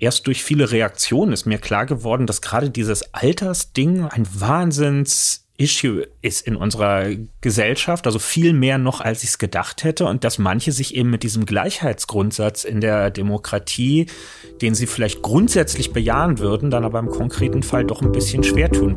Erst durch viele Reaktionen ist mir klar geworden, dass gerade dieses Altersding ein Wahnsinns Issue ist in unserer Gesellschaft, also viel mehr noch, als ich es gedacht hätte, und dass manche sich eben mit diesem Gleichheitsgrundsatz in der Demokratie, den sie vielleicht grundsätzlich bejahen würden, dann aber im konkreten Fall doch ein bisschen schwer tun.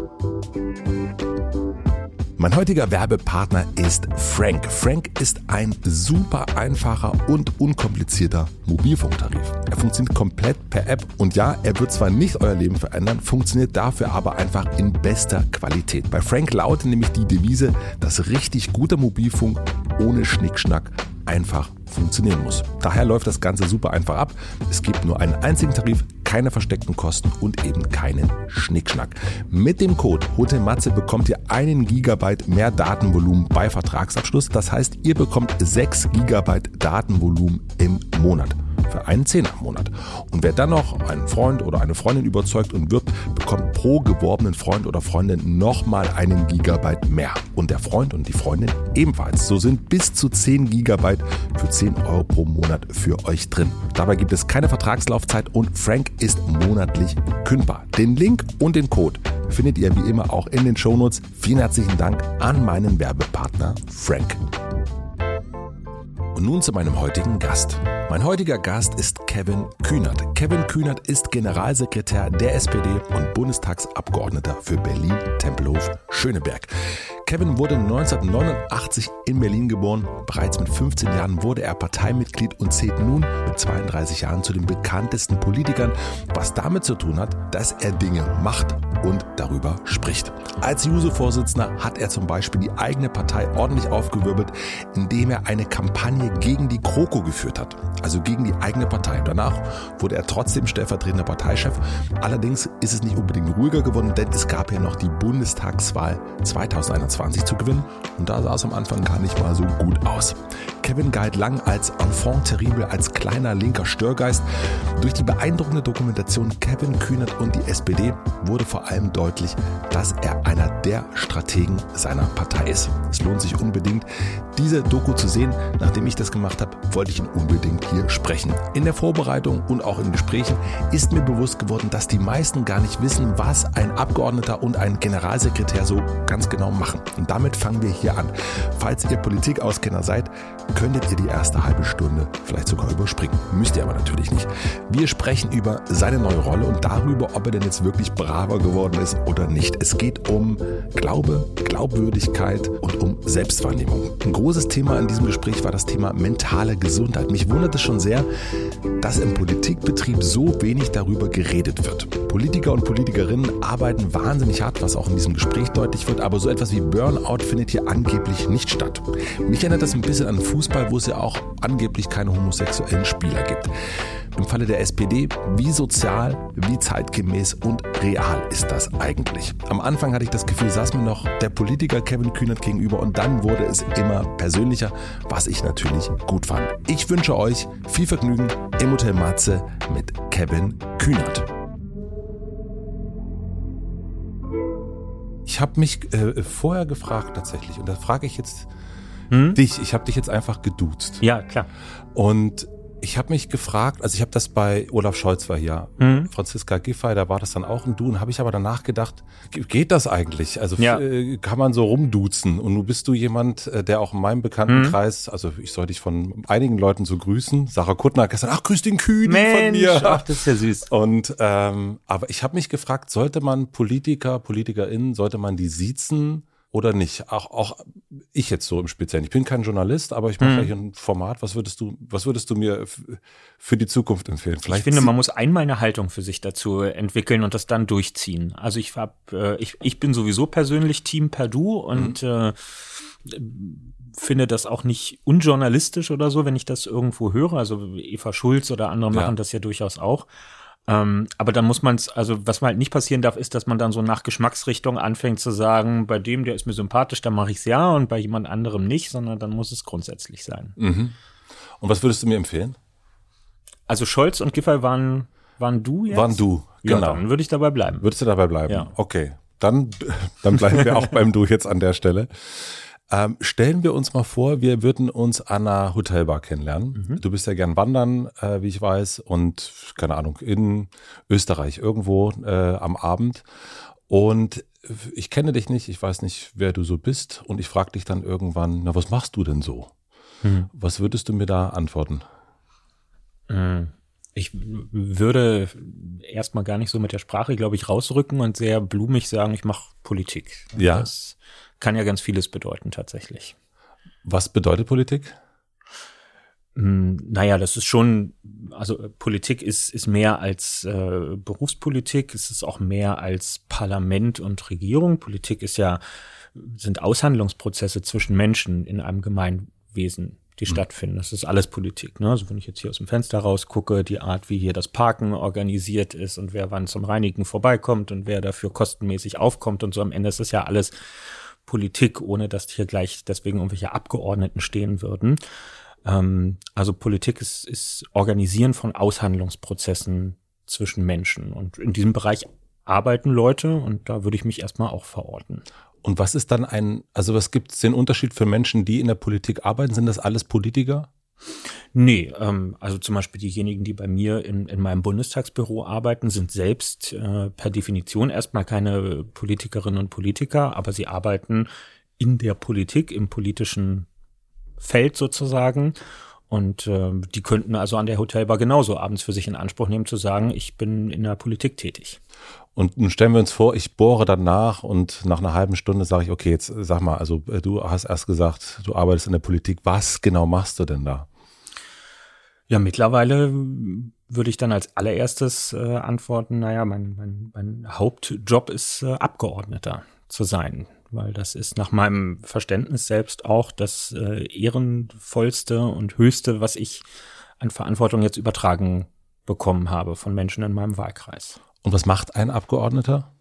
Mein heutiger Werbepartner ist Frank. Frank ist ein super einfacher und unkomplizierter Mobilfunktarif. Er funktioniert komplett per App und ja, er wird zwar nicht euer Leben verändern, funktioniert dafür aber einfach in bester Qualität. Bei Frank lautet nämlich die Devise, dass richtig guter Mobilfunk ohne Schnickschnack einfach funktionieren muss. Daher läuft das Ganze super einfach ab. Es gibt nur einen einzigen Tarif, keine versteckten Kosten und eben keinen Schnickschnack. Mit dem Code HOTELMATZE bekommt ihr einen Gigabyte mehr Datenvolumen bei Vertragsabschluss. Das heißt, ihr bekommt 6 Gigabyte Datenvolumen im Monat für einen Zehner im Monat. Und wer dann noch einen Freund oder eine Freundin überzeugt und wirbt, bekommt pro geworbenen Freund oder Freundin nochmal einen Gigabyte mehr. Und der Freund und die Freundin ebenfalls. So sind bis zu 10 Gigabyte für 10 Euro pro Monat für euch drin. Dabei gibt es keine Vertragslaufzeit und Frank ist monatlich kündbar. Den Link und den Code findet ihr wie immer auch in den Shownotes. Vielen herzlichen Dank an meinen Werbepartner Frank. Und nun zu meinem heutigen Gast. Mein heutiger Gast ist Kevin Kühnert. Kevin Kühnert ist Generalsekretär der SPD und Bundestagsabgeordneter für Berlin-Tempelhof-Schöneberg. Kevin wurde 1989 in Berlin geboren. Bereits mit 15 Jahren wurde er Parteimitglied und zählt nun mit 32 Jahren zu den bekanntesten Politikern, was damit zu tun hat, dass er Dinge macht und darüber spricht. Als Juso-Vorsitzender hat er zum Beispiel die eigene Partei ordentlich aufgewirbelt, indem er eine Kampagne gegen die Kroko geführt hat, also gegen die eigene Partei. Danach wurde er trotzdem stellvertretender Parteichef. Allerdings ist es nicht unbedingt ruhiger geworden, denn es gab ja noch die Bundestagswahl 2021 20 zu gewinnen und da sah es am Anfang gar nicht mal so gut aus. Kevin galt lang als Enfant terrible, als kleiner linker Störgeist. Durch die beeindruckende Dokumentation Kevin Kühnert und die SPD wurde vor allem deutlich, dass er einer der Strategen seiner Partei ist. Es lohnt sich unbedingt, diese Doku zu sehen. Nachdem ich das gemacht habe, wollte ich ihn unbedingt hier sprechen. In der Vorbereitung und auch in Gesprächen ist mir bewusst geworden, dass die meisten gar nicht wissen, was ein Abgeordneter und ein Generalsekretär so ganz genau machen. Und damit fangen wir hier an. Falls ihr Politikauskenner seid, könntet ihr die erste halbe Stunde vielleicht sogar überspringen. Müsst ihr aber natürlich nicht. Wir sprechen über seine neue Rolle und darüber, ob er denn jetzt wirklich braver geworden ist oder nicht. Es geht um Glaube, Glaubwürdigkeit und um Selbstwahrnehmung. Ein großes Thema in diesem Gespräch war das Thema mentale Gesundheit. Mich wundert es schon sehr, dass im Politikbetrieb so wenig darüber geredet wird. Politiker und Politikerinnen arbeiten wahnsinnig hart, was auch in diesem Gespräch deutlich wird, aber so etwas wie Burnout findet hier angeblich nicht statt. Mich erinnert das ein bisschen an Fußball, wo es ja auch angeblich keine homosexuellen Spieler gibt. Im Falle der SPD, wie sozial, wie zeitgemäß und real ist das eigentlich? Am Anfang hatte ich das Gefühl, saß mir noch der Politiker Kevin Kühnert gegenüber und dann wurde es immer persönlicher, was ich natürlich gut fand. Ich wünsche euch viel Vergnügen im Hotel Matze mit Kevin Kühnert. Ich habe mich äh, vorher gefragt tatsächlich und da frage ich jetzt hm? dich. Ich habe dich jetzt einfach geduzt. Ja, klar. Und ich habe mich gefragt, also ich habe das bei Olaf Scholz war hier, mhm. Franziska Giffey, da war das dann auch ein Du und habe ich aber danach gedacht, geht das eigentlich? Also ja. Äh, kann man so rumduzen? Und nun bist du jemand, äh, der auch in meinem Bekanntenkreis, mhm. also ich soll dich von einigen Leuten so grüßen. Sarah Kuttner hat gestern, ach grüß den Kühn von mir. Ach, das ist ja süß. Und ähm, aber ich habe mich gefragt, sollte man Politiker, PolitikerInnen, sollte man die siezen? Oder nicht? Auch, auch ich jetzt so im Speziellen. Ich bin kein Journalist, aber ich mache mhm. vielleicht ein Format. Was würdest du, was würdest du mir für die Zukunft empfehlen? Vielleicht ich finde, man muss einmal eine Haltung für sich dazu entwickeln und das dann durchziehen. Also ich hab, äh, ich, ich bin sowieso persönlich Team Perdu und mhm. äh, finde das auch nicht unjournalistisch oder so, wenn ich das irgendwo höre. Also Eva Schulz oder andere machen das ja durchaus auch. Ähm, aber dann muss man es, also was man halt nicht passieren darf, ist, dass man dann so nach Geschmacksrichtung anfängt zu sagen, bei dem, der ist mir sympathisch, dann mache ich es ja und bei jemand anderem nicht, sondern dann muss es grundsätzlich sein. Mhm. Und was würdest du mir empfehlen? Also Scholz und Giffey waren, waren du jetzt? Waren du, Ja, genau. dann würde ich dabei bleiben. Würdest du dabei bleiben? Ja. Okay, dann, dann bleiben wir auch beim Du jetzt an der Stelle. Ähm, stellen wir uns mal vor, wir würden uns an einer Hotelbar kennenlernen. Du bist ja gern wandern, äh, wie ich weiß, und keine Ahnung, in Österreich irgendwo äh, am Abend. Und ich kenne dich nicht, ich weiß nicht, wer du so bist. Und ich frage dich dann irgendwann, na, was machst du denn so? Was würdest du mir da antworten? Ich würde erstmal gar nicht so mit der Sprache, glaube ich, rausrücken und sehr blumig sagen, ich mache Politik. Ja. Das kann ja ganz vieles bedeuten tatsächlich. Was bedeutet Politik? Hm, Naja, das ist schon, also äh, Politik ist, ist mehr als äh, Berufspolitik, es ist auch mehr als Parlament und Regierung. Politik ist ja, sind Aushandlungsprozesse zwischen Menschen in einem Gemeinwesen, die stattfinden. Das ist alles Politik. Ne? Also wenn ich jetzt hier aus dem Fenster rausgucke, die Art, wie hier das Parken organisiert ist und wer wann zum Reinigen vorbeikommt und wer dafür kostenmäßig aufkommt und so am Ende ist das ja alles Politik, ohne dass hier gleich deswegen irgendwelche Abgeordneten stehen würden. Ähm, also Politik ist, ist Organisieren von Aushandlungsprozessen zwischen Menschen. Und in diesem Bereich arbeiten Leute und da würde ich mich erstmal auch verorten. Und was ist dann ein, also was gibt es den Unterschied für Menschen, die in der Politik arbeiten? Sind das alles Politiker? Nee, ähm, also zum Beispiel diejenigen, die bei mir in, in meinem Bundestagsbüro arbeiten, sind selbst äh, per Definition erstmal keine Politikerinnen und Politiker, aber sie arbeiten in der Politik, im politischen Feld sozusagen. Und äh, die könnten also an der Hotelbar genauso abends für sich in Anspruch nehmen, zu sagen, ich bin in der Politik tätig. Und nun stellen wir uns vor, ich bohre dann nach und nach einer halben Stunde sage ich, okay, jetzt sag mal, also äh, du hast erst gesagt, du arbeitest in der Politik. Was genau machst du denn da? Ja, mittlerweile würde ich dann als allererstes äh, antworten, naja, mein, mein, mein Hauptjob ist äh, Abgeordneter zu sein, weil das ist nach meinem Verständnis selbst auch das äh, ehrenvollste und höchste, was ich an Verantwortung jetzt übertragen bekommen habe von Menschen in meinem Wahlkreis. Und was macht ein Abgeordneter?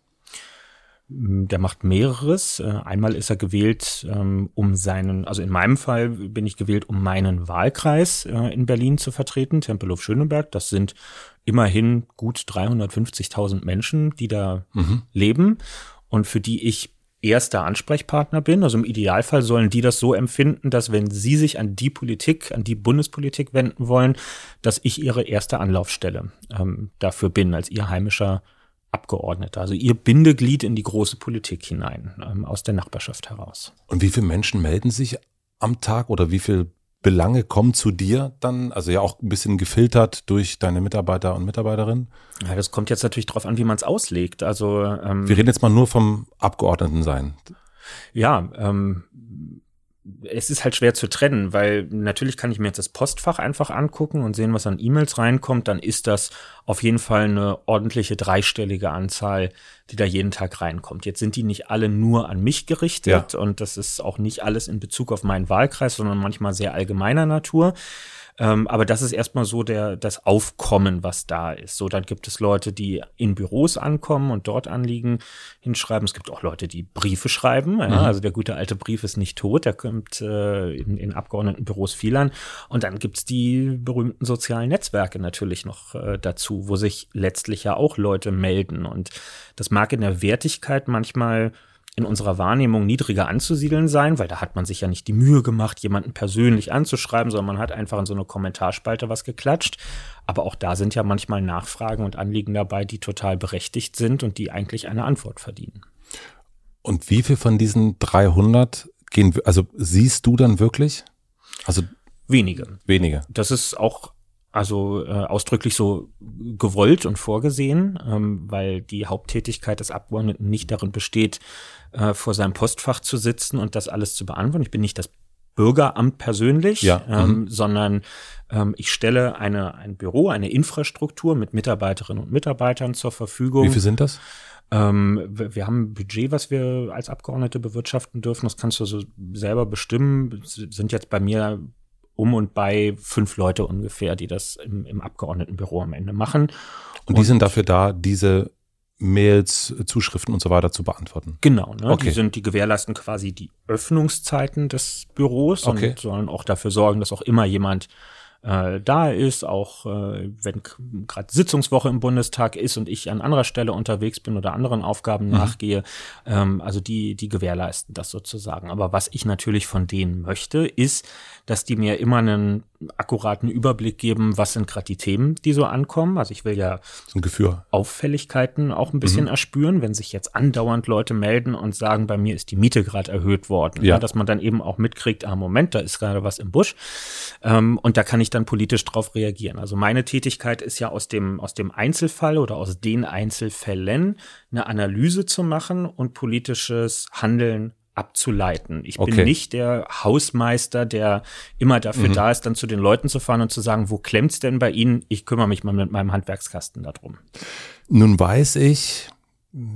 Der macht mehreres. Äh, Einmal ist er gewählt, ähm, um seinen, also in meinem Fall bin ich gewählt, um meinen Wahlkreis äh, in Berlin zu vertreten, Tempelhof-Schöneberg. Das sind immerhin gut 350.000 Menschen, die da leben und für die ich erster Ansprechpartner bin. Also im Idealfall sollen die das so empfinden, dass wenn sie sich an die Politik, an die Bundespolitik wenden wollen, dass ich ihre erste Anlaufstelle ähm, dafür bin, als ihr heimischer Abgeordneter, also ihr Bindeglied in die große Politik hinein, ähm, aus der Nachbarschaft heraus. Und wie viele Menschen melden sich am Tag oder wie viele Belange kommen zu dir dann? Also ja auch ein bisschen gefiltert durch deine Mitarbeiter und Mitarbeiterinnen. Ja, das kommt jetzt natürlich drauf an, wie man es auslegt. Also ähm, Wir reden jetzt mal nur vom Abgeordneten sein. Ja, ähm, es ist halt schwer zu trennen, weil natürlich kann ich mir jetzt das Postfach einfach angucken und sehen, was an E-Mails reinkommt. Dann ist das auf jeden Fall eine ordentliche dreistellige Anzahl, die da jeden Tag reinkommt. Jetzt sind die nicht alle nur an mich gerichtet und das ist auch nicht alles in Bezug auf meinen Wahlkreis, sondern manchmal sehr allgemeiner Natur. Ähm, aber das ist erstmal so der, das Aufkommen, was da ist. So, dann gibt es Leute, die in Büros ankommen und dort Anliegen hinschreiben. Es gibt auch Leute, die Briefe schreiben. Ja, Also der gute alte Brief ist nicht tot, der kommt äh, in, in Abgeordnetenbüros viel an. Und dann gibt's die berühmten sozialen Netzwerke natürlich noch äh, dazu, wo sich letztlich ja auch Leute melden. Und das mag in der Wertigkeit manchmal in unserer Wahrnehmung niedriger anzusiedeln sein, weil da hat man sich ja nicht die Mühe gemacht, jemanden persönlich anzuschreiben, sondern man hat einfach in so eine Kommentarspalte was geklatscht. Aber auch da sind ja manchmal Nachfragen und Anliegen dabei, die total berechtigt sind und die eigentlich eine Antwort verdienen. Und wie viel von diesen 300 gehen, also siehst du dann wirklich? Also Wenige. wenige. Das ist auch also äh, ausdrücklich so gewollt und vorgesehen, ähm, weil die Haupttätigkeit des Abgeordneten nicht darin besteht, äh, vor seinem Postfach zu sitzen und das alles zu beantworten. Ich bin nicht das Bürgeramt persönlich, Ja, ähm, sondern ähm, ich stelle eine, ein Büro, eine Infrastruktur mit Mitarbeiterinnen und Mitarbeitern zur Verfügung. Wie viel sind das? Ähm, wir, haben ein Budget, was wir als Abgeordnete bewirtschaften dürfen. Das kannst du so selber bestimmen. Es sind jetzt bei mir um und bei fünf Leute ungefähr, die das im, im Abgeordnetenbüro am Ende machen. Und die sind dafür da, diese Mails, Zuschriften und so weiter zu beantworten. Genau, ne? Okay. die sind, die gewährleisten quasi die Öffnungszeiten des Büros Okay. und sollen auch dafür sorgen, dass auch immer jemand äh, da ist, auch äh, wenn gerade Sitzungswoche im Bundestag ist und ich an anderer Stelle unterwegs bin oder anderen Aufgaben mhm. nachgehe. Ähm, also die, die gewährleisten das sozusagen. Aber was ich natürlich von denen möchte, ist, dass die mir immer einen akkuraten Überblick geben, was sind gerade die Themen, die so ankommen. Also ich will ja so ein Gefühl. Auffälligkeiten auch ein bisschen mhm. erspüren, wenn sich jetzt andauernd Leute melden und sagen, bei mir ist die Miete gerade erhöht worden. Ja. ja. dass man dann eben auch mitkriegt, ah Moment, da ist gerade was im Busch. Ähm, und da kann ich dann politisch drauf reagieren. Also meine Tätigkeit ist ja aus dem, aus dem Einzelfall oder aus den Einzelfällen eine Analyse zu machen und politisches Handeln abzuleiten. Ich bin okay. nicht der Hausmeister, der immer dafür mhm. da ist, dann zu den Leuten zu fahren und zu sagen, wo klemmt's denn bei Ihnen? Ich kümmere mich mal mit meinem Handwerkskasten darum. Nun weiß ich,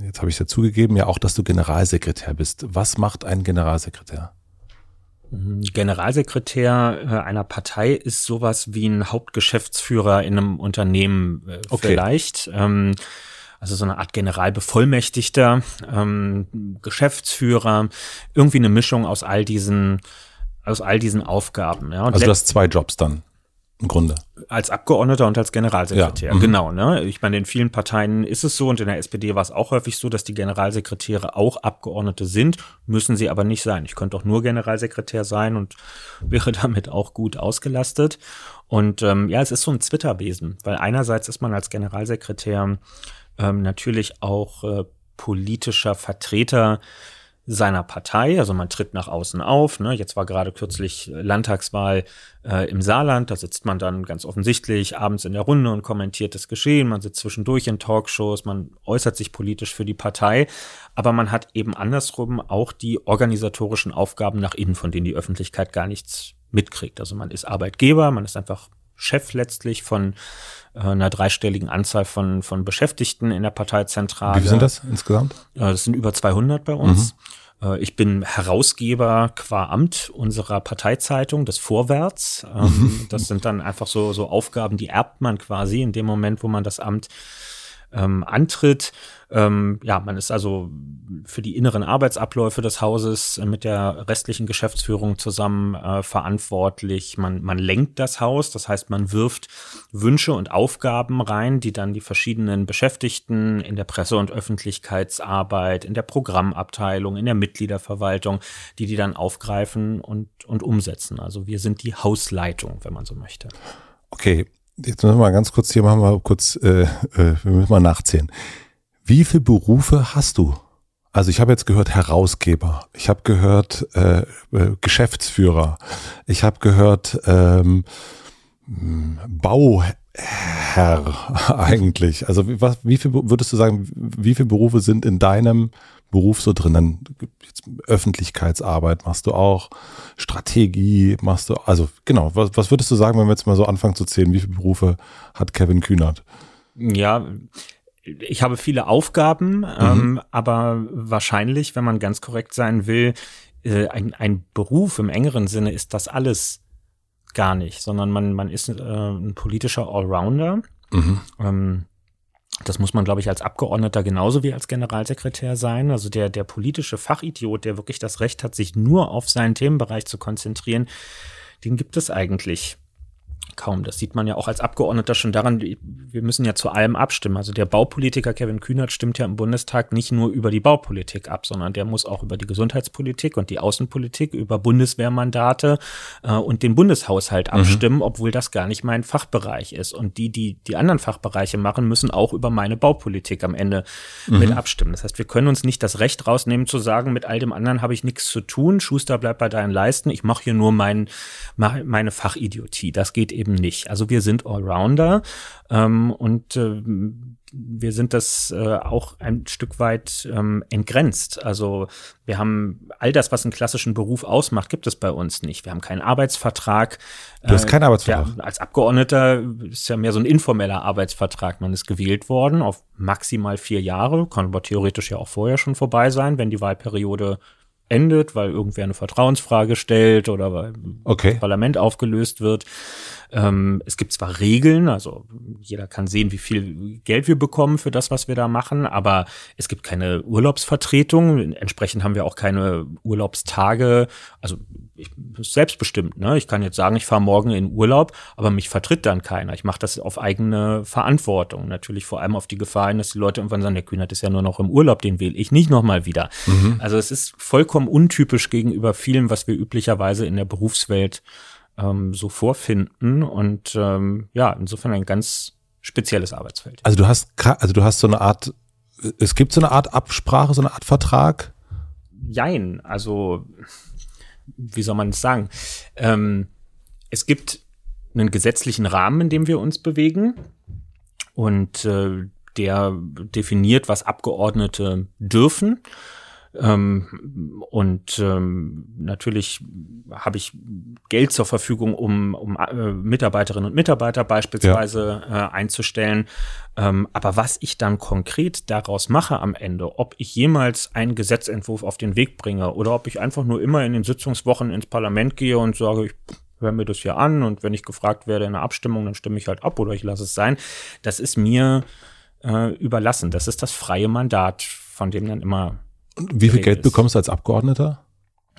jetzt habe ich ja zugegeben, ja auch, dass du Generalsekretär bist. Was macht ein Generalsekretär? Generalsekretär äh, einer Partei ist sowas wie ein Hauptgeschäftsführer in einem Unternehmen äh, okay. vielleicht. Ähm, also so eine Art Generalbevollmächtigter, ähm, Geschäftsführer, irgendwie eine Mischung aus all diesen, aus all diesen Aufgaben. Ja. Und also du hast zwei Jobs dann im Grunde. Als Abgeordneter und als Generalsekretär, ja. mhm. genau. Ne? Ich meine, in vielen Parteien ist es so und in der SPD war es auch häufig so, dass die Generalsekretäre auch Abgeordnete sind, müssen sie aber nicht sein. Ich könnte auch nur Generalsekretär sein und wäre damit auch gut ausgelastet. Und ähm, ja, es ist so ein Zwitterbesen, weil einerseits ist man als Generalsekretär ähm, natürlich auch äh, politischer Vertreter seiner Partei, also man tritt nach außen auf. Ne? Jetzt war gerade kürzlich Landtagswahl äh, im Saarland, da sitzt man dann ganz offensichtlich abends in der Runde und kommentiert das Geschehen, man sitzt zwischendurch in Talkshows, man äußert sich politisch für die Partei, aber man hat eben andersrum auch die organisatorischen Aufgaben nach innen, von denen die Öffentlichkeit gar nichts mitkriegt. Also man ist Arbeitgeber, man ist einfach Chef letztlich von äh, einer dreistelligen Anzahl von, von Beschäftigten in der Parteizentrale. Wie sind das insgesamt? Äh, das sind über 200 bei uns. Mhm. Äh, ich bin Herausgeber qua Amt unserer Parteizeitung, des Vorwärts. Ähm, mhm. Das sind dann einfach so, so Aufgaben, die erbt man quasi in dem Moment, wo man das Amt ähm, antritt. Ähm, ja, man ist also für die inneren Arbeitsabläufe des Hauses mit der restlichen Geschäftsführung zusammen äh, verantwortlich. Man, man lenkt das Haus, das heißt, man wirft Wünsche und Aufgaben rein, die dann die verschiedenen Beschäftigten in der Presse- und Öffentlichkeitsarbeit, in der Programmabteilung, in der Mitgliederverwaltung, die die dann aufgreifen und, und umsetzen. Also wir sind die Hausleitung, wenn man so möchte. Okay, jetzt müssen wir mal ganz kurz hier machen wir kurz, äh, äh, wir müssen mal nachzählen. Wie viele Berufe hast du? Also ich habe jetzt gehört Herausgeber, ich habe gehört äh, äh, Geschäftsführer, ich habe gehört ähm, Bauherr eigentlich. Also was, wie viel würdest du sagen, wie viele Berufe sind in deinem Beruf so drin? Dann Öffentlichkeitsarbeit machst du auch, Strategie machst du, also genau, was, was würdest du sagen, wenn wir jetzt mal so anfangen zu zählen, wie viele Berufe hat Kevin Kühnert? Ja, ich habe viele Aufgaben, mhm. ähm, aber wahrscheinlich, wenn man ganz korrekt sein will, äh, ein, ein Beruf im engeren Sinne ist das alles gar nicht, sondern man, man ist äh, ein politischer Allrounder. Mhm. Ähm, das muss man, glaube ich, als Abgeordneter genauso wie als Generalsekretär sein. Also der, der politische Fachidiot, der wirklich das Recht hat, sich nur auf seinen Themenbereich zu konzentrieren, den gibt es eigentlich kaum. Das sieht man ja auch als Abgeordneter schon daran, wir müssen ja zu allem abstimmen. Also der Baupolitiker Kevin Kühnert stimmt ja im Bundestag nicht nur über die Baupolitik ab, sondern der muss auch über die Gesundheitspolitik und die Außenpolitik, über Bundeswehrmandate äh, und den Bundeshaushalt mhm. abstimmen, mhm. obwohl das gar nicht mein Fachbereich ist. Und die, die die anderen Fachbereiche machen, müssen auch über meine Baupolitik am Ende mhm. mit abstimmen. Das heißt, wir können uns nicht das Recht rausnehmen zu sagen, mit all dem anderen habe ich nichts zu tun. Schuster bleibt bei deinen Leisten. Ich mache hier nur mein, meine Fachidiotie. Das geht eben nicht. Also wir sind Allrounder ähm, und äh, wir sind das äh, auch ein Stück weit ähm, entgrenzt. Also wir haben all das, was einen klassischen Beruf ausmacht, gibt es bei uns nicht. Wir haben keinen Arbeitsvertrag. Du hast keinen Arbeitsvertrag. Ja, als Abgeordneter ist ja mehr so ein informeller Arbeitsvertrag. Man ist gewählt worden auf maximal vier Jahre, kann aber theoretisch ja auch vorher schon vorbei sein, wenn die Wahlperiode endet, weil irgendwer eine Vertrauensfrage stellt oder weil okay. das Parlament aufgelöst wird. Ähm, es gibt zwar Regeln, also jeder kann sehen, wie viel Geld wir bekommen für das, was wir da machen, aber es gibt keine Urlaubsvertretung. Entsprechend haben wir auch keine Urlaubstage. Also ich selbstbestimmt. Ne? Ich kann jetzt sagen, ich fahre morgen in Urlaub, aber mich vertritt dann keiner. Ich mache das auf eigene Verantwortung. Natürlich vor allem auf die Gefahr hin, dass die Leute irgendwann sagen, der Kühnert ist ja nur noch im Urlaub, den wähle ich nicht nochmal wieder. Mhm. Also es ist vollkommen untypisch gegenüber vielem, was wir üblicherweise in der Berufswelt ähm, so vorfinden. Und ähm, ja, insofern ein ganz spezielles Arbeitsfeld. Also du hast, also du hast so eine Art, es gibt so eine Art Absprache, so eine Art Vertrag? Jein, also wie soll man es sagen? Ähm, es gibt einen gesetzlichen Rahmen, in dem wir uns bewegen. Und äh, der definiert, was Abgeordnete dürfen. Ähm, und ähm, natürlich habe ich Geld zur Verfügung, um, um äh, Mitarbeiterinnen und Mitarbeiter beispielsweise ja. äh, einzustellen. Ähm, aber was ich dann konkret daraus mache am Ende, ob ich jemals einen Gesetzentwurf auf den Weg bringe oder ob ich einfach nur immer in den Sitzungswochen ins Parlament gehe und sage, ich höre mir das hier an und wenn ich gefragt werde in der Abstimmung, dann stimme ich halt ab oder ich lasse es sein. Das ist mir äh, überlassen. Das ist das freie Mandat, von dem dann immer wie viel Geld ist. bekommst du als Abgeordneter?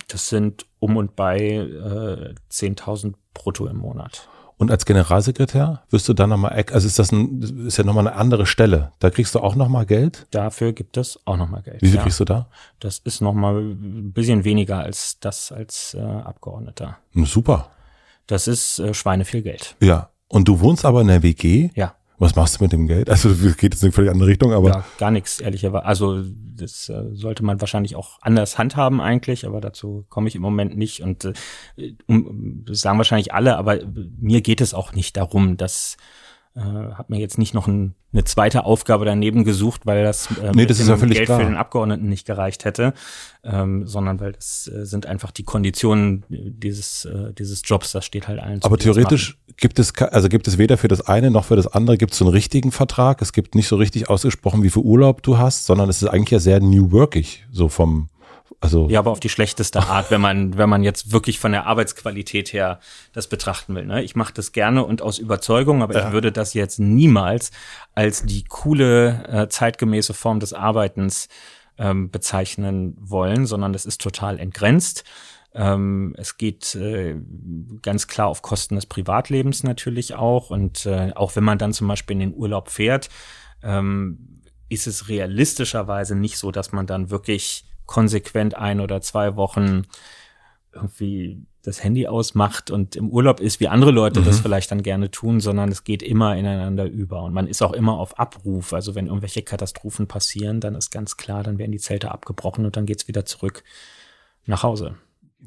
Das sind um und bei äh, 10.000 brutto im Monat. Und als Generalsekretär wirst du dann nochmal, also ist das ein, ist ja nochmal eine andere Stelle. Da kriegst du auch nochmal Geld? Dafür gibt es auch nochmal Geld. Wie viel ja. kriegst du da? Das ist nochmal ein bisschen weniger als das als äh, Abgeordneter. Super. Das ist äh, Schweine viel Geld. Ja. Und du wohnst aber in der WG? Ja. Was machst du mit dem Geld? Also geht jetzt in eine völlig andere Richtung, aber. Ja, gar nichts, ehrlicherweise. Also das äh, sollte man wahrscheinlich auch anders handhaben eigentlich, aber dazu komme ich im Moment nicht. Und äh, um, das sagen wahrscheinlich alle, aber mir geht es auch nicht darum, dass äh, habe mir jetzt nicht noch ein, eine zweite Aufgabe daneben gesucht, weil das, äh, nee, das ist ja Geld klar. für den Abgeordneten nicht gereicht hätte, ähm, sondern weil das äh, sind einfach die Konditionen dieses äh, dieses Jobs. Das steht halt allen. Aber theoretisch gibt es also gibt es weder für das eine noch für das andere gibt es so einen richtigen Vertrag. Es gibt nicht so richtig ausgesprochen, wie viel Urlaub du hast, sondern es ist eigentlich ja sehr new workig so vom also ja, aber auf die schlechteste Art, wenn man wenn man jetzt wirklich von der Arbeitsqualität her das betrachten will. Ne? Ich mache das gerne und aus Überzeugung, aber ja. ich würde das jetzt niemals als die coole äh, zeitgemäße Form des Arbeitens ähm, bezeichnen wollen, sondern das ist total entgrenzt. Ähm, es geht äh, ganz klar auf Kosten des Privatlebens natürlich auch. Und äh, auch wenn man dann zum Beispiel in den Urlaub fährt, ähm, ist es realistischerweise nicht so, dass man dann wirklich konsequent ein oder zwei Wochen irgendwie das Handy ausmacht und im Urlaub ist, wie andere Leute mhm. das vielleicht dann gerne tun, sondern es geht immer ineinander über und man ist auch immer auf Abruf. Also wenn irgendwelche Katastrophen passieren, dann ist ganz klar, dann werden die Zelte abgebrochen und dann geht's wieder zurück nach Hause.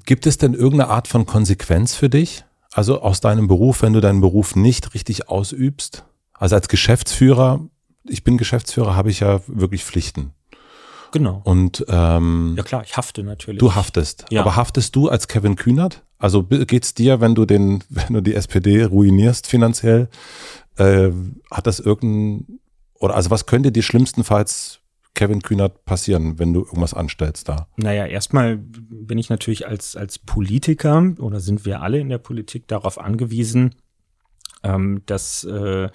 Gibt es denn irgendeine Art von Konsequenz für dich? Also aus deinem Beruf, wenn du deinen Beruf nicht richtig ausübst? Also als Geschäftsführer, ich bin Geschäftsführer, habe ich ja wirklich Pflichten. Genau. Und ähm, ja klar, ich hafte natürlich. Du haftest. Ja. Aber haftest du als Kevin Kühnert? Also geht's dir, wenn du den, wenn du die SPD ruinierst finanziell, äh, hat das irgendein oder also was könnte dir schlimmstenfalls Kevin Kühnert passieren, wenn du irgendwas anstellst da? Naja, erstmal bin ich natürlich als, als Politiker oder sind wir alle in der Politik darauf angewiesen, ähm, dass äh,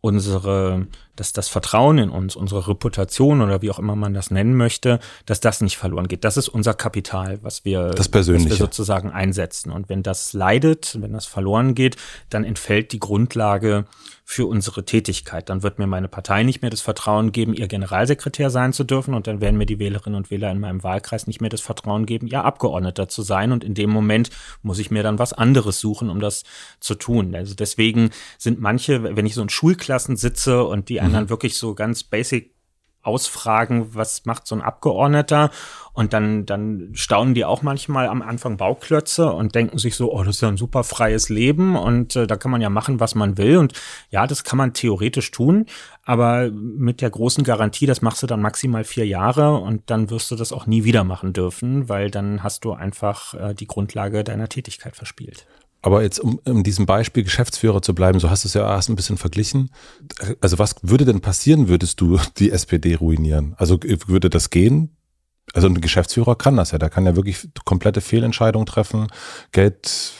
unsere, dass das Vertrauen in uns, unsere Reputation oder wie auch immer man das nennen möchte, dass das nicht verloren geht. Das ist unser Kapital, was wir, das Persönliche. Was wir sozusagen einsetzen. Und wenn das leidet, wenn das verloren geht, dann entfällt die Grundlage für unsere Tätigkeit. Dann wird mir meine Partei nicht mehr das Vertrauen geben, ihr Generalsekretär sein zu dürfen und dann werden mir die Wählerinnen und Wähler in meinem Wahlkreis nicht mehr das Vertrauen geben, ihr Abgeordneter zu sein und in dem Moment muss ich mir dann was anderes suchen, um das zu tun. Also deswegen sind manche, wenn ich so in Schulklassen sitze und die anderen mhm. wirklich so ganz basic ausfragen, was macht so ein Abgeordneter und dann, dann staunen die auch manchmal am Anfang Bauklötze und denken sich so, oh, das ist ja ein super freies Leben und äh, da kann man ja machen, was man will. Und ja, das kann man theoretisch tun, aber mit der großen Garantie, das machst du dann maximal vier Jahre und dann wirst du das auch nie wieder machen dürfen, weil dann hast du einfach äh, die Grundlage deiner Tätigkeit verspielt. Aber jetzt, um in diesem Beispiel Geschäftsführer zu bleiben, so hast du es ja erst ein bisschen verglichen. Also was würde denn passieren, würdest du die SPD ruinieren? Also würde das gehen? Also ein Geschäftsführer kann das ja, der kann ja wirklich komplette Fehlentscheidungen treffen, Geld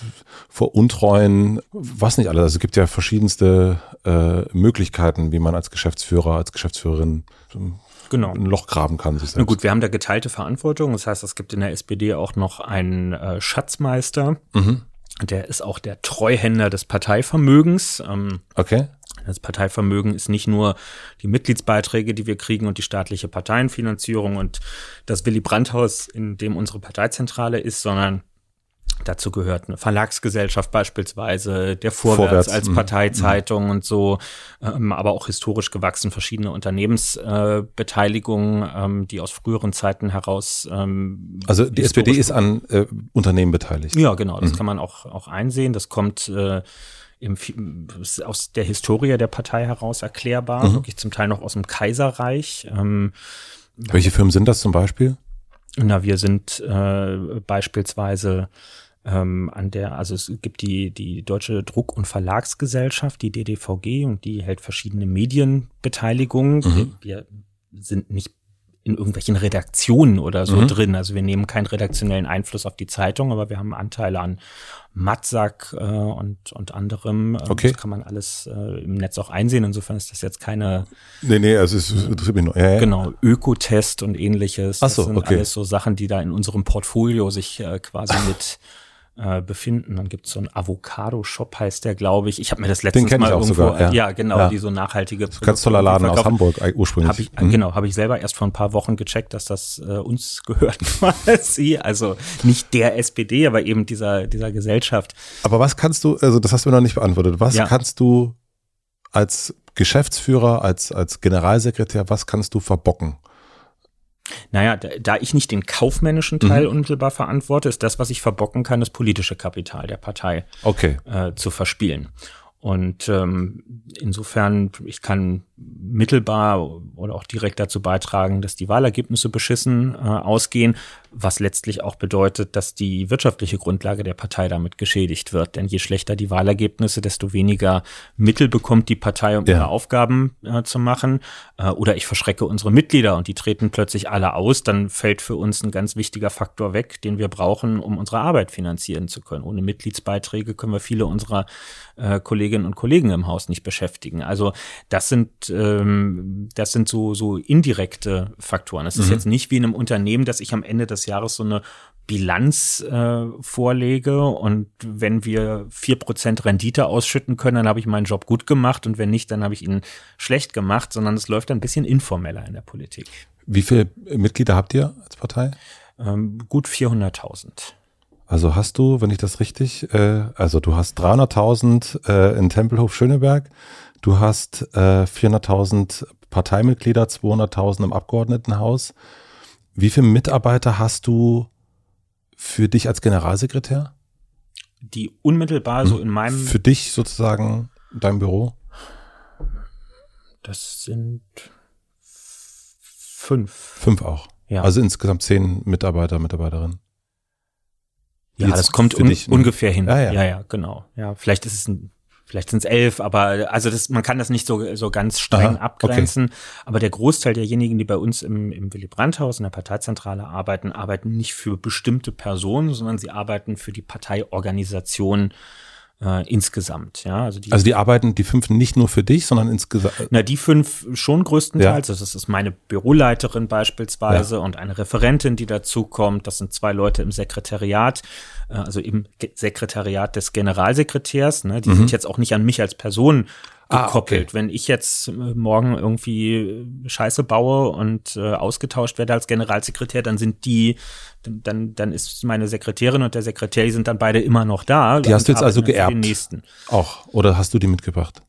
veruntreuen, was nicht alles. Also es gibt ja verschiedenste äh, Möglichkeiten, wie man als Geschäftsführer, als Geschäftsführerin genau. ein Loch graben kann. Sich selbst. Na gut, wir haben da geteilte Verantwortung. Das heißt, es gibt in der SPD auch noch einen äh, Schatzmeister. Mhm. Der ist auch der Treuhänder des Parteivermögens. Ähm, okay. Das Parteivermögen ist nicht nur die Mitgliedsbeiträge, die wir kriegen und die staatliche Parteienfinanzierung und das Willy Brandt-Haus, in dem unsere Parteizentrale ist, sondern Dazu gehört eine Verlagsgesellschaft beispielsweise, der Vorwärts, Vorwärts. als mhm. Parteizeitung mhm. und so, ähm, aber auch historisch gewachsen verschiedene Unternehmensbeteiligungen, äh, ähm, die aus früheren Zeiten heraus. Ähm, also die SPD ist an äh, Unternehmen beteiligt. Ja, genau, das mhm. kann man auch, auch einsehen. Das kommt äh, im, aus der Historie der Partei heraus erklärbar, mhm. wirklich zum Teil noch aus dem Kaiserreich. Ähm, Welche Firmen sind das zum Beispiel? Na, wir sind äh, beispielsweise ähm, an der, also es gibt die, die Deutsche Druck- und Verlagsgesellschaft, die DDVG, und die hält verschiedene Medienbeteiligungen. Mhm. Wir sind nicht in irgendwelchen Redaktionen oder so mhm. drin. Also wir nehmen keinen redaktionellen Einfluss auf die Zeitung, aber wir haben Anteile an Matzak äh, und, und anderem. Ähm, okay. Das kann man alles äh, im Netz auch einsehen. Insofern ist das jetzt keine. Nee, nee, also es interessiert mich nur. Ja, ja. Genau, Ökotest und ähnliches. Ach so, das sind okay. alles so Sachen, die da in unserem Portfolio sich äh, quasi mit äh, befinden. Dann gibt es so einen Avocado-Shop, heißt der, glaube ich. Ich habe mir das letztens mal irgendwo, sogar, ja. ja. genau, ja. die so nachhaltige das Ganz toller Laden aus Hamburg äh, ursprünglich. Hab ich, mhm. Genau, habe ich selber erst vor ein paar Wochen gecheckt, dass das äh, uns gehört quasi. Also nicht der SPD, aber eben dieser, dieser Gesellschaft. Aber was kannst du, also das hast du mir noch nicht beantwortet, was ja. kannst du als Geschäftsführer, als, als Generalsekretär, was kannst du verbocken? Naja, da, da ich nicht den kaufmännischen Teil mhm. unmittelbar verantworte, ist das, was ich verbocken kann, das politische Kapital der Partei okay. äh, zu verspielen. Und ähm, insofern, ich kann mittelbar oder auch direkt dazu beitragen, dass die Wahlergebnisse beschissen äh, ausgehen, was letztlich auch bedeutet, dass die wirtschaftliche Grundlage der Partei damit geschädigt wird. Denn je schlechter die Wahlergebnisse, desto weniger Mittel bekommt die Partei, um ja. ihre Aufgaben äh, zu machen. Äh, oder ich verschrecke unsere Mitglieder und die treten plötzlich alle aus, dann fällt für uns ein ganz wichtiger Faktor weg, den wir brauchen, um unsere Arbeit finanzieren zu können. Ohne Mitgliedsbeiträge können wir viele unserer äh, Kolleginnen und Kollegen im Haus nicht beschäftigen. Also das sind ähm, das sind so so indirekte Faktoren. Es ist mhm. jetzt nicht wie in einem Unternehmen, dass ich am Ende des Jahres so eine Bilanz äh, vorlege und wenn wir vier Prozent Rendite ausschütten können, dann habe ich meinen Job gut gemacht und wenn nicht, dann habe ich ihn schlecht gemacht, sondern es läuft ein bisschen informeller in der Politik. Wie viele Mitglieder habt ihr als Partei? Ähm, gut 400.000. Also hast du, wenn ich das richtig, äh, also du hast 300.000 äh, in Tempelhof Schöneberg, du hast äh, 400.000 Parteimitglieder, 200.000 im Abgeordnetenhaus. Wie viele Mitarbeiter hast du für dich als Generalsekretär? Die unmittelbar so hm. in meinem. Für dich sozusagen, dein Büro? Das sind fünf. Fünf auch. Ja. Also insgesamt zehn Mitarbeiter, Mitarbeiterinnen. Ja, das kommt un dich, ne? ungefähr hin. Ja, ja, ja, ja, genau. Ja, vielleicht ist es ein, vielleicht sind es elf, aber also das, man kann das nicht so, so ganz streng Aha, abgrenzen. Okay. Aber der Großteil derjenigen, die bei uns im, im Willy Brandt-Haus in der Parteizentrale arbeiten, arbeiten nicht für bestimmte Personen, sondern sie arbeiten für die Parteiorganisation äh, insgesamt. Ja, also die, also die arbeiten die fünf nicht nur für dich, sondern insgesamt. Na, die fünf schon größtenteils. Ja. Also das ist meine Büroleiterin beispielsweise ja. und eine Referentin, die dazukommt. Das sind zwei Leute im Sekretariat, äh, also im Sekretariat des Generalsekretärs. Ne? Die mhm. sind jetzt auch nicht an mich als Person gekoppelt. Ah, okay. Wenn ich jetzt äh, morgen irgendwie äh, Scheiße baue und äh, ausgetauscht werde als Generalsekretär, dann sind die, dann, dann ist meine Sekretärin und der Sekretär, die sind dann beide immer noch da. Die hast du jetzt also geerbt? Den nächsten. Auch. Oder hast du die mitgebracht?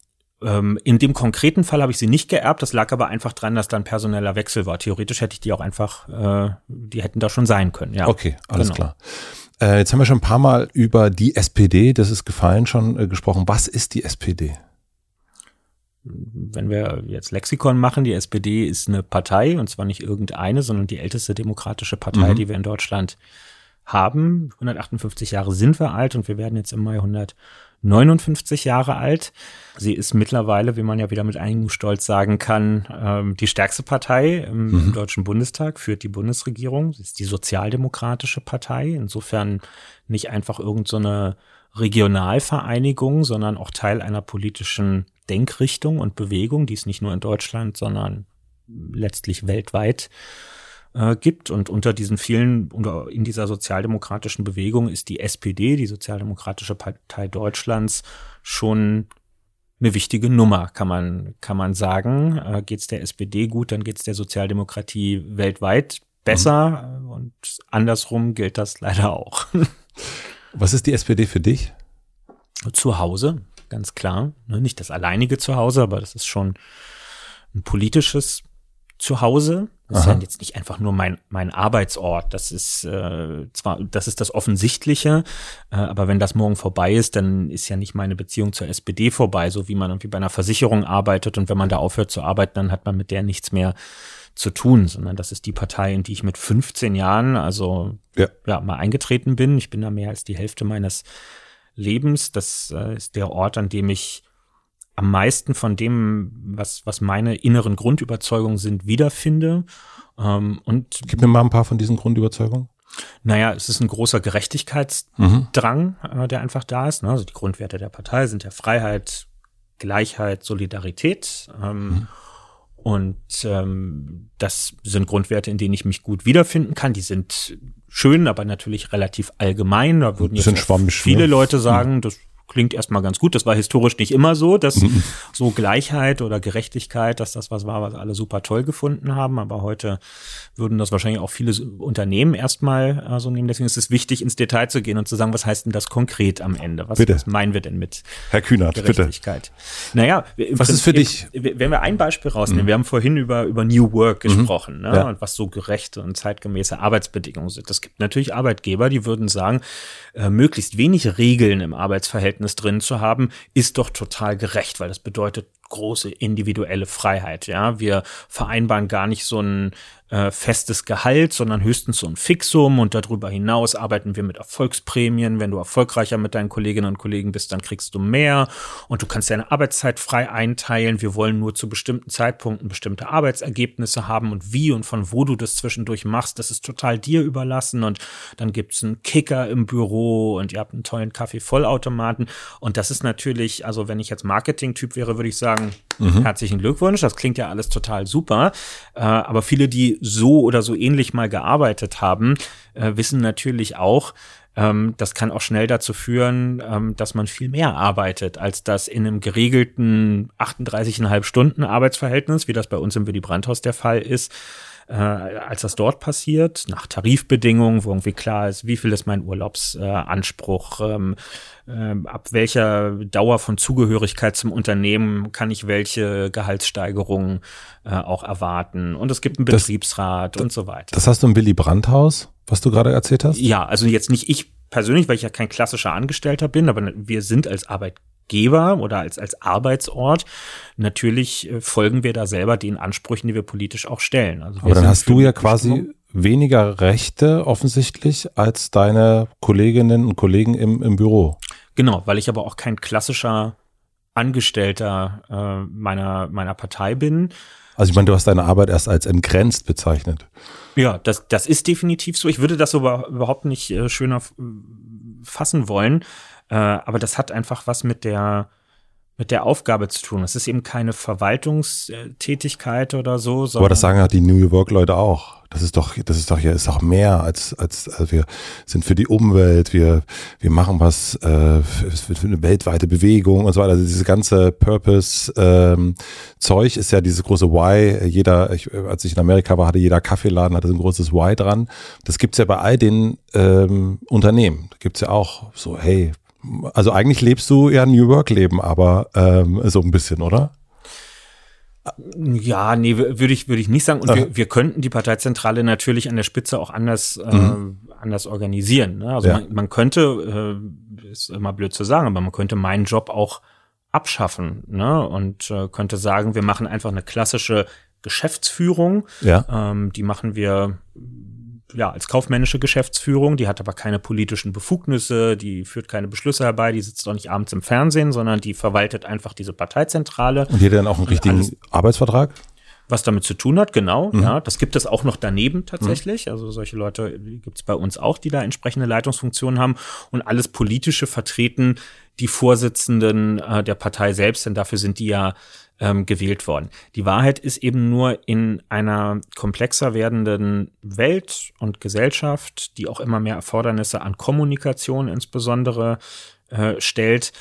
Ähm, in dem konkreten Fall habe ich sie nicht geerbt. Das lag aber einfach dran, dass da ein personeller Wechsel war. Theoretisch hätte ich die auch einfach, äh, die hätten da schon sein können. Ja. Okay, alles genau. klar. Äh, jetzt haben wir schon ein paar Mal über die SPD, das ist gefallen, schon gesprochen. Was ist die SPD? Wenn wir jetzt Lexikon machen, die SPD ist eine Partei, und zwar nicht irgendeine, sondern die älteste demokratische Partei, mhm. die wir in Deutschland haben. 158 Jahre sind wir alt und wir werden jetzt im Mai 100 59 Jahre alt. Sie ist mittlerweile, wie man ja wieder mit einigem Stolz sagen kann, ähm, die stärkste Partei im mhm. Deutschen Bundestag, führt die Bundesregierung. Sie ist die sozialdemokratische Partei. Insofern nicht einfach irgendeine so Regionalvereinigung, sondern auch Teil einer politischen Denkrichtung und Bewegung, die es nicht nur in Deutschland, sondern letztlich weltweit äh, gibt. Und unter diesen vielen, unter, in dieser sozialdemokratischen Bewegung ist die SPD, die Sozialdemokratische Partei Deutschlands, schon eine wichtige Nummer, kann man, kann man sagen. Äh, geht's der SPD gut, dann geht's der Sozialdemokratie weltweit besser. Mhm. Und andersrum gilt das leider auch. Was ist die SPD für dich? Zu Hause, ganz klar. Ne, nicht das alleinige Zuhause, aber das ist schon ein politisches Zuhause. Das Aha. ist ja jetzt nicht einfach nur mein, mein Arbeitsort. Das ist äh, zwar, das ist das Offensichtliche, äh, aber wenn das morgen vorbei ist, dann ist ja nicht meine Beziehung zur SPD vorbei, so wie man irgendwie bei einer Versicherung arbeitet und wenn man da aufhört zu arbeiten, dann hat man mit der nichts mehr zu tun, sondern das ist die Partei, in die ich mit 15 Jahren, also ja, ja mal eingetreten bin. Ich bin da mehr als die Hälfte meines Lebens. Das äh, ist der Ort, an dem ich am meisten von dem, was, was meine inneren Grundüberzeugungen sind, wiederfinde. Ähm, und Gib mir mal ein paar von diesen Grundüberzeugungen. Naja, es ist ein großer Gerechtigkeitsdrang, mhm. äh, der einfach da ist. Ne? Also die Grundwerte der Partei sind ja Freiheit, Gleichheit, Solidarität. Ähm, mhm. Und ähm, das sind Grundwerte, in denen ich mich gut wiederfinden kann. Die sind schön, aber natürlich relativ allgemein. Da würden jetzt viele ne? Leute sagen, mhm. das klingt erstmal ganz gut. Das war historisch nicht immer so, dass mhm. so Gleichheit oder Gerechtigkeit, dass das was war, was alle super toll gefunden haben. Aber heute würden das wahrscheinlich auch viele Unternehmen erstmal äh, so nehmen. Deswegen ist es wichtig, ins Detail zu gehen und zu sagen, was heißt denn das konkret am Ende? Was, bitte. was meinen wir denn mit Herr Kühnert, Gerechtigkeit? Bitte. Naja, was ist für dich? Wenn wir ein Beispiel rausnehmen, mhm. wir haben vorhin über, über New Work mhm. gesprochen, mhm. ne? Ja. und was so gerechte und zeitgemäße Arbeitsbedingungen sind. Das gibt natürlich Arbeitgeber, die würden sagen, äh, möglichst wenig Regeln im Arbeitsverhältnis drin zu haben, ist doch total gerecht, weil das bedeutet große individuelle Freiheit. Ja, wir vereinbaren gar nicht so ein äh, festes Gehalt, sondern höchstens so ein Fixum und darüber hinaus arbeiten wir mit Erfolgsprämien. Wenn du erfolgreicher mit deinen Kolleginnen und Kollegen bist, dann kriegst du mehr und du kannst deine Arbeitszeit frei einteilen. Wir wollen nur zu bestimmten Zeitpunkten bestimmte Arbeitsergebnisse haben und wie und von wo du das zwischendurch machst, das ist total dir überlassen und dann gibt's einen Kicker im Büro und ihr habt einen tollen Kaffee-Vollautomaten und das ist natürlich, also wenn ich jetzt Marketing-Typ wäre, würde ich sagen, mhm. herzlichen Glückwunsch, das klingt ja alles total super, äh, aber viele, die so oder so ähnlich mal gearbeitet haben, äh, wissen natürlich auch, ähm, das kann auch schnell dazu führen, ähm, dass man viel mehr arbeitet, als das in einem geregelten 38,5 Stunden Arbeitsverhältnis, wie das bei uns im Willy Brandt-Haus der Fall ist, äh, als das dort passiert, nach Tarifbedingungen, wo irgendwie klar ist, wie viel ist mein Urlaubsanspruch, äh, ähm, äh, ab welcher Dauer von Zugehörigkeit zum Unternehmen kann ich welche Gehaltssteigerungen äh, auch erwarten. Und es gibt einen Betriebsrat das, und so weiter. Das hast du im Willy Brandt-Haus, was du gerade erzählt hast? Ja, also jetzt nicht ich persönlich, weil ich ja kein klassischer Angestellter bin, aber wir sind als Arbeitgeber Arbeitgeber oder als, als Arbeitsort. Natürlich äh, folgen wir da selber den Ansprüchen, die wir politisch auch stellen. Also Aber dann hast du ja quasi weniger Rechte offensichtlich als deine Kolleginnen und Kollegen im, im Büro. Genau, weil ich aber auch kein klassischer Angestellter äh, meiner, meiner Partei bin. Also ich meine, du hast deine Arbeit erst als entgrenzt bezeichnet. Ja, das, das ist definitiv so. Ich würde das aber überhaupt nicht äh, schöner fassen wollen. Äh, aber das hat einfach was mit der mit der Aufgabe zu tun. Es ist eben keine Verwaltungstätigkeit oder so. Aber das sagen ja die New York-Leute auch. Das ist doch, das ist doch hier, ist doch mehr als, als, also wir sind für die Umwelt, wir, wir machen was äh, für, für eine weltweite Bewegung und so weiter. Also diese ganze Purpose-Zeug ähm, ist ja dieses große Why. Jeder, ich, als ich in Amerika war, hatte jeder Kaffeeladen, hatte so ein großes Why dran. Das gibt's ja bei all den ähm, Unternehmen. Da gibt's ja auch so, hey, also eigentlich lebst du ja ein New Work-Leben, aber ähm, so ein bisschen, oder? Ja, nee, würde ich, würde ich nicht sagen. Und wir, wir könnten die Parteizentrale natürlich an der Spitze auch anders, äh, mhm. anders organisieren. Ne? Also ja. man, man könnte, äh, ist immer blöd zu sagen, aber man könnte meinen Job auch abschaffen ne? und äh, könnte sagen, wir machen einfach eine klassische Geschäftsführung. Ja. Ähm, die machen wir ja, als kaufmännische Geschäftsführung, die hat aber keine politischen Befugnisse, die führt keine Beschlüsse herbei, die sitzt auch nicht abends im Fernsehen, sondern die verwaltet einfach diese Parteizentrale. Und die hat dann auch einen richtigen alles, Arbeitsvertrag? Was damit zu tun hat, genau. Mhm. Ja, das gibt es auch noch daneben tatsächlich. Mhm. Also solche Leute gibt es bei uns auch, die da entsprechende Leitungsfunktionen haben und alles politische vertreten die Vorsitzenden äh, der Partei selbst, denn dafür sind die ja ähm, gewählt worden. Die Wahrheit ist eben nur in einer komplexer werdenden Welt und Gesellschaft, die auch immer mehr Erfordernisse an Kommunikation insbesondere äh, stellt,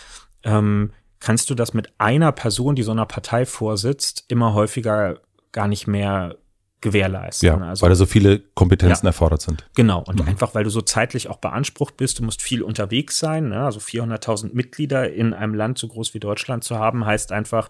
ähm, kannst du das mit einer Person, die so einer Partei vorsitzt, immer häufiger gar nicht mehr gewährleisten. Ja, also, weil da so viele Kompetenzen ja, erfordert sind. Genau, und mhm. einfach, weil du so zeitlich auch beansprucht bist, du musst viel unterwegs sein. Ne? Also 400.000 Mitglieder in einem Land so groß wie Deutschland zu haben, heißt einfach,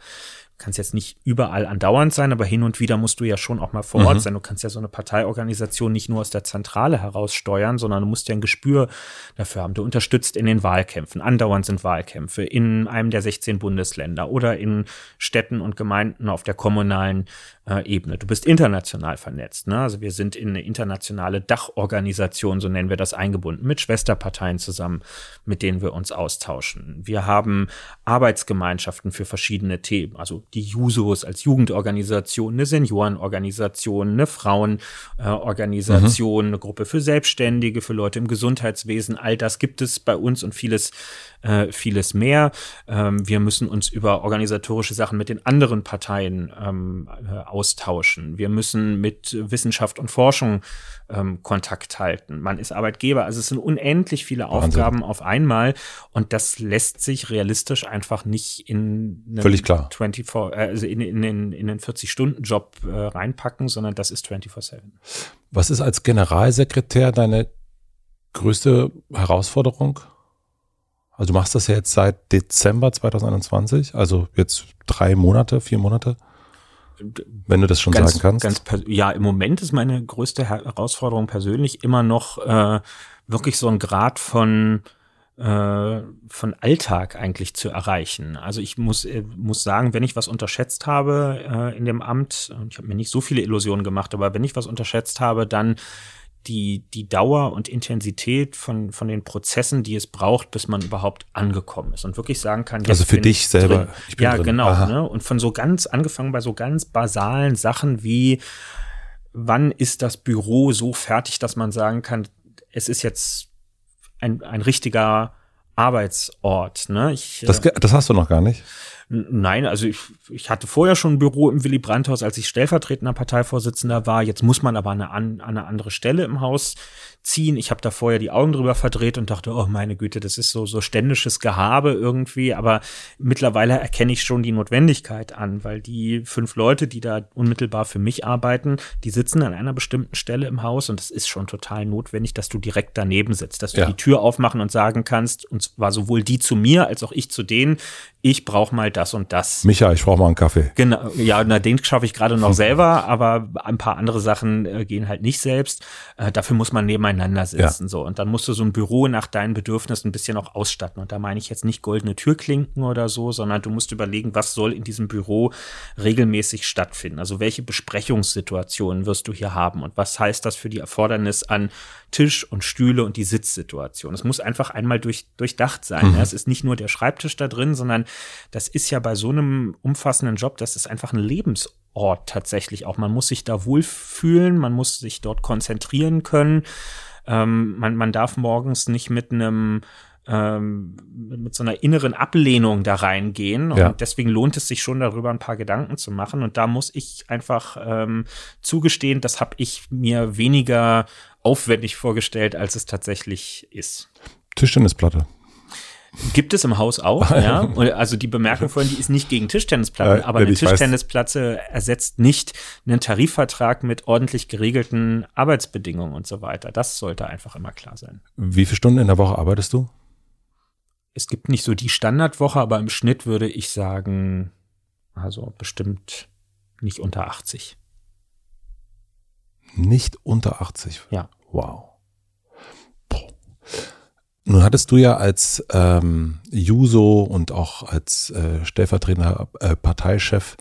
kannst jetzt nicht überall andauernd sein, aber hin und wieder musst du ja schon auch mal vor Ort mhm. sein. Du kannst ja so eine Parteiorganisation nicht nur aus der Zentrale heraus steuern, sondern du musst ja ein Gespür dafür haben. Du unterstützt in den Wahlkämpfen. Andauernd sind Wahlkämpfe in einem der 16 Bundesländer oder in Städten und Gemeinden auf der kommunalen äh, Ebene. Du bist international vernetzt. Ne? Also wir sind in eine internationale Dachorganisation, so nennen wir das, eingebunden, mit Schwesterparteien zusammen, mit denen wir uns austauschen. Wir haben Arbeitsgemeinschaften für verschiedene Themen, also die Jusos als Jugendorganisation, eine Seniorenorganisation, eine Frauenorganisation, äh, mhm. eine Gruppe für Selbstständige, für Leute im Gesundheitswesen. All das gibt es bei uns und vieles, äh, vieles mehr. Ähm, wir müssen uns über organisatorische Sachen mit den anderen Parteien ähm, äh, austauschen. Wir müssen mit Wissenschaft und Forschung ähm, Kontakt halten. Man ist Arbeitgeber. Also es sind unendlich viele Wahnsinn. Aufgaben auf einmal und das lässt sich realistisch einfach nicht in Völlig klar. 24, also in, in, in, in den 40-Stunden-Job äh, reinpacken, sondern das ist 24-7. Was ist als Generalsekretär deine größte Herausforderung? Also du machst das ja jetzt seit Dezember 2021, also jetzt drei Monate, vier Monate. Wenn du das schon ganz, sagen kannst. Ganz, ja, im Moment ist meine größte Herausforderung persönlich immer noch äh, wirklich so ein Grad von äh, von Alltag eigentlich zu erreichen. Also ich muss, äh, muss sagen, wenn ich was unterschätzt habe äh, in dem Amt, und ich habe mir nicht so viele Illusionen gemacht, aber wenn ich was unterschätzt habe, dann die, die Dauer und Intensität von, von den Prozessen, die es braucht, bis man überhaupt angekommen ist und wirklich sagen kann, also für dich selber. ja, drin. genau. Ne? Und von so ganz, angefangen bei so ganz basalen Sachen wie, wann ist das Büro so fertig, dass man sagen kann, es ist jetzt ein, ein richtiger Arbeitsort. Ne? Ich, das, äh, das hast du noch gar nicht. Nein, also ich, ich hatte vorher schon ein Büro im Willy Brandt-Haus, als ich stellvertretender Parteivorsitzender war. Jetzt muss man aber an eine, eine andere Stelle im Haus ziehen. Ich habe da vorher die Augen drüber verdreht und dachte, oh meine Güte, das ist so so ständisches Gehabe irgendwie. Aber mittlerweile erkenne ich schon die Notwendigkeit an, weil die fünf Leute, die da unmittelbar für mich arbeiten, die sitzen an einer bestimmten Stelle im Haus und es ist schon total notwendig, dass du direkt daneben sitzt, dass du ja. die Tür aufmachen und sagen kannst, und zwar sowohl die zu mir als auch ich zu denen, ich brauche mal das und das. Micha, ich brauche mal einen Kaffee. Genau, ja, na, den schaffe ich gerade noch selber, aber ein paar andere Sachen äh, gehen halt nicht selbst. Äh, dafür muss man nebeneinander sitzen. Ja. So. Und dann musst du so ein Büro nach deinen Bedürfnissen ein bisschen auch ausstatten. Und da meine ich jetzt nicht goldene Türklinken oder so, sondern du musst überlegen, was soll in diesem Büro regelmäßig stattfinden. Also welche Besprechungssituationen wirst du hier haben und was heißt das für die Erfordernis an Tisch und Stühle und die Sitzsituation. Es muss einfach einmal durch, durchdacht sein. Mhm. Ja, es ist nicht nur der Schreibtisch da drin, sondern das ist ja bei so einem umfassenden Job, das ist einfach ein Lebensort tatsächlich auch. Man muss sich da wohlfühlen, man muss sich dort konzentrieren können. Ähm, man, man darf morgens nicht mit einem ähm, mit so einer inneren Ablehnung da reingehen. Und ja. deswegen lohnt es sich schon darüber ein paar Gedanken zu machen. Und da muss ich einfach ähm, zugestehen, das habe ich mir weniger aufwendig vorgestellt, als es tatsächlich ist. Tischtennisplatte. Gibt es im Haus auch, ja. Also die Bemerkung vorhin, die ist nicht gegen Tischtennisplatten, äh, aber eine Tischtennisplatte ersetzt nicht einen Tarifvertrag mit ordentlich geregelten Arbeitsbedingungen und so weiter. Das sollte einfach immer klar sein. Wie viele Stunden in der Woche arbeitest du? Es gibt nicht so die Standardwoche, aber im Schnitt würde ich sagen, also bestimmt nicht unter 80. Nicht unter 80? Ja. Wow. Nun hattest du ja als ähm, Juso und auch als äh, stellvertretender äh, Parteichef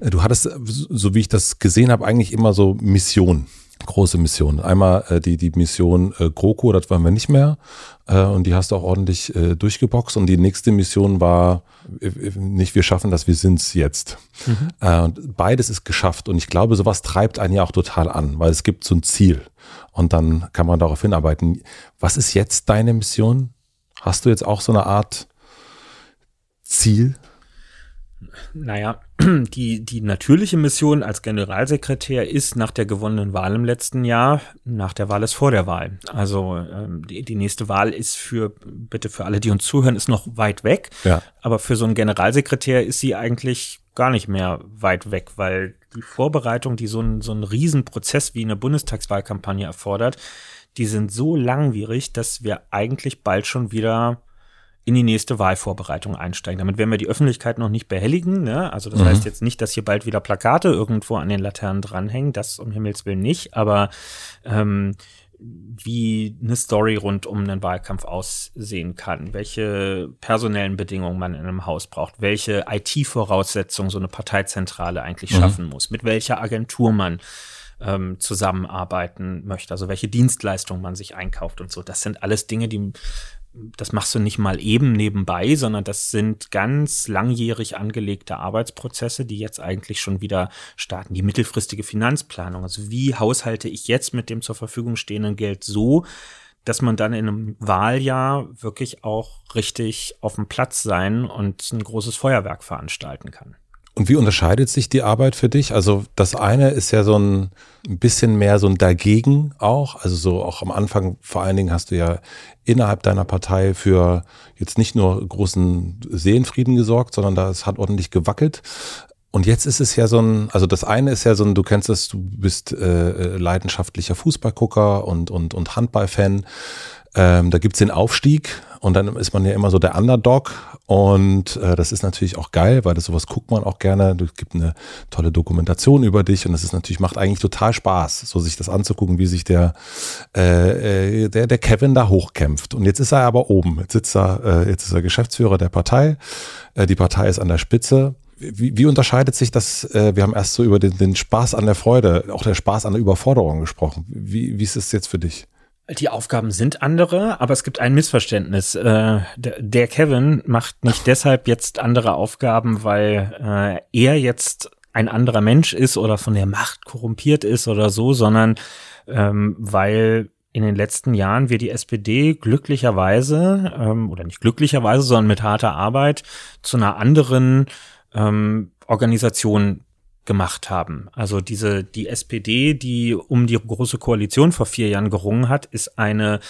Du hattest, so wie ich das gesehen habe, eigentlich immer so Mission große Mission. Einmal äh, die, die Mission äh, GroKo, das waren wir nicht mehr. Äh, und die hast du auch ordentlich äh, durchgeboxt. Und die nächste Mission war äh, nicht wir schaffen das, wir sind's jetzt. Mhm. Äh, und beides ist geschafft. Und ich glaube, sowas treibt einen ja auch total an, weil es gibt so ein Ziel. Und dann kann man darauf hinarbeiten. Was ist jetzt deine Mission? Hast du jetzt auch so eine Art Ziel? Naja, die, die natürliche Mission als Generalsekretär ist nach der gewonnenen Wahl im letzten Jahr, nach der Wahl ist vor der Wahl. Also ähm, die, die nächste Wahl ist für, bitte für alle, die uns zuhören, ist noch weit weg. Ja. Aber für so einen Generalsekretär ist sie eigentlich gar nicht mehr weit weg, weil die Vorbereitung, die so ein, so ein Riesenprozess wie eine Bundestagswahlkampagne erfordert, die sind so langwierig, dass wir eigentlich bald schon wieder in die nächste Wahlvorbereitung einsteigen. Damit werden wir die Öffentlichkeit noch nicht behelligen. Ne? Also das mhm. heißt jetzt nicht, dass hier bald wieder Plakate irgendwo an den Laternen dranhängen. Das um Himmels Willen nicht. Aber ähm, wie eine Story rund um einen Wahlkampf aussehen kann, welche personellen Bedingungen man in einem Haus braucht, welche IT-Voraussetzungen so eine Parteizentrale eigentlich mhm. schaffen muss, mit welcher Agentur man ähm, zusammenarbeiten möchte, also welche Dienstleistungen man sich einkauft und so. Das sind alles Dinge, die das machst du nicht mal eben nebenbei, sondern das sind ganz langjährig angelegte Arbeitsprozesse, die jetzt eigentlich schon wieder starten. Die mittelfristige Finanzplanung. Also wie haushalte ich jetzt mit dem zur Verfügung stehenden Geld so, dass man dann in einem Wahljahr wirklich auch richtig auf dem Platz sein und ein großes Feuerwerk veranstalten kann. Und wie unterscheidet sich die Arbeit für dich? Also das eine ist ja so ein bisschen mehr so ein Dagegen auch. Also so auch am Anfang vor allen Dingen hast du ja innerhalb deiner Partei für jetzt nicht nur großen Seelenfrieden gesorgt, sondern das hat ordentlich gewackelt. Und jetzt ist es ja so ein, also das eine ist ja so ein, du kennst es, du bist äh, leidenschaftlicher Fußballgucker und, und, und Handballfan. Ähm, da gibt's den Aufstieg und dann ist man ja immer so der Underdog und äh, das ist natürlich auch geil, weil das sowas guckt man auch gerne. Es gibt eine tolle Dokumentation über dich und das ist natürlich macht eigentlich total Spaß, so sich das anzugucken, wie sich der äh, äh, der der Kevin da hochkämpft. Und jetzt ist er aber oben. Jetzt sitzt er, äh, jetzt ist er Geschäftsführer der Partei. Äh, die Partei ist an der Spitze. Wie, wie unterscheidet sich das? Äh, wir haben erst so über den, den Spaß an der Freude, auch der Spaß an der Überforderung gesprochen. Wie, wie ist es jetzt für dich? Die Aufgaben sind andere, aber es gibt ein Missverständnis. Äh, der Kevin macht nicht deshalb jetzt andere Aufgaben, weil äh, er jetzt ein anderer Mensch ist oder von der Macht korrumpiert ist oder so, sondern ähm, weil in den letzten Jahren wir die SPD glücklicherweise, ähm, oder nicht glücklicherweise, sondern mit harter Arbeit zu einer anderen ähm, Organisation gemacht haben. Also diese, die SPD, die um die große Koalition vor vier Jahren gerungen hat, ist eine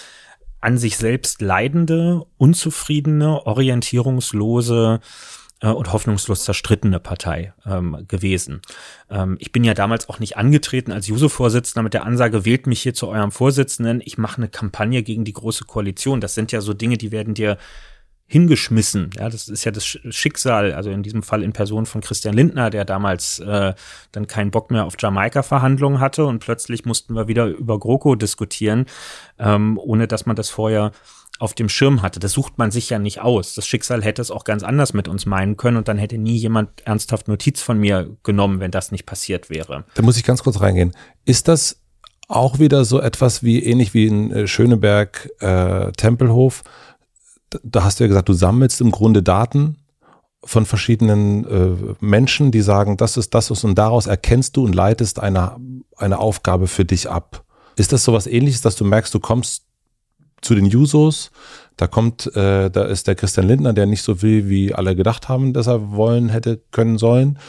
an sich selbst leidende, unzufriedene, orientierungslose äh, und hoffnungslos zerstrittene Partei ähm, gewesen. Ähm, ich bin ja damals auch nicht angetreten als Juso-Vorsitzender mit der Ansage, wählt mich hier zu eurem Vorsitzenden, ich mache eine Kampagne gegen die große Koalition. Das sind ja so Dinge, die werden dir hingeschmissen. Ja, das ist ja das Schicksal, also in diesem Fall in Person von Christian Lindner, der damals äh, dann keinen Bock mehr auf Jamaika-Verhandlungen hatte und plötzlich mussten wir wieder über GroKo diskutieren, ähm, ohne dass man das vorher auf dem Schirm hatte. Das sucht man sich ja nicht aus. Das Schicksal hätte es auch ganz anders mit uns meinen können und dann hätte nie jemand ernsthaft Notiz von mir genommen, wenn das nicht passiert wäre. Da muss ich ganz kurz reingehen. Ist das auch wieder so etwas wie ähnlich wie in äh, Schöneberg äh, Tempelhof? Da hast du ja gesagt, du sammelst im Grunde Daten von verschiedenen äh, Menschen, die sagen, das ist das ist und daraus erkennst du und leitest eine, eine Aufgabe für dich ab. Ist das sowas ähnliches, dass du merkst, du kommst zu den Jusos, da kommt, äh, da ist der Christian Lindner, der nicht so will, wie alle gedacht haben, dass er wollen hätte können sollen.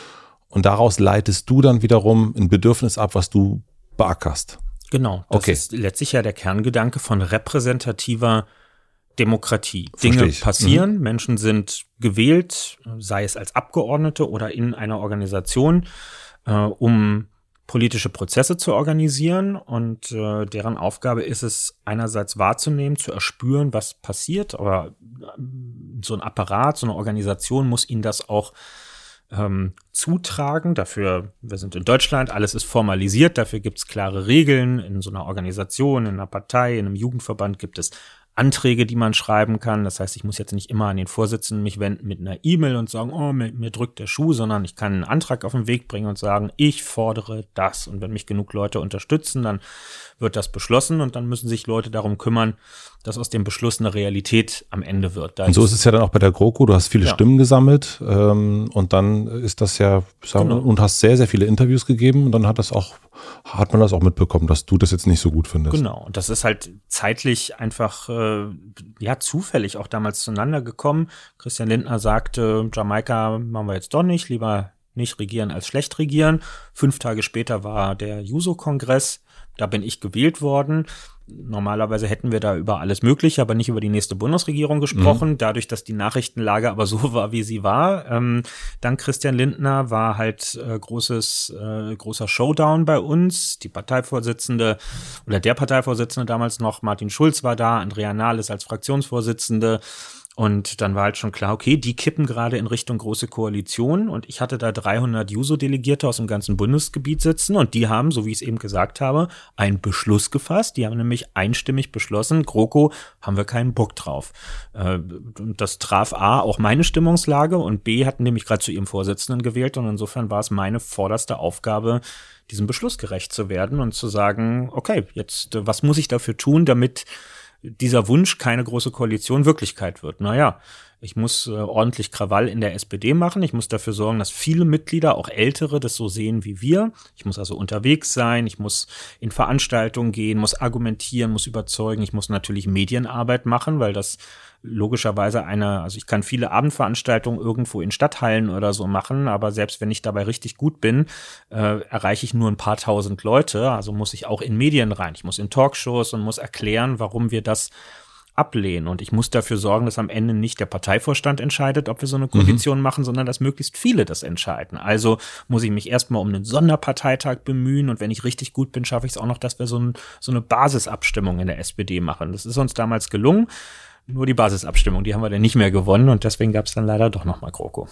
Und daraus leitest du dann wiederum ein Bedürfnis ab, was du beackerst. Genau. Das okay. ist letztlich ja der Kerngedanke von repräsentativer Demokratie. Dinge passieren, mhm. Menschen sind gewählt, sei es als Abgeordnete oder in einer Organisation, äh, um politische Prozesse zu organisieren und äh, deren Aufgabe ist es einerseits wahrzunehmen, zu erspüren, was passiert, aber äh, so ein Apparat, so eine Organisation muss ihnen das auch ähm, zutragen. Dafür, wir sind in Deutschland, alles ist formalisiert, dafür gibt es klare Regeln. In so einer Organisation, in einer Partei, in einem Jugendverband gibt es Anträge, die man schreiben kann. Das heißt, ich muss jetzt nicht immer an den Vorsitzenden mich wenden mit einer E-Mail und sagen, oh, mir, mir, drückt der Schuh, sondern ich kann einen Antrag auf den Weg bringen und sagen, ich fordere das. Und wenn mich genug Leute unterstützen, dann wird das beschlossen und dann müssen sich Leute darum kümmern, dass aus dem Beschluss eine Realität am Ende wird. Da und so ist es ja dann auch bei der GroKo. Du hast viele ja. Stimmen gesammelt ähm, und dann ist das ja, sagen, genau. und hast sehr, sehr viele Interviews gegeben und dann hat das auch hat man das auch mitbekommen, dass du das jetzt nicht so gut findest. Genau, und das ist halt zeitlich einfach äh, ja zufällig auch damals zueinander gekommen. Christian Lindner sagte, Jamaika machen wir jetzt doch nicht, lieber nicht regieren als schlecht regieren. Fünf Tage später war der Juso-Kongress, da bin ich gewählt worden. Normalerweise hätten wir da über alles Mögliche, aber nicht über die nächste Bundesregierung gesprochen. Mhm. Dadurch, dass die Nachrichtenlage aber so war, wie sie war. Ähm, dank Christian Lindner war halt äh, großes, äh, großer Showdown bei uns. Die Parteivorsitzende oder der Parteivorsitzende damals noch, Martin Schulz war da, Andrea Nahles als Fraktionsvorsitzende. Und dann war halt schon klar, okay, die kippen gerade in Richtung große Koalition und ich hatte da 300 Juso-Delegierte aus dem ganzen Bundesgebiet sitzen und die haben, so wie ich es eben gesagt habe, einen Beschluss gefasst. Die haben nämlich einstimmig beschlossen, GroKo haben wir keinen Bock drauf. Äh, das traf A, auch meine Stimmungslage und B, hatten nämlich gerade zu ihrem Vorsitzenden gewählt und insofern war es meine vorderste Aufgabe, diesem Beschluss gerecht zu werden und zu sagen, okay, jetzt, was muss ich dafür tun, damit dieser Wunsch, keine große Koalition, Wirklichkeit wird. Naja, ich muss äh, ordentlich Krawall in der SPD machen. Ich muss dafür sorgen, dass viele Mitglieder, auch ältere, das so sehen wie wir. Ich muss also unterwegs sein. Ich muss in Veranstaltungen gehen, muss argumentieren, muss überzeugen. Ich muss natürlich Medienarbeit machen, weil das logischerweise eine, also ich kann viele Abendveranstaltungen irgendwo in Stadthallen oder so machen, aber selbst wenn ich dabei richtig gut bin, äh, erreiche ich nur ein paar tausend Leute. Also muss ich auch in Medien rein. Ich muss in Talkshows und muss erklären, warum wir das ablehnen. Und ich muss dafür sorgen, dass am Ende nicht der Parteivorstand entscheidet, ob wir so eine Koalition mhm. machen, sondern dass möglichst viele das entscheiden. Also muss ich mich erstmal um einen Sonderparteitag bemühen und wenn ich richtig gut bin, schaffe ich es auch noch, dass wir so, ein, so eine Basisabstimmung in der SPD machen. Das ist uns damals gelungen. Nur die Basisabstimmung, die haben wir dann nicht mehr gewonnen und deswegen gab es dann leider doch nochmal GroKo.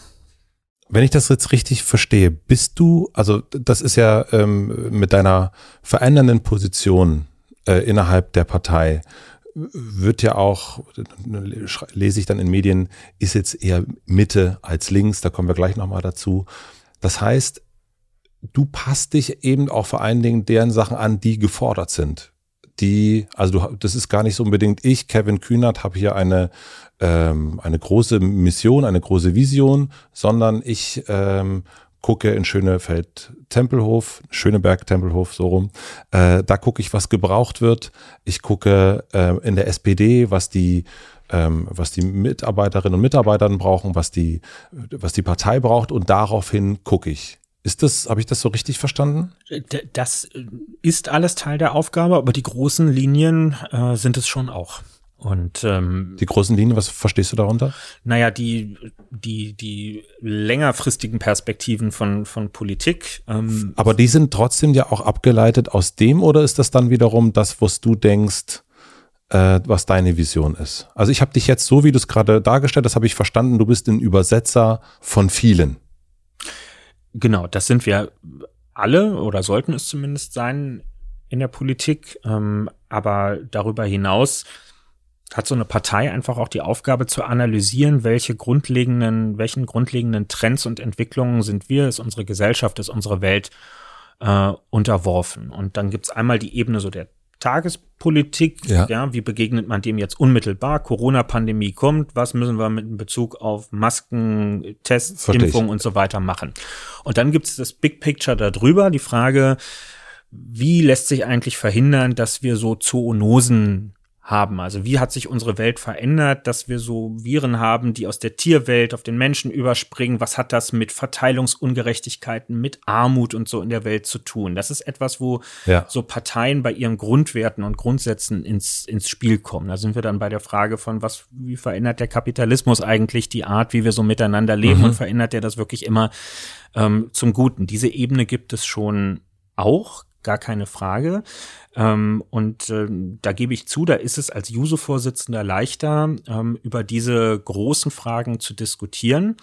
Wenn ich das jetzt richtig verstehe, bist du, also das ist ja ähm, mit deiner verändernden Position äh, innerhalb der Partei, wird ja auch, lese ich dann in Medien, ist jetzt eher Mitte als links, da kommen wir gleich nochmal dazu. Das heißt, du passt dich eben auch vor allen Dingen deren Sachen an, die gefordert sind die, also du, das ist gar nicht so unbedingt ich, Kevin Kühnert, habe hier eine, ähm, eine große Mission, eine große Vision, sondern ich ähm, gucke in Schönefeld Tempelhof, Schöneberg Tempelhof, so rum. Äh, da gucke ich, was gebraucht wird. Ich gucke äh, in der SPD, was die ähm, was die Mitarbeiterinnen und Mitarbeiter brauchen, was die, was die Partei braucht und daraufhin gucke ich. Ist das, habe ich das so richtig verstanden? Das äh, ist alles Teil der Aufgabe, aber die großen Linien äh, sind es schon auch. Und ähm, die großen Linien, was verstehst du darunter? Naja, die, die, die längerfristigen Perspektiven von, von Politik. Ähm, aber die sind trotzdem ja auch abgeleitet aus dem, oder ist das dann wiederum das, was du denkst, äh, was deine Vision ist? Also ich habe dich jetzt so, wie du es gerade dargestellt hast, habe ich verstanden, du bist ein Übersetzer von vielen. Genau, das sind wir alle oder sollten es zumindest sein in der Politik. Ähm, aber darüber hinaus hat so eine Partei einfach auch die Aufgabe zu analysieren, welche grundlegenden, welchen grundlegenden Trends und Entwicklungen sind wir, ist unsere Gesellschaft, ist unsere Welt äh, unterworfen. Und dann gibt's einmal die Ebene so der Tagespolitik, ja. ja. wie begegnet man dem jetzt unmittelbar? Corona-Pandemie kommt, was müssen wir mit Bezug auf Masken, Tests, Verstehe Impfung und so weiter machen? Und dann gibt es das Big Picture darüber, die Frage, wie lässt sich eigentlich verhindern, dass wir so Zoonosen haben. Also wie hat sich unsere Welt verändert, dass wir so Viren haben, die aus der Tierwelt auf den Menschen überspringen? Was hat das mit Verteilungsungerechtigkeiten, mit Armut und so in der Welt zu tun? Das ist etwas, wo ja. so Parteien bei ihren Grundwerten und Grundsätzen ins, ins Spiel kommen. Da sind wir dann bei der Frage von, was, wie verändert der Kapitalismus eigentlich die Art, wie wir so miteinander leben mhm. und verändert er das wirklich immer ähm, zum Guten? Diese Ebene gibt es schon auch, gar keine Frage. Ähm, und äh, da gebe ich zu, da ist es als Juso-Vorsitzender leichter, ähm, über diese großen Fragen zu diskutieren,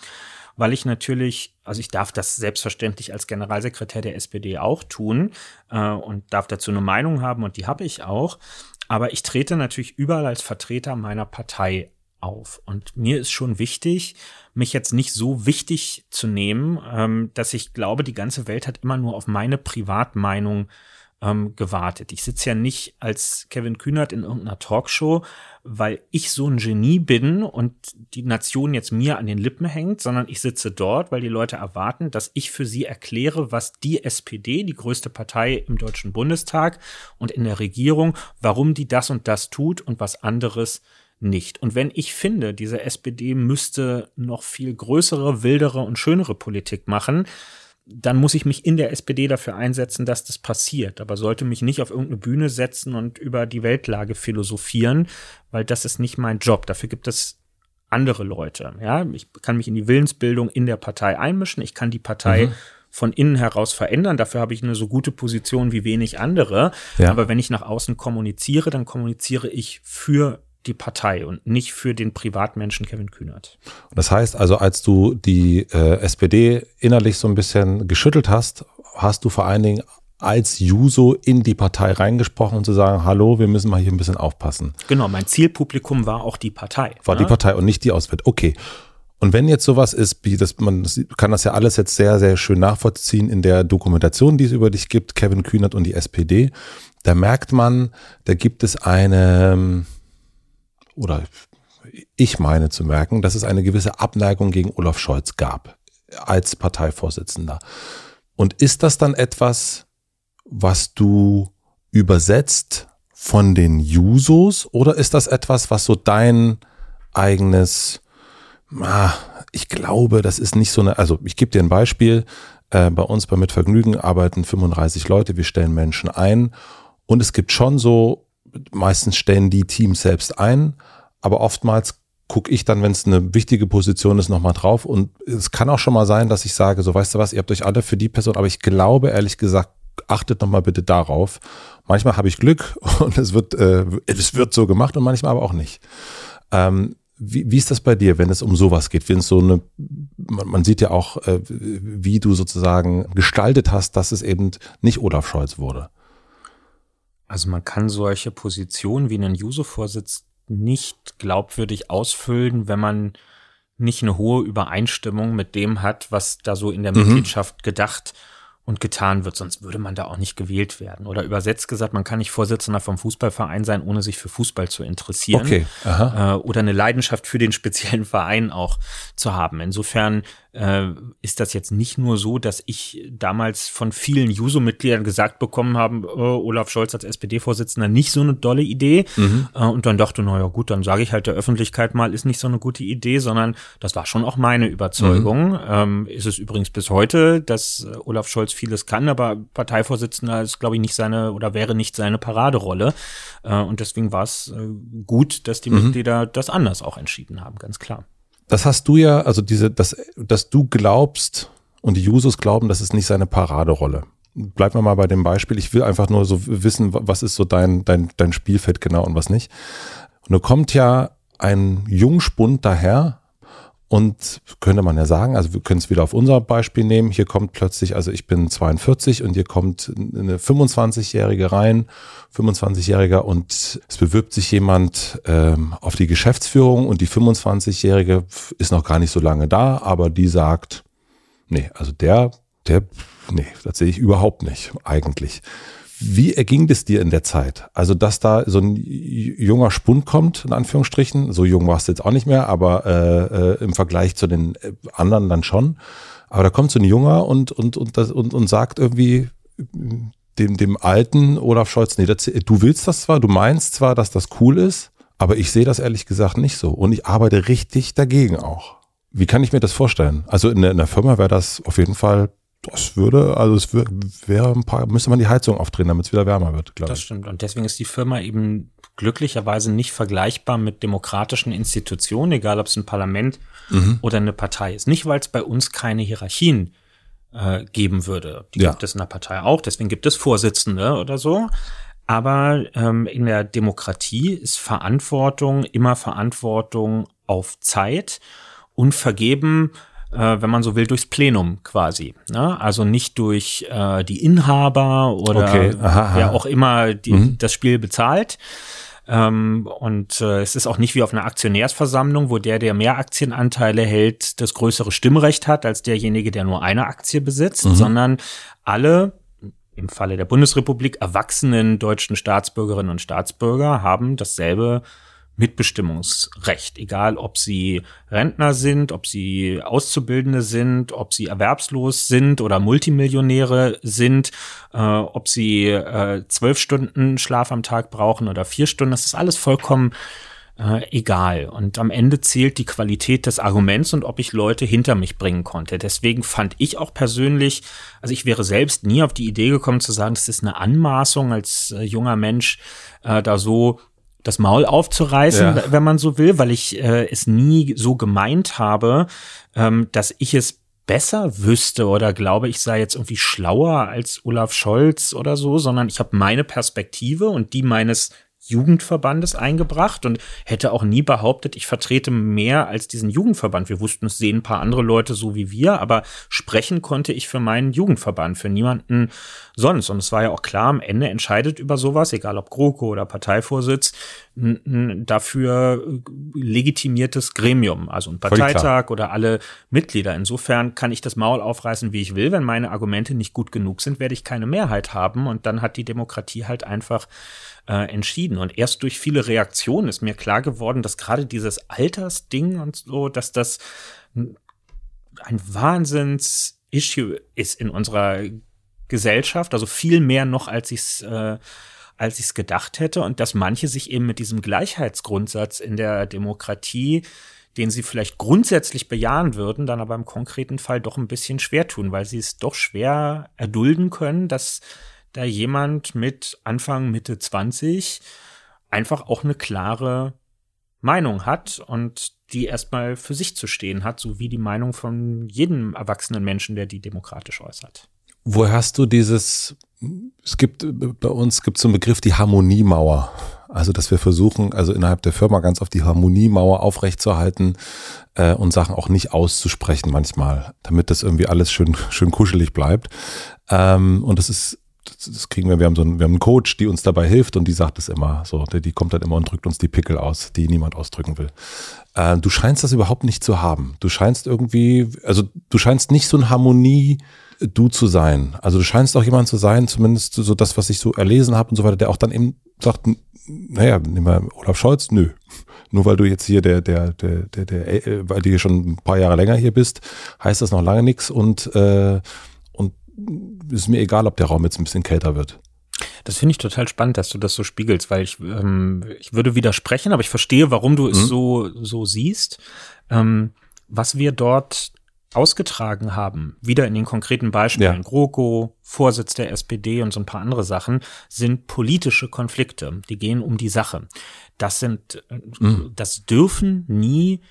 weil ich natürlich, also ich darf das selbstverständlich als Generalsekretär der SPD auch tun äh, und darf dazu eine Meinung haben und die habe ich auch. Aber ich trete natürlich überall als Vertreter meiner Partei auf. Und mir ist schon wichtig, mich jetzt nicht so wichtig zu nehmen, ähm, dass ich glaube, die ganze Welt hat immer nur auf meine Privatmeinung ähm, gewartet. Ich sitze ja nicht als Kevin Kühnert in irgendeiner Talkshow, weil ich so ein Genie bin und die Nation jetzt mir an den Lippen hängt, sondern ich sitze dort, weil die Leute erwarten, dass ich für sie erkläre, was die SPD, die größte Partei im Deutschen Bundestag und in der Regierung, warum die das und das tut und was anderes nicht. Und wenn ich finde, diese SPD müsste noch viel größere, wildere und schönere Politik machen, dann muss ich mich in der SPD dafür einsetzen, dass das passiert. Aber sollte mich nicht auf irgendeine Bühne setzen und über die Weltlage philosophieren, weil das ist nicht mein Job. Dafür gibt es andere Leute. Ja, ich kann mich in die Willensbildung in der Partei einmischen. Ich kann die Partei mhm. von innen heraus verändern. Dafür habe ich eine so gute Position wie wenig andere. Ja. Aber wenn ich nach außen kommuniziere, dann kommuniziere ich für die Partei und nicht für den Privatmenschen Kevin Kühnert. Das heißt also, als du die äh, SPD innerlich so ein bisschen geschüttelt hast, hast du vor allen Dingen als Juso in die Partei reingesprochen und zu sagen, hallo, wir müssen mal hier ein bisschen aufpassen. Genau, mein Zielpublikum war auch die Partei. War ne? die Partei und nicht die Auswählt. Okay. Und wenn jetzt sowas ist, wie das, man kann das ja alles jetzt sehr, sehr schön nachvollziehen in der Dokumentation, die es über dich gibt, Kevin Kühnert und die SPD, da merkt man, da gibt es eine, oder ich meine zu merken, dass es eine gewisse Abneigung gegen Olaf Scholz gab als Parteivorsitzender. Und ist das dann etwas, was du übersetzt von den Jusos oder ist das etwas, was so dein eigenes, ah, ich glaube, das ist nicht so eine, also ich gebe dir ein Beispiel, äh, bei uns bei Mitvergnügen arbeiten 35 Leute, wir stellen Menschen ein und es gibt schon so meistens stellen die Teams selbst ein, aber oftmals gucke ich dann, wenn es eine wichtige Position ist, nochmal drauf. Und es kann auch schon mal sein, dass ich sage, so weißt du was, ihr habt euch alle für die Person, aber ich glaube ehrlich gesagt, achtet nochmal bitte darauf. Manchmal habe ich Glück und es wird, äh, es wird so gemacht und manchmal aber auch nicht. Ähm, wie, wie ist das bei dir, wenn es um sowas geht? Wenn es so eine, man, man sieht ja auch, äh, wie du sozusagen gestaltet hast, dass es eben nicht Olaf Scholz wurde. Also man kann solche Positionen wie einen Juso-Vorsitz nicht glaubwürdig ausfüllen, wenn man nicht eine hohe Übereinstimmung mit dem hat, was da so in der mhm. Mitgliedschaft gedacht und getan wird, sonst würde man da auch nicht gewählt werden. Oder übersetzt gesagt, man kann nicht Vorsitzender vom Fußballverein sein, ohne sich für Fußball zu interessieren. Okay. Aha. Äh, oder eine Leidenschaft für den speziellen Verein auch zu haben. Insofern äh, ist das jetzt nicht nur so, dass ich damals von vielen Juso-Mitgliedern gesagt bekommen habe, oh, Olaf Scholz als SPD-Vorsitzender nicht so eine dolle Idee. Mhm. Äh, und dann dachte, naja gut, dann sage ich halt der Öffentlichkeit mal, ist nicht so eine gute Idee, sondern das war schon auch meine Überzeugung. Mhm. Ähm, ist es übrigens bis heute, dass äh, Olaf Scholz vieles kann, aber Parteivorsitzender ist, glaube ich, nicht seine oder wäre nicht seine Paraderolle. Äh, und deswegen war es äh, gut, dass die mhm. Mitglieder das anders auch entschieden haben, ganz klar. Das hast du ja, also diese, dass, dass du glaubst und die Jusos glauben, das ist nicht seine Paraderolle. Bleiben wir mal bei dem Beispiel. Ich will einfach nur so wissen, was ist so dein, dein, dein Spielfeld genau und was nicht. Und da kommt ja ein Jungspund daher, und könnte man ja sagen, also wir können es wieder auf unser Beispiel nehmen. Hier kommt plötzlich, also ich bin 42 und hier kommt eine 25-Jährige rein, 25-Jähriger und es bewirbt sich jemand ähm, auf die Geschäftsführung und die 25-Jährige ist noch gar nicht so lange da, aber die sagt, nee, also der, der, nee, das sehe ich überhaupt nicht eigentlich. Wie erging es dir in der Zeit? Also, dass da so ein junger Spund kommt, in Anführungsstrichen, so jung warst du jetzt auch nicht mehr, aber äh, äh, im Vergleich zu den äh, anderen dann schon. Aber da kommt so ein Junger und, und, und, das, und, und sagt irgendwie dem, dem alten Olaf Scholz, nee, das, du willst das zwar, du meinst zwar, dass das cool ist, aber ich sehe das ehrlich gesagt nicht so. Und ich arbeite richtig dagegen auch. Wie kann ich mir das vorstellen? Also in in der Firma wäre das auf jeden Fall das würde, also es wäre ein paar, müsste man die Heizung aufdrehen, damit es wieder wärmer wird, glaube ich. Das stimmt. Und deswegen ist die Firma eben glücklicherweise nicht vergleichbar mit demokratischen Institutionen, egal ob es ein Parlament mhm. oder eine Partei ist. Nicht, weil es bei uns keine Hierarchien äh, geben würde. Die ja. gibt es in der Partei auch, deswegen gibt es Vorsitzende oder so. Aber ähm, in der Demokratie ist Verantwortung immer Verantwortung auf Zeit und vergeben äh, wenn man so will, durchs Plenum quasi. Ne? Also nicht durch äh, die Inhaber oder okay. aha, aha. wer auch immer die, mhm. das Spiel bezahlt. Ähm, und äh, es ist auch nicht wie auf einer Aktionärsversammlung, wo der, der mehr Aktienanteile hält, das größere Stimmrecht hat als derjenige, der nur eine Aktie besitzt, mhm. sondern alle im Falle der Bundesrepublik erwachsenen deutschen Staatsbürgerinnen und Staatsbürger haben dasselbe Mitbestimmungsrecht, egal ob sie Rentner sind, ob sie Auszubildende sind, ob sie erwerbslos sind oder Multimillionäre sind, äh, ob sie äh, zwölf Stunden Schlaf am Tag brauchen oder vier Stunden, das ist alles vollkommen äh, egal. Und am Ende zählt die Qualität des Arguments und ob ich Leute hinter mich bringen konnte. Deswegen fand ich auch persönlich, also ich wäre selbst nie auf die Idee gekommen zu sagen, das ist eine Anmaßung als äh, junger Mensch, äh, da so das Maul aufzureißen, ja. wenn man so will, weil ich äh, es nie so gemeint habe, ähm, dass ich es besser wüsste oder glaube, ich sei jetzt irgendwie schlauer als Olaf Scholz oder so, sondern ich habe meine Perspektive und die meines Jugendverbandes eingebracht und hätte auch nie behauptet, ich vertrete mehr als diesen Jugendverband. Wir wussten, es sehen ein paar andere Leute so wie wir, aber sprechen konnte ich für meinen Jugendverband, für niemanden sonst. Und es war ja auch klar, am Ende entscheidet über sowas, egal ob GroKo oder Parteivorsitz, dafür legitimiertes Gremium, also ein Parteitag oder alle Mitglieder. Insofern kann ich das Maul aufreißen, wie ich will. Wenn meine Argumente nicht gut genug sind, werde ich keine Mehrheit haben und dann hat die Demokratie halt einfach äh, entschieden. Und erst durch viele Reaktionen ist mir klar geworden, dass gerade dieses Altersding und so, dass das ein Wahnsinns-Issue ist in unserer Gesellschaft, also viel mehr noch, als ich es äh, als ich es gedacht hätte und dass manche sich eben mit diesem Gleichheitsgrundsatz in der Demokratie, den sie vielleicht grundsätzlich bejahen würden, dann aber im konkreten Fall doch ein bisschen schwer tun, weil sie es doch schwer erdulden können, dass da jemand mit Anfang, Mitte 20 einfach auch eine klare Meinung hat und die erstmal für sich zu stehen hat, so wie die Meinung von jedem erwachsenen Menschen, der die demokratisch äußert. Woher hast du dieses, es gibt, bei uns gibt es so einen Begriff, die Harmoniemauer. Also, dass wir versuchen, also innerhalb der Firma ganz auf die Harmoniemauer aufrechtzuerhalten äh, und Sachen auch nicht auszusprechen manchmal, damit das irgendwie alles schön, schön kuschelig bleibt. Ähm, und das ist das, das kriegen wir, wir haben so einen, wir haben einen Coach, die uns dabei hilft und die sagt es immer so, die, die kommt dann immer und drückt uns die Pickel aus, die niemand ausdrücken will. Äh, du scheinst das überhaupt nicht zu haben. Du scheinst irgendwie, also du scheinst nicht so ein Harmonie du zu sein. Also du scheinst auch jemand zu sein, zumindest so das, was ich so erlesen habe und so weiter, der auch dann eben sagt, naja, nehmen wir Olaf Scholz, nö. Nur weil du jetzt hier der, der, der, der, der, äh, weil du hier schon ein paar Jahre länger hier bist, heißt das noch lange nichts und äh, ist mir egal, ob der Raum jetzt ein bisschen kälter wird. Das finde ich total spannend, dass du das so spiegelst, weil ich, ähm, ich würde widersprechen, aber ich verstehe, warum du es mhm. so, so siehst. Ähm, was wir dort ausgetragen haben, wieder in den konkreten Beispielen, ja. GroKo, Vorsitz der SPD und so ein paar andere Sachen, sind politische Konflikte. Die gehen um die Sache. Das sind, mhm. das dürfen nie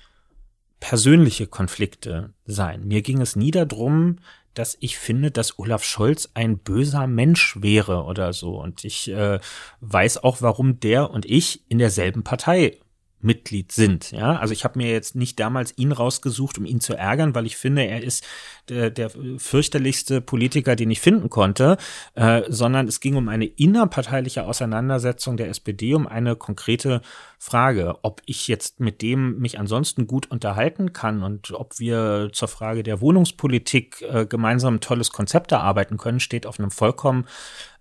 persönliche Konflikte sein. Mir ging es nie darum, dass ich finde, dass Olaf Scholz ein böser Mensch wäre oder so. Und ich äh, weiß auch, warum der und ich in derselben Partei Mitglied sind. Ja, also ich habe mir jetzt nicht damals ihn rausgesucht, um ihn zu ärgern, weil ich finde, er ist der, der fürchterlichste Politiker, den ich finden konnte, äh, sondern es ging um eine innerparteiliche Auseinandersetzung der SPD, um eine konkrete Frage, ob ich jetzt mit dem mich ansonsten gut unterhalten kann und ob wir zur Frage der Wohnungspolitik äh, gemeinsam ein tolles Konzept erarbeiten können, steht auf einem vollkommen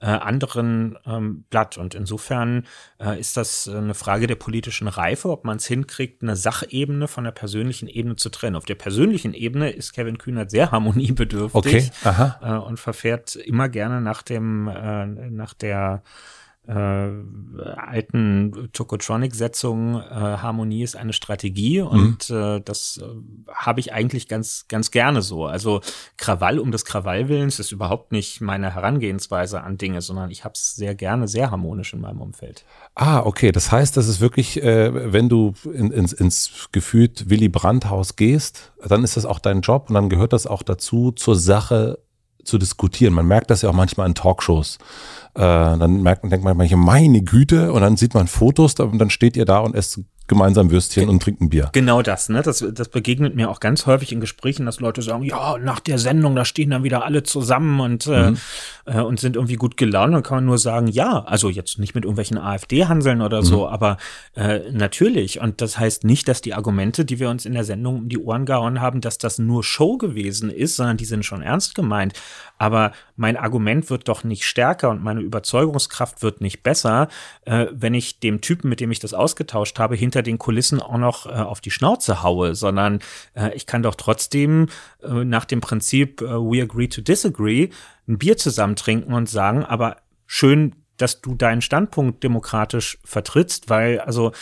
äh, anderen ähm, Blatt. Und insofern äh, ist das eine Frage der politischen Reife, ob man es hinkriegt, eine Sachebene von der persönlichen Ebene zu trennen. Auf der persönlichen Ebene ist Kevin Kühnert sehr harmoniebedürftig okay. Aha. Äh, und verfährt immer gerne nach dem, äh, nach der äh, alten Tokotronic-Setzung, äh, Harmonie ist eine Strategie und mhm. äh, das äh, habe ich eigentlich ganz, ganz gerne so. Also Krawall um des Krawallwillens ist überhaupt nicht meine Herangehensweise an Dinge, sondern ich habe es sehr gerne, sehr harmonisch in meinem Umfeld. Ah, okay. Das heißt, das ist wirklich, äh, wenn du in, ins, ins gefühlt Willy Brandt-Haus gehst, dann ist das auch dein Job und dann gehört das auch dazu, zur Sache zu diskutieren. Man merkt das ja auch manchmal in Talkshows. Äh, dann merkt, denkt man manchmal, meine Güte, und dann sieht man Fotos und dann steht ihr da und esst gemeinsam Würstchen und trinken Bier. Genau das, ne? Das, das begegnet mir auch ganz häufig in Gesprächen, dass Leute sagen, ja, nach der Sendung, da stehen dann wieder alle zusammen und, äh, mhm. äh, und sind irgendwie gut gelaunt. Dann kann man nur sagen, ja, also jetzt nicht mit irgendwelchen AfD-Hanseln oder mhm. so, aber äh, natürlich. Und das heißt nicht, dass die Argumente, die wir uns in der Sendung um die Ohren gehauen haben, dass das nur Show gewesen ist, sondern die sind schon ernst gemeint. Aber mein Argument wird doch nicht stärker und meine Überzeugungskraft wird nicht besser, äh, wenn ich dem Typen, mit dem ich das ausgetauscht habe, hinter den Kulissen auch noch äh, auf die Schnauze haue, sondern äh, ich kann doch trotzdem äh, nach dem Prinzip äh, We agree to disagree ein Bier zusammen trinken und sagen, aber schön, dass du deinen Standpunkt demokratisch vertrittst, weil also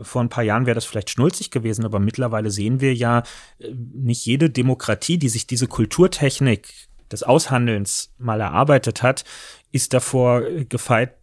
vor ein paar Jahren wäre das vielleicht schnulzig gewesen, aber mittlerweile sehen wir ja, äh, nicht jede Demokratie, die sich diese Kulturtechnik des Aushandelns mal erarbeitet hat, ist davor gefeit,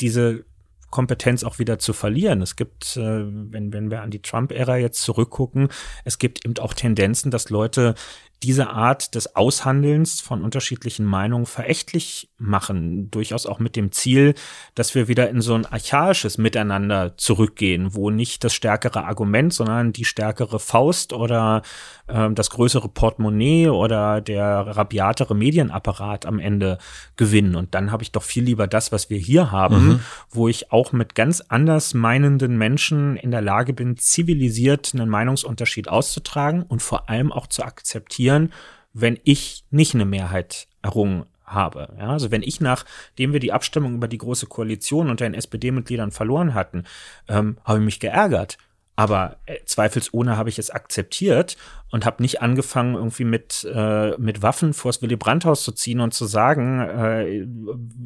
diese Kompetenz auch wieder zu verlieren. Es gibt, äh, wenn, wenn wir an die Trump-Ära jetzt zurückgucken, es gibt eben auch Tendenzen, dass Leute diese Art des Aushandelns von unterschiedlichen Meinungen verächtlich machen, durchaus auch mit dem Ziel, dass wir wieder in so ein archaisches Miteinander zurückgehen, wo nicht das stärkere Argument, sondern die stärkere Faust oder äh, das größere Portemonnaie oder der rabiatere Medienapparat am Ende gewinnen. Und dann habe ich doch viel lieber das, was wir hier haben, mhm. wo ich auch mit ganz anders meinenden Menschen in der Lage bin, zivilisiert einen Meinungsunterschied auszutragen und vor allem auch zu akzeptieren, passieren, wenn ich nicht eine Mehrheit errungen habe. Ja, also wenn ich nachdem wir die Abstimmung über die große Koalition unter den SPD-Mitgliedern verloren hatten, ähm, habe ich mich geärgert. Aber äh, zweifelsohne habe ich es akzeptiert und habe nicht angefangen, irgendwie mit, äh, mit Waffen vors Willy Brandt-Haus zu ziehen und zu sagen, äh,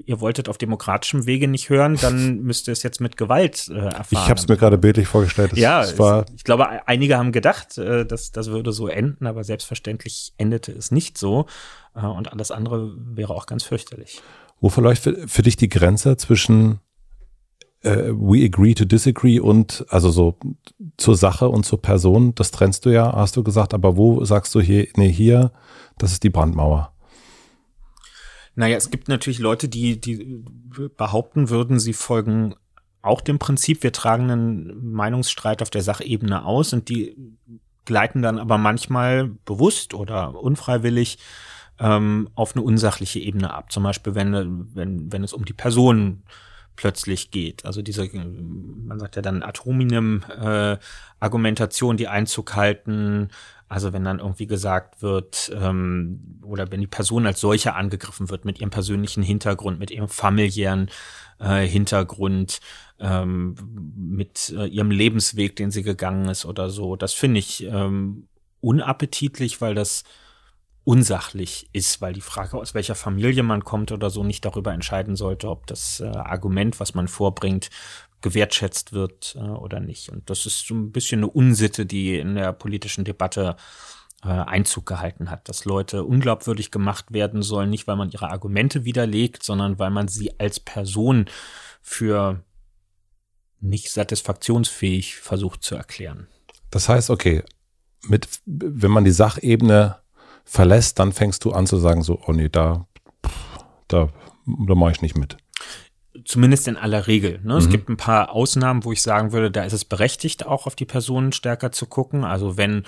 ihr wolltet auf demokratischem Wege nicht hören, dann müsst ihr es jetzt mit Gewalt äh, erfahren. Ich habe es mir gerade bildlich vorgestellt. Das, ja, das war ich glaube, einige haben gedacht, äh, dass das würde so enden, aber selbstverständlich endete es nicht so. Äh, und alles andere wäre auch ganz fürchterlich. Wo verläuft für, für dich die Grenze zwischen äh, we agree to disagree und also so zur Sache und zur Person, das trennst du ja, hast du gesagt, aber wo sagst du hier, nee, hier, das ist die Brandmauer? Naja, es gibt natürlich Leute, die, die behaupten würden, sie folgen auch dem Prinzip, wir tragen einen Meinungsstreit auf der Sachebene aus und die gleiten dann aber manchmal bewusst oder unfreiwillig ähm, auf eine unsachliche Ebene ab. Zum Beispiel, wenn, wenn, wenn es um die Person plötzlich geht. Also diese, man sagt ja dann Atominem-Argumentation, äh, die Einzug halten. Also wenn dann irgendwie gesagt wird, ähm, oder wenn die Person als solche angegriffen wird mit ihrem persönlichen Hintergrund, mit ihrem familiären äh, Hintergrund, ähm, mit äh, ihrem Lebensweg, den sie gegangen ist oder so, das finde ich ähm, unappetitlich, weil das unsachlich ist, weil die Frage, aus welcher Familie man kommt oder so, nicht darüber entscheiden sollte, ob das äh, Argument, was man vorbringt, gewertschätzt wird äh, oder nicht. Und das ist so ein bisschen eine Unsitte, die in der politischen Debatte äh, Einzug gehalten hat, dass Leute unglaubwürdig gemacht werden sollen, nicht weil man ihre Argumente widerlegt, sondern weil man sie als Person für nicht satisfaktionsfähig versucht zu erklären. Das heißt, okay, mit, wenn man die Sachebene verlässt, dann fängst du an zu sagen, so, oh nee, da, da, da mache ich nicht mit. Zumindest in aller Regel. Ne? Mhm. Es gibt ein paar Ausnahmen, wo ich sagen würde, da ist es berechtigt, auch auf die Personen stärker zu gucken. Also wenn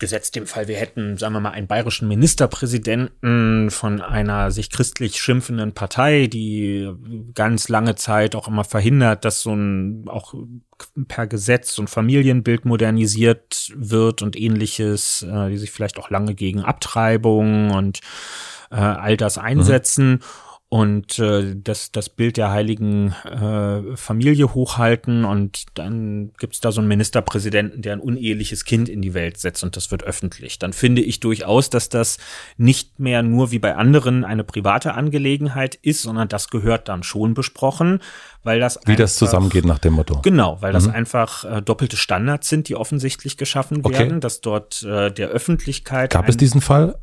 gesetzt dem Fall, wir hätten, sagen wir mal, einen bayerischen Ministerpräsidenten von einer sich christlich schimpfenden Partei, die ganz lange Zeit auch immer verhindert, dass so ein auch per Gesetz so ein Familienbild modernisiert wird und ähnliches, äh, die sich vielleicht auch lange gegen Abtreibung und äh, all das einsetzen. Mhm und äh, das, das Bild der heiligen äh, Familie hochhalten und dann gibt's da so einen Ministerpräsidenten, der ein uneheliches Kind in die Welt setzt und das wird öffentlich. Dann finde ich durchaus, dass das nicht mehr nur wie bei anderen eine private Angelegenheit ist, sondern das gehört dann schon besprochen, weil das wie einfach, das zusammengeht nach dem Motto. Genau, weil das mhm. einfach äh, doppelte Standards sind, die offensichtlich geschaffen werden, okay. dass dort äh, der Öffentlichkeit gab es diesen Fall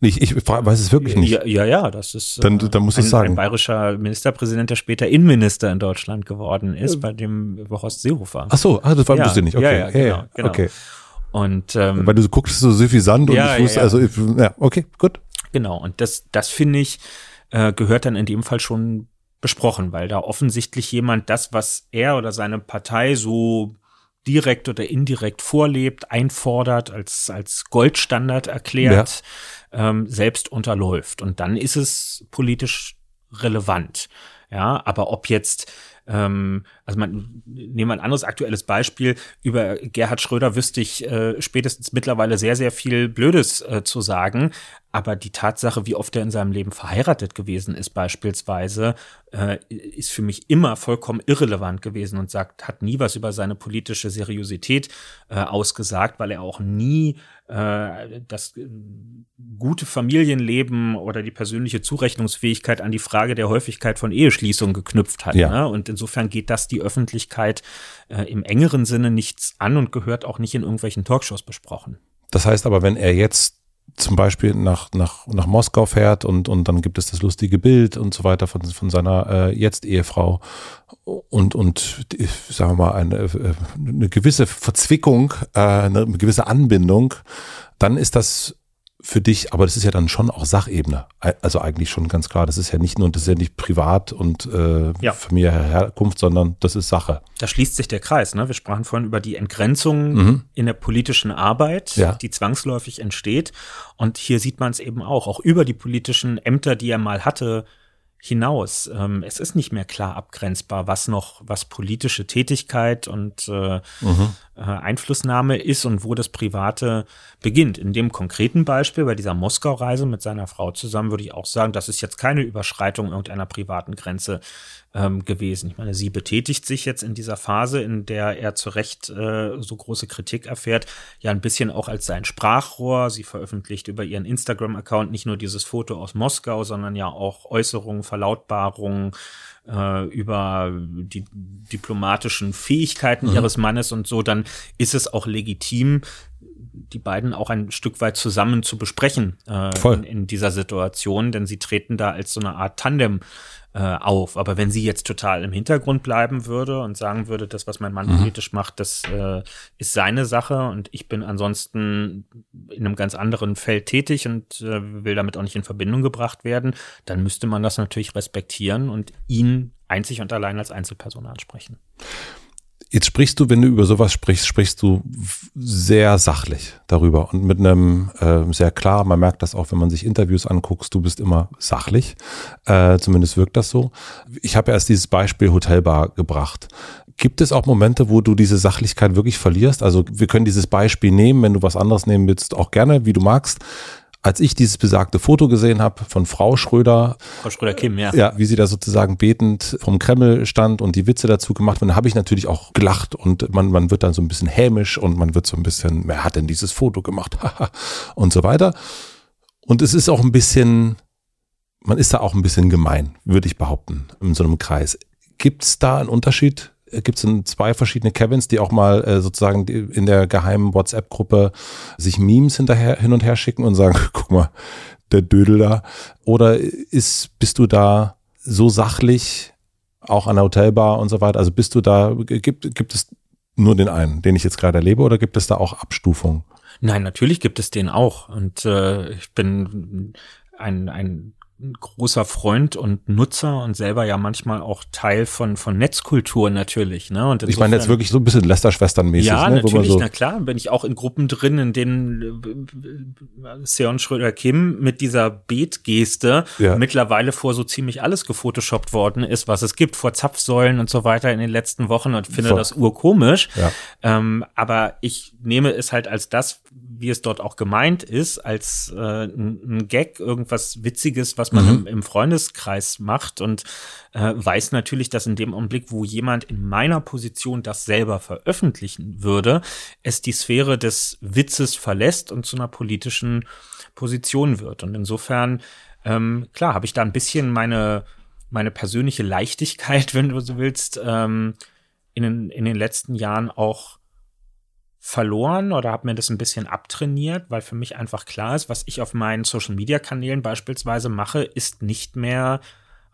ich, ich weiß es wirklich nicht. Ja, ja, ja das ist dann, dann muss ein, sagen. ein bayerischer Ministerpräsident, der später Innenminister in Deutschland geworden ist, äh. bei dem Horst Seehofer. Ach so, ah, das war ja, nicht. Okay, ja, ja, genau, genau. okay. Und ähm, weil du guckst so suffisant und ja, ich wusste, ja, also ja, okay, gut. Genau. Und das, das finde ich äh, gehört dann in dem Fall schon besprochen, weil da offensichtlich jemand das, was er oder seine Partei so direkt oder indirekt vorlebt, einfordert, als, als Goldstandard erklärt, ja. Ähm, selbst unterläuft. Und dann ist es politisch relevant. Ja, aber ob jetzt ähm, also man nehmen wir ein anderes aktuelles Beispiel. Über Gerhard Schröder wüsste ich äh, spätestens mittlerweile sehr, sehr viel Blödes äh, zu sagen. Aber die Tatsache, wie oft er in seinem Leben verheiratet gewesen ist, beispielsweise, äh, ist für mich immer vollkommen irrelevant gewesen und sagt, hat nie was über seine politische Seriosität äh, ausgesagt, weil er auch nie äh, das äh, gute Familienleben oder die persönliche Zurechnungsfähigkeit an die Frage der Häufigkeit von Eheschließungen geknüpft hat. Ja. Ne? Und insofern geht das die Öffentlichkeit äh, im engeren Sinne nichts an und gehört auch nicht in irgendwelchen Talkshows besprochen. Das heißt aber, wenn er jetzt zum Beispiel nach, nach, nach Moskau fährt und, und dann gibt es das lustige Bild und so weiter von, von seiner äh, Jetzt-Ehefrau. Und, und sagen wir mal, eine, äh, eine gewisse Verzwickung, äh, eine gewisse Anbindung, dann ist das für dich, aber das ist ja dann schon auch Sachebene. Also eigentlich schon ganz klar, das ist ja nicht nur, das ist ja nicht privat und äh, ja. Familie Herkunft, sondern das ist Sache. Da schließt sich der Kreis. Ne? Wir sprachen vorhin über die Entgrenzung mhm. in der politischen Arbeit, ja. die zwangsläufig entsteht. Und hier sieht man es eben auch, auch über die politischen Ämter, die er mal hatte, hinaus. Ähm, es ist nicht mehr klar abgrenzbar, was noch, was politische Tätigkeit und äh, mhm. Äh, Einflussnahme ist und wo das Private beginnt. In dem konkreten Beispiel, bei dieser Moskau-Reise mit seiner Frau zusammen, würde ich auch sagen, das ist jetzt keine Überschreitung irgendeiner privaten Grenze ähm, gewesen. Ich meine, sie betätigt sich jetzt in dieser Phase, in der er zu Recht äh, so große Kritik erfährt, ja ein bisschen auch als sein Sprachrohr. Sie veröffentlicht über ihren Instagram-Account nicht nur dieses Foto aus Moskau, sondern ja auch Äußerungen, Verlautbarungen äh, über die diplomatischen Fähigkeiten mhm. ihres Mannes und so, dann ist es auch legitim, die beiden auch ein Stück weit zusammen zu besprechen äh, in, in, dieser Situation, denn sie treten da als so eine Art Tandem äh, auf. Aber wenn sie jetzt total im Hintergrund bleiben würde und sagen würde, das, was mein Mann mhm. politisch macht, das äh, ist seine Sache und ich bin ansonsten in einem ganz anderen Feld tätig und äh, will damit auch nicht in Verbindung gebracht werden, dann müsste man das natürlich respektieren und ihn einzig und allein als Einzelperson ansprechen. Jetzt sprichst du, wenn du über sowas sprichst, sprichst du sehr sachlich darüber und mit einem äh, sehr klar, man merkt das auch, wenn man sich Interviews anguckt, du bist immer sachlich, äh, zumindest wirkt das so. Ich habe erst dieses Beispiel Hotelbar gebracht. Gibt es auch Momente, wo du diese Sachlichkeit wirklich verlierst? Also wir können dieses Beispiel nehmen, wenn du was anderes nehmen willst, auch gerne, wie du magst als ich dieses besagte Foto gesehen habe von Frau Schröder, Frau Schröder Kim, ja. Ja, wie sie da sozusagen betend vom Kreml stand und die Witze dazu gemacht wurden, habe ich natürlich auch gelacht und man, man wird dann so ein bisschen hämisch und man wird so ein bisschen, wer hat denn dieses Foto gemacht? und so weiter. Und es ist auch ein bisschen, man ist da auch ein bisschen gemein, würde ich behaupten, in so einem Kreis. Gibt es da einen Unterschied gibt es zwei verschiedene Kevins, die auch mal äh, sozusagen in der geheimen WhatsApp-Gruppe sich Memes hinterher hin und her schicken und sagen, guck mal, der Dödel da. Oder ist, bist du da so sachlich, auch an der Hotelbar und so weiter? Also bist du da, gibt, gibt es nur den einen, den ich jetzt gerade erlebe, oder gibt es da auch Abstufungen? Nein, natürlich gibt es den auch. Und äh, ich bin ein, ein großer Freund und Nutzer und selber ja manchmal auch Teil von von Netzkultur natürlich. Ne? Und ich meine jetzt wirklich so ein bisschen Lester-Schwestern-mäßig. Ja, ne? natürlich, so na klar. Bin ich auch in Gruppen drin, in denen äh, Seon Schröder Kim mit dieser Betgeste ja. mittlerweile vor so ziemlich alles gefotoshoppt worden ist, was es gibt, vor Zapfsäulen und so weiter in den letzten Wochen und finde Voll. das urkomisch. Ja. Ähm, aber ich nehme es halt als das, wie es dort auch gemeint ist, als äh, ein, Gag, irgendwas Witziges, was man mhm. im, im, Freundeskreis macht und äh, weiß natürlich, dass in dem Augenblick, wo jemand in meiner Position das selber veröffentlichen würde, es die Sphäre des Witzes verlässt und zu einer politischen Position wird. Und insofern, ähm, klar, habe ich da ein bisschen meine, meine persönliche Leichtigkeit, wenn du so willst, ähm, in, in den letzten Jahren auch verloren oder habe mir das ein bisschen abtrainiert, weil für mich einfach klar ist, was ich auf meinen Social-Media-Kanälen beispielsweise mache, ist nicht mehr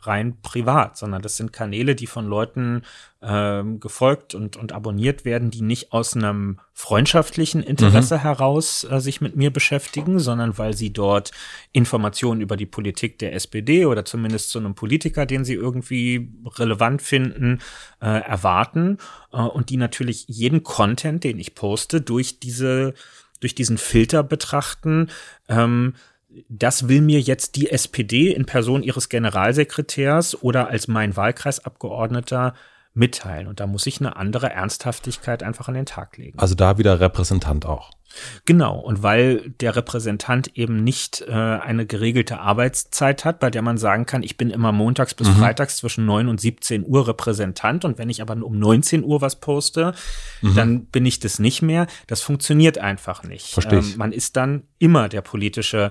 rein privat, sondern das sind Kanäle, die von Leuten ähm, gefolgt und, und abonniert werden, die nicht aus einem freundschaftlichen Interesse mhm. heraus äh, sich mit mir beschäftigen, sondern weil sie dort Informationen über die Politik der SPD oder zumindest zu einem Politiker, den sie irgendwie relevant finden, äh, erwarten äh, und die natürlich jeden Content, den ich poste, durch diese durch diesen Filter betrachten, ähm, das will mir jetzt die SPD in Person ihres Generalsekretärs oder als mein Wahlkreisabgeordneter mitteilen. Und da muss ich eine andere Ernsthaftigkeit einfach an den Tag legen. Also da wieder Repräsentant auch. Genau, und weil der Repräsentant eben nicht äh, eine geregelte Arbeitszeit hat, bei der man sagen kann, ich bin immer montags bis mhm. freitags zwischen 9 und 17 Uhr Repräsentant und wenn ich aber um 19 Uhr was poste, mhm. dann bin ich das nicht mehr. Das funktioniert einfach nicht. Verstehe ich. Ähm, man ist dann immer der politische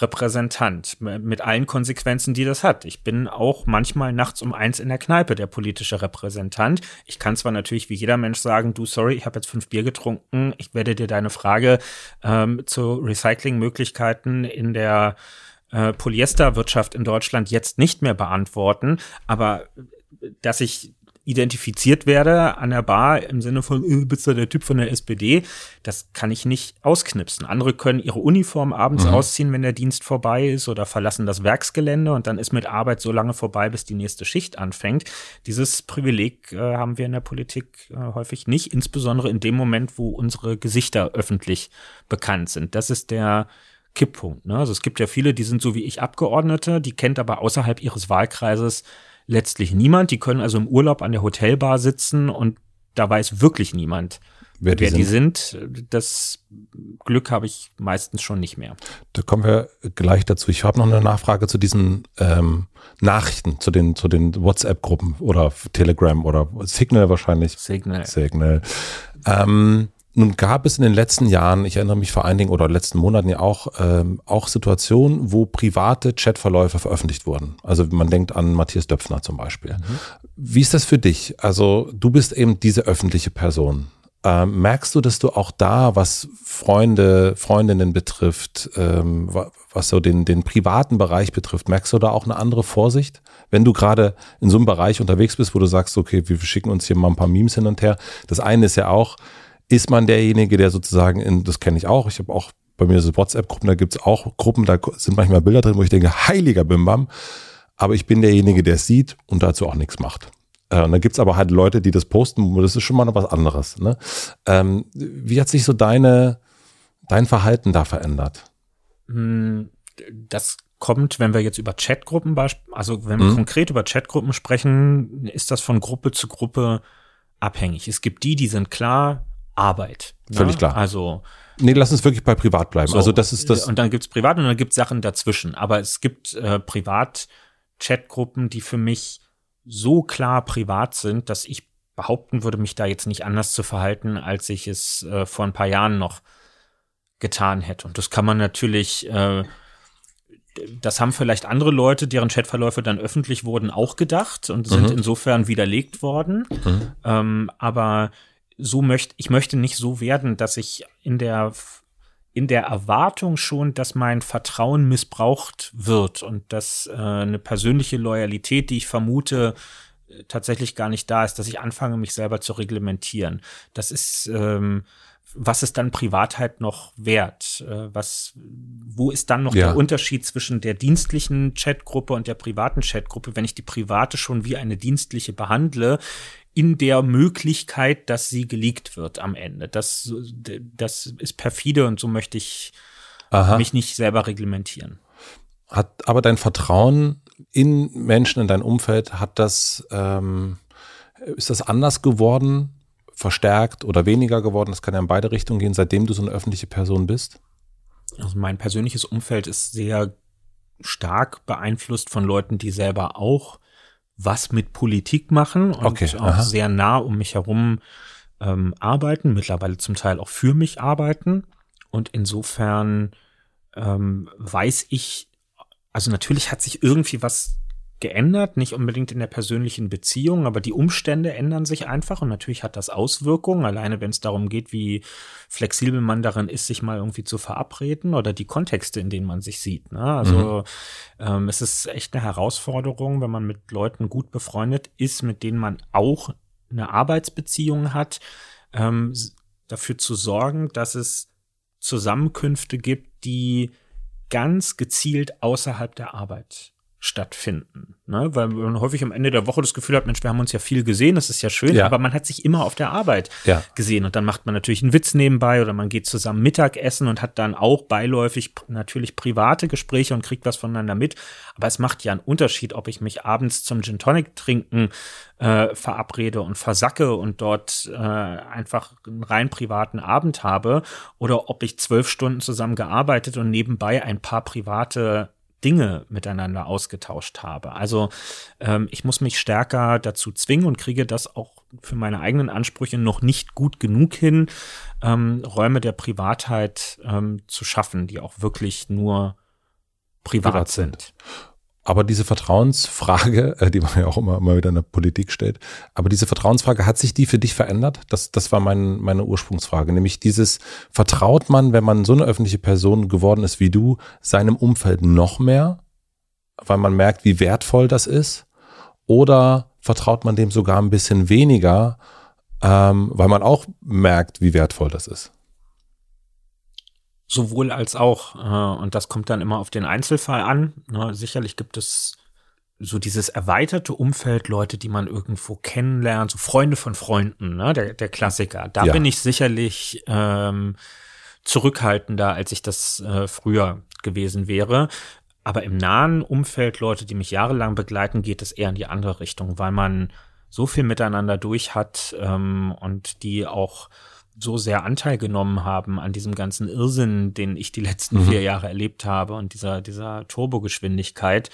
Repräsentant mit allen Konsequenzen, die das hat. Ich bin auch manchmal nachts um eins in der Kneipe der politische Repräsentant. Ich kann zwar natürlich wie jeder Mensch sagen, du sorry, ich habe jetzt fünf Bier getrunken, ich werde dir deine Frage ähm, zu Recyclingmöglichkeiten in der äh, Polyesterwirtschaft in Deutschland jetzt nicht mehr beantworten, aber dass ich identifiziert werde an der Bar im Sinne von, äh, bist du der Typ von der SPD, das kann ich nicht ausknipsen. Andere können ihre Uniform abends mhm. ausziehen, wenn der Dienst vorbei ist oder verlassen das Werksgelände und dann ist mit Arbeit so lange vorbei, bis die nächste Schicht anfängt. Dieses Privileg äh, haben wir in der Politik äh, häufig nicht, insbesondere in dem Moment, wo unsere Gesichter öffentlich bekannt sind. Das ist der Kipppunkt. Ne? Also es gibt ja viele, die sind so wie ich Abgeordnete, die kennt aber außerhalb ihres Wahlkreises letztlich niemand. Die können also im Urlaub an der Hotelbar sitzen und da weiß wirklich niemand, wer die, wer die sind. sind. Das Glück habe ich meistens schon nicht mehr. Da kommen wir gleich dazu. Ich habe noch eine Nachfrage zu diesen ähm, Nachrichten, zu den, zu den WhatsApp-Gruppen oder Telegram oder Signal wahrscheinlich. Signal. Signal. Ähm, nun gab es in den letzten Jahren, ich erinnere mich vor allen Dingen oder letzten Monaten ja auch, ähm, auch Situationen, wo private Chatverläufe veröffentlicht wurden. Also man denkt an Matthias Döpfner zum Beispiel. Mhm. Wie ist das für dich? Also du bist eben diese öffentliche Person. Ähm, merkst du, dass du auch da, was Freunde, Freundinnen betrifft, ähm, was so den, den privaten Bereich betrifft, merkst du da auch eine andere Vorsicht? Wenn du gerade in so einem Bereich unterwegs bist, wo du sagst, okay, wir schicken uns hier mal ein paar Memes hin und her. Das eine ist ja auch, ist man derjenige, der sozusagen, in, das kenne ich auch, ich habe auch bei mir so WhatsApp-Gruppen, da gibt's auch Gruppen, da sind manchmal Bilder drin, wo ich denke, heiliger Bimbam, aber ich bin derjenige, der es sieht und dazu auch nichts macht. Äh, und dann gibt's aber halt Leute, die das posten, das ist schon mal noch was anderes. Ne? Ähm, wie hat sich so deine, dein Verhalten da verändert? Hm, das kommt, wenn wir jetzt über Chatgruppen, also wenn wir mhm. konkret über Chatgruppen sprechen, ist das von Gruppe zu Gruppe abhängig. Es gibt die, die sind klar, Arbeit. Völlig ne? klar. Also Nee, lass uns wirklich bei privat bleiben. So, also das ist das. Und dann gibt's privat und dann gibt's Sachen dazwischen. Aber es gibt äh, Privat-Chatgruppen, die für mich so klar privat sind, dass ich behaupten würde, mich da jetzt nicht anders zu verhalten, als ich es äh, vor ein paar Jahren noch getan hätte. Und das kann man natürlich, äh, das haben vielleicht andere Leute, deren Chatverläufe dann öffentlich wurden, auch gedacht und sind mhm. insofern widerlegt worden. Mhm. Ähm, aber so möchte, ich möchte nicht so werden, dass ich in der, in der Erwartung schon, dass mein Vertrauen missbraucht wird und dass äh, eine persönliche Loyalität, die ich vermute, äh, tatsächlich gar nicht da ist, dass ich anfange, mich selber zu reglementieren. Das ist, ähm, was ist dann Privatheit noch wert? Äh, was, wo ist dann noch ja. der Unterschied zwischen der dienstlichen Chatgruppe und der privaten Chatgruppe, wenn ich die private schon wie eine dienstliche behandle? In der Möglichkeit, dass sie geleakt wird am Ende. Das, das ist perfide und so möchte ich Aha. mich nicht selber reglementieren. Hat aber dein Vertrauen in Menschen in dein Umfeld, hat das, ähm, ist das anders geworden, verstärkt oder weniger geworden? Das kann ja in beide Richtungen gehen, seitdem du so eine öffentliche Person bist. Also mein persönliches Umfeld ist sehr stark beeinflusst von Leuten, die selber auch was mit Politik machen und okay, auch aha. sehr nah um mich herum ähm, arbeiten, mittlerweile zum Teil auch für mich arbeiten. Und insofern ähm, weiß ich, also natürlich hat sich irgendwie was geändert, nicht unbedingt in der persönlichen Beziehung, aber die Umstände ändern sich einfach und natürlich hat das Auswirkungen, alleine wenn es darum geht, wie flexibel man darin ist, sich mal irgendwie zu verabreden oder die Kontexte, in denen man sich sieht. Ne? Also mhm. ähm, es ist echt eine Herausforderung, wenn man mit Leuten gut befreundet ist, mit denen man auch eine Arbeitsbeziehung hat, ähm, dafür zu sorgen, dass es Zusammenkünfte gibt, die ganz gezielt außerhalb der Arbeit stattfinden. Ne? Weil man häufig am Ende der Woche das Gefühl hat, Mensch, wir haben uns ja viel gesehen, das ist ja schön, ja. aber man hat sich immer auf der Arbeit ja. gesehen und dann macht man natürlich einen Witz nebenbei oder man geht zusammen Mittagessen und hat dann auch beiläufig natürlich private Gespräche und kriegt was voneinander mit. Aber es macht ja einen Unterschied, ob ich mich abends zum Gin Tonic trinken äh, verabrede und versacke und dort äh, einfach einen rein privaten Abend habe oder ob ich zwölf Stunden zusammen gearbeitet und nebenbei ein paar private Dinge miteinander ausgetauscht habe. Also ähm, ich muss mich stärker dazu zwingen und kriege das auch für meine eigenen Ansprüche noch nicht gut genug hin, ähm, Räume der Privatheit ähm, zu schaffen, die auch wirklich nur privat, privat sind. sind. Aber diese Vertrauensfrage, äh, die man ja auch immer, immer wieder in der Politik stellt, aber diese Vertrauensfrage, hat sich die für dich verändert? Das, das war mein, meine Ursprungsfrage, nämlich dieses, vertraut man, wenn man so eine öffentliche Person geworden ist wie du, seinem Umfeld noch mehr, weil man merkt, wie wertvoll das ist? Oder vertraut man dem sogar ein bisschen weniger, ähm, weil man auch merkt, wie wertvoll das ist? Sowohl als auch. Äh, und das kommt dann immer auf den Einzelfall an. Ne? Sicherlich gibt es so dieses erweiterte Umfeld, Leute, die man irgendwo kennenlernt, so Freunde von Freunden, ne? der, der Klassiker. Da ja. bin ich sicherlich ähm, zurückhaltender, als ich das äh, früher gewesen wäre. Aber im nahen Umfeld, Leute, die mich jahrelang begleiten, geht es eher in die andere Richtung, weil man so viel miteinander durch hat ähm, und die auch so sehr Anteil genommen haben an diesem ganzen Irrsinn, den ich die letzten mhm. vier Jahre erlebt habe und dieser, dieser Turbogeschwindigkeit,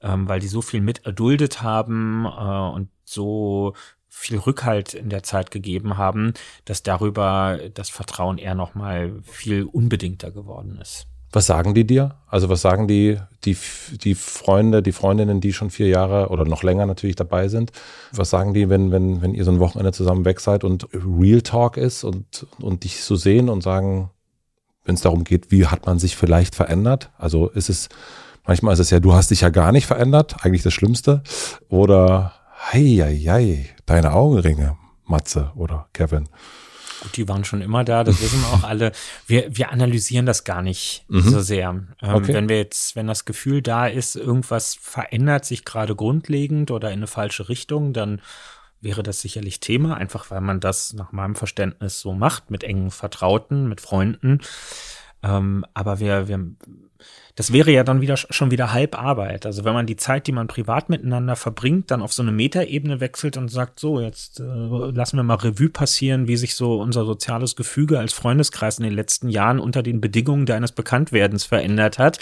ähm, weil die so viel mit erduldet haben äh, und so viel Rückhalt in der Zeit gegeben haben, dass darüber das Vertrauen eher noch mal viel unbedingter geworden ist. Was sagen die dir? Also was sagen die, die, die Freunde, die Freundinnen, die schon vier Jahre oder noch länger natürlich dabei sind? Was sagen die, wenn, wenn, wenn ihr so ein Wochenende zusammen weg seid und Real Talk ist und, und dich so sehen und sagen, wenn es darum geht, wie hat man sich vielleicht verändert? Also ist es, manchmal ist es ja, du hast dich ja gar nicht verändert, eigentlich das Schlimmste. Oder, hei, hei, hei, deine Augenringe, Matze oder Kevin. Gut, die waren schon immer da, das wissen wir auch alle. Wir, wir analysieren das gar nicht mhm. so sehr. Ähm, okay. Wenn wir jetzt, wenn das Gefühl da ist, irgendwas verändert sich gerade grundlegend oder in eine falsche Richtung, dann wäre das sicherlich Thema, einfach weil man das nach meinem Verständnis so macht, mit engen Vertrauten, mit Freunden. Ähm, aber wir, wir das wäre ja dann wieder schon wieder Halbarbeit. Also wenn man die Zeit, die man privat miteinander verbringt, dann auf so eine Metaebene wechselt und sagt, so, jetzt äh, lassen wir mal Revue passieren, wie sich so unser soziales Gefüge als Freundeskreis in den letzten Jahren unter den Bedingungen deines Bekanntwerdens verändert hat,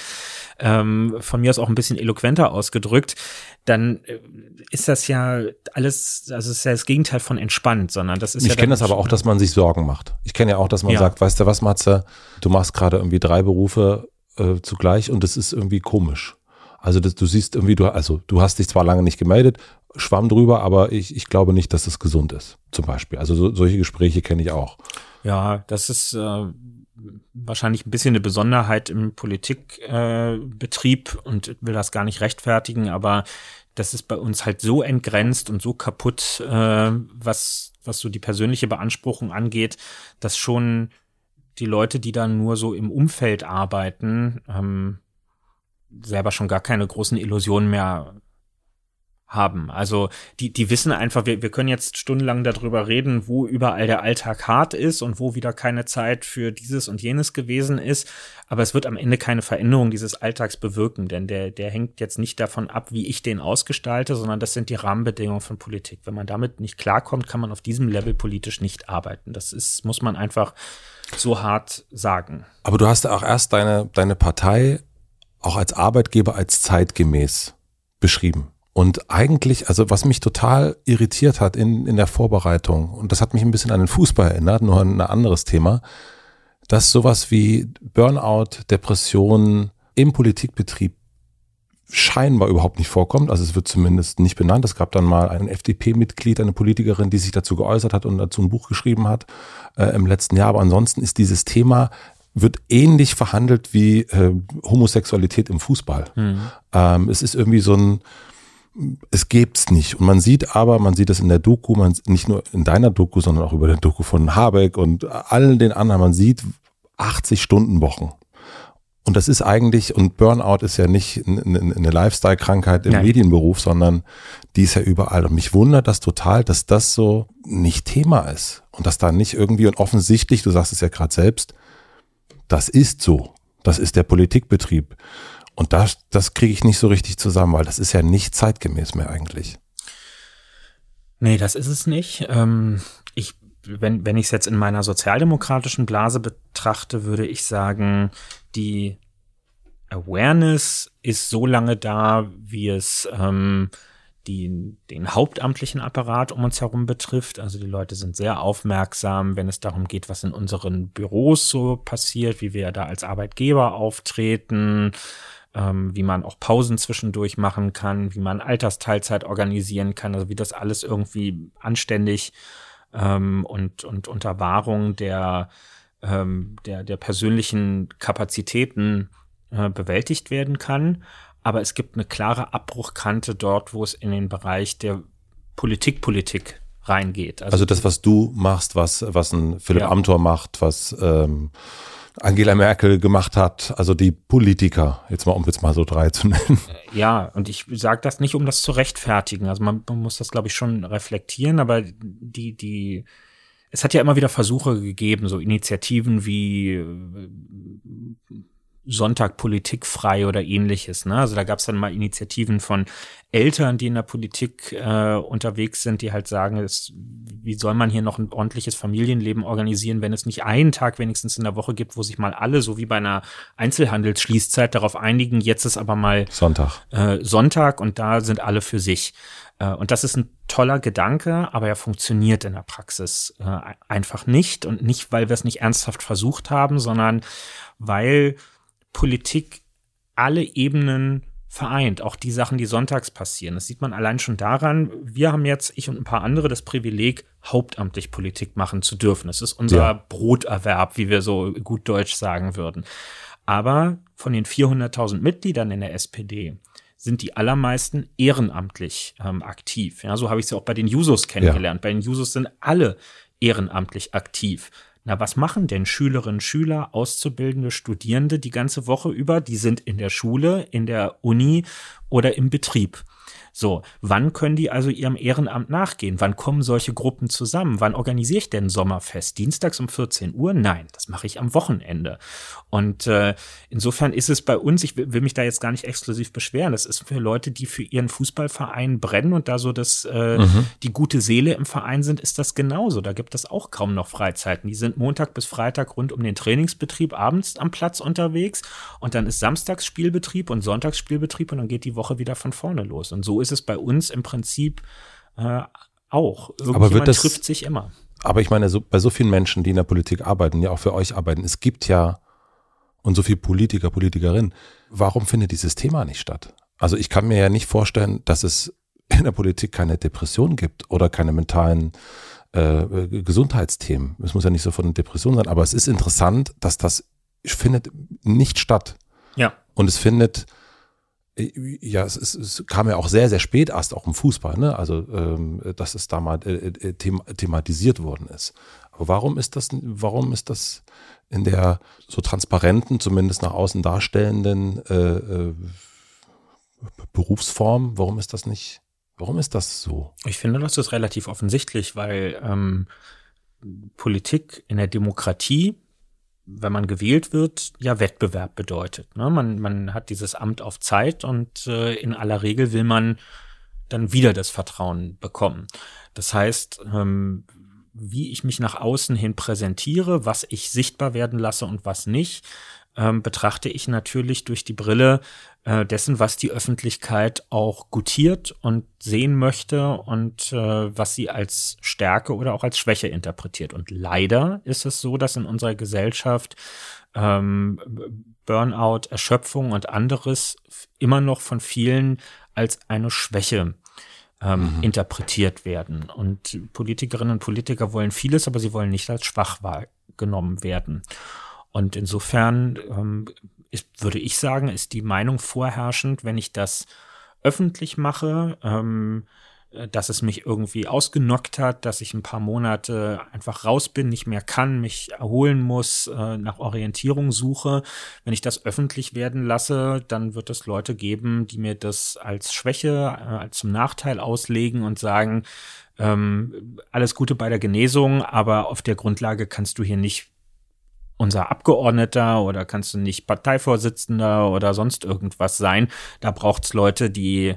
ähm, von mir aus auch ein bisschen eloquenter ausgedrückt, dann äh, ist das ja alles, also es ist ja das Gegenteil von entspannt, sondern das ist ich ja. Ich kenne das aber auch, dass man sich Sorgen macht. Ich kenne ja auch, dass man ja. sagt, weißt du was, Matze, du machst gerade irgendwie drei Berufe, äh, zugleich und das ist irgendwie komisch. Also das, du siehst irgendwie, du, also du hast dich zwar lange nicht gemeldet, schwamm drüber, aber ich, ich glaube nicht, dass das gesund ist, zum Beispiel. Also so, solche Gespräche kenne ich auch. Ja, das ist äh, wahrscheinlich ein bisschen eine Besonderheit im Politikbetrieb äh, und will das gar nicht rechtfertigen, aber das ist bei uns halt so entgrenzt und so kaputt, äh, was, was so die persönliche Beanspruchung angeht, dass schon die Leute, die dann nur so im Umfeld arbeiten, ähm, selber schon gar keine großen Illusionen mehr haben. Also die, die wissen einfach, wir, wir können jetzt stundenlang darüber reden, wo überall der Alltag hart ist und wo wieder keine Zeit für dieses und jenes gewesen ist. Aber es wird am Ende keine Veränderung dieses Alltags bewirken, denn der, der hängt jetzt nicht davon ab, wie ich den ausgestalte, sondern das sind die Rahmenbedingungen von Politik. Wenn man damit nicht klarkommt, kann man auf diesem Level politisch nicht arbeiten. Das ist, muss man einfach so hart sagen. Aber du hast ja auch erst deine, deine Partei auch als Arbeitgeber als zeitgemäß beschrieben. Und eigentlich, also was mich total irritiert hat in, in der Vorbereitung, und das hat mich ein bisschen an den Fußball erinnert, nur ein anderes Thema, dass sowas wie Burnout, Depressionen im Politikbetrieb scheinbar überhaupt nicht vorkommt. Also es wird zumindest nicht benannt. Es gab dann mal ein FDP-Mitglied, eine Politikerin, die sich dazu geäußert hat und dazu ein Buch geschrieben hat äh, im letzten Jahr. Aber ansonsten ist dieses Thema wird ähnlich verhandelt wie äh, Homosexualität im Fußball. Mhm. Ähm, es ist irgendwie so ein, es gibt's nicht. Und man sieht aber, man sieht es in der Doku, man nicht nur in deiner Doku, sondern auch über der Doku von Habeck und allen den anderen, man sieht 80 Stunden Wochen. Und das ist eigentlich, und Burnout ist ja nicht eine Lifestyle-Krankheit im Nein. Medienberuf, sondern die ist ja überall. Und mich wundert das total, dass das so nicht Thema ist. Und dass da nicht irgendwie, und offensichtlich, du sagst es ja gerade selbst, das ist so. Das ist der Politikbetrieb. Und das, das kriege ich nicht so richtig zusammen, weil das ist ja nicht zeitgemäß mehr eigentlich. Nee, das ist es nicht. Ähm, ich, wenn, wenn ich es jetzt in meiner sozialdemokratischen Blase betrachte, würde ich sagen, die Awareness ist so lange da, wie es ähm, die, den hauptamtlichen Apparat um uns herum betrifft. Also die Leute sind sehr aufmerksam, wenn es darum geht, was in unseren Büros so passiert, wie wir da als Arbeitgeber auftreten, ähm, wie man auch Pausen zwischendurch machen kann, wie man Altersteilzeit organisieren kann, also wie das alles irgendwie anständig ähm, und, und unter Wahrung der, ähm, der, der persönlichen Kapazitäten äh, bewältigt werden kann aber es gibt eine klare Abbruchkante dort, wo es in den Bereich der Politik-Politik reingeht. Also, also, das, was du machst, was, was ein Philipp ja. Amthor macht, was ähm, Angela Merkel gemacht hat, also die Politiker, jetzt mal um jetzt mal so drei zu nennen. Äh, ja, und ich sage das nicht, um das zu rechtfertigen. Also man, man muss das, glaube ich, schon reflektieren, aber die, die, es hat ja immer wieder Versuche gegeben, so Initiativen wie Sonntag politikfrei oder ähnliches. Ne? Also da gab es dann mal Initiativen von Eltern, die in der Politik äh, unterwegs sind, die halt sagen, es, wie soll man hier noch ein ordentliches Familienleben organisieren, wenn es nicht einen Tag wenigstens in der Woche gibt, wo sich mal alle, so wie bei einer Einzelhandelsschließzeit, darauf einigen, jetzt ist aber mal Sonntag. Äh, Sonntag und da sind alle für sich. Äh, und das ist ein toller Gedanke, aber er funktioniert in der Praxis äh, einfach nicht. Und nicht, weil wir es nicht ernsthaft versucht haben, sondern weil Politik alle Ebenen vereint, auch die Sachen, die sonntags passieren. Das sieht man allein schon daran, wir haben jetzt, ich und ein paar andere, das Privileg, hauptamtlich Politik machen zu dürfen. Das ist unser ja. Broterwerb, wie wir so gut Deutsch sagen würden. Aber von den 400.000 Mitgliedern in der SPD sind die allermeisten ehrenamtlich ähm, aktiv. Ja, so habe ich es ja auch bei den Jusos kennengelernt. Ja. Bei den Jusos sind alle ehrenamtlich aktiv. Na, was machen denn Schülerinnen, Schüler, Auszubildende, Studierende die ganze Woche über? Die sind in der Schule, in der Uni oder im Betrieb. So, wann können die also ihrem Ehrenamt nachgehen? Wann kommen solche Gruppen zusammen? Wann organisiere ich denn Sommerfest? Dienstags um 14 Uhr? Nein, das mache ich am Wochenende. Und äh, insofern ist es bei uns, ich will, will mich da jetzt gar nicht exklusiv beschweren, das ist für Leute, die für ihren Fußballverein brennen und da so das, äh, mhm. die gute Seele im Verein sind, ist das genauso. Da gibt es auch kaum noch Freizeiten. Die sind Montag bis Freitag rund um den Trainingsbetrieb abends am Platz unterwegs und dann ist Samstags Spielbetrieb und Sonntags Spielbetrieb und dann geht die Woche wieder von vorne los. Und so ist es bei uns im Prinzip äh, auch. Aber wird das, trifft sich immer. Aber ich meine, so, bei so vielen Menschen, die in der Politik arbeiten, ja auch für euch arbeiten, es gibt ja und so viele Politiker, Politikerinnen, warum findet dieses Thema nicht statt? Also ich kann mir ja nicht vorstellen, dass es in der Politik keine Depression gibt oder keine mentalen äh, Gesundheitsthemen. Es muss ja nicht so von Depression sein, aber es ist interessant, dass das findet nicht statt. Ja. Und es findet ja, es, ist, es kam ja auch sehr, sehr spät erst auch im Fußball, ne? Also, ähm, dass es da mal äh, äh them thematisiert worden ist. Aber warum ist das, warum ist das in der so transparenten, zumindest nach außen darstellenden äh, äh, Berufsform, warum ist das nicht, warum ist das so? Ich finde, das ist relativ offensichtlich, weil ähm, Politik in der Demokratie wenn man gewählt wird, ja Wettbewerb bedeutet. Ne? Man, man hat dieses Amt auf Zeit und äh, in aller Regel will man dann wieder das Vertrauen bekommen. Das heißt, ähm, wie ich mich nach außen hin präsentiere, was ich sichtbar werden lasse und was nicht, ähm, betrachte ich natürlich durch die Brille äh, dessen, was die Öffentlichkeit auch gutiert und sehen möchte und äh, was sie als Stärke oder auch als Schwäche interpretiert. Und leider ist es so, dass in unserer Gesellschaft ähm, Burnout, Erschöpfung und anderes immer noch von vielen als eine Schwäche ähm, mhm. interpretiert werden. Und Politikerinnen und Politiker wollen vieles, aber sie wollen nicht als schwach wahrgenommen werden. Und insofern ähm, ist, würde ich sagen, ist die Meinung vorherrschend, wenn ich das öffentlich mache, ähm, äh, dass es mich irgendwie ausgenockt hat, dass ich ein paar Monate einfach raus bin, nicht mehr kann, mich erholen muss, äh, nach Orientierung suche. Wenn ich das öffentlich werden lasse, dann wird es Leute geben, die mir das als Schwäche, äh, als zum Nachteil auslegen und sagen, ähm, alles Gute bei der Genesung, aber auf der Grundlage kannst du hier nicht unser Abgeordneter oder kannst du nicht Parteivorsitzender oder sonst irgendwas sein. Da braucht es Leute, die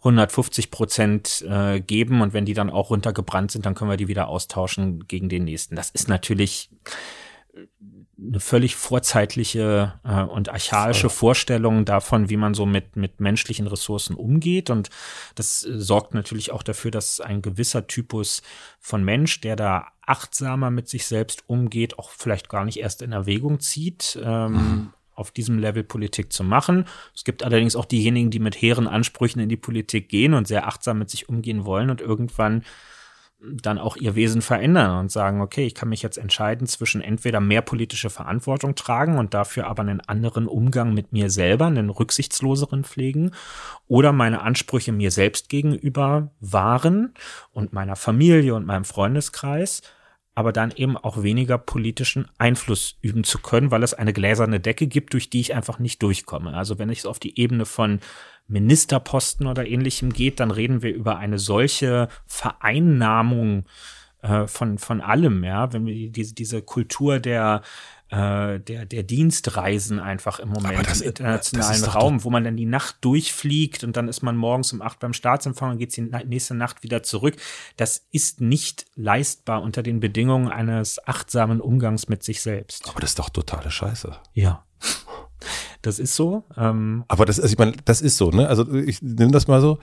150 Prozent äh, geben und wenn die dann auch runtergebrannt sind, dann können wir die wieder austauschen gegen den nächsten. Das ist natürlich eine völlig vorzeitliche äh, und archaische Vorstellung davon, wie man so mit, mit menschlichen Ressourcen umgeht. Und das äh, sorgt natürlich auch dafür, dass ein gewisser Typus von Mensch, der da achtsamer mit sich selbst umgeht, auch vielleicht gar nicht erst in Erwägung zieht, ähm, mhm auf diesem Level Politik zu machen. Es gibt allerdings auch diejenigen, die mit hehren Ansprüchen in die Politik gehen und sehr achtsam mit sich umgehen wollen und irgendwann dann auch ihr Wesen verändern und sagen, okay, ich kann mich jetzt entscheiden zwischen entweder mehr politische Verantwortung tragen und dafür aber einen anderen Umgang mit mir selber, einen rücksichtsloseren pflegen oder meine Ansprüche mir selbst gegenüber wahren und meiner Familie und meinem Freundeskreis aber dann eben auch weniger politischen Einfluss üben zu können, weil es eine gläserne Decke gibt, durch die ich einfach nicht durchkomme. Also wenn es auf die Ebene von Ministerposten oder ähnlichem geht, dann reden wir über eine solche Vereinnahmung äh, von, von allem, ja, wenn wir diese, diese Kultur der äh, der, der Dienstreisen einfach im Moment das, im internationalen Raum, wo man dann die Nacht durchfliegt und dann ist man morgens um acht beim Staatsempfang und geht die nächste Nacht wieder zurück. Das ist nicht leistbar unter den Bedingungen eines achtsamen Umgangs mit sich selbst. Aber das ist doch totale Scheiße. Ja. Das ist so. Ähm, aber das, also ich meine, das ist so, ne? Also ich nehme das mal so.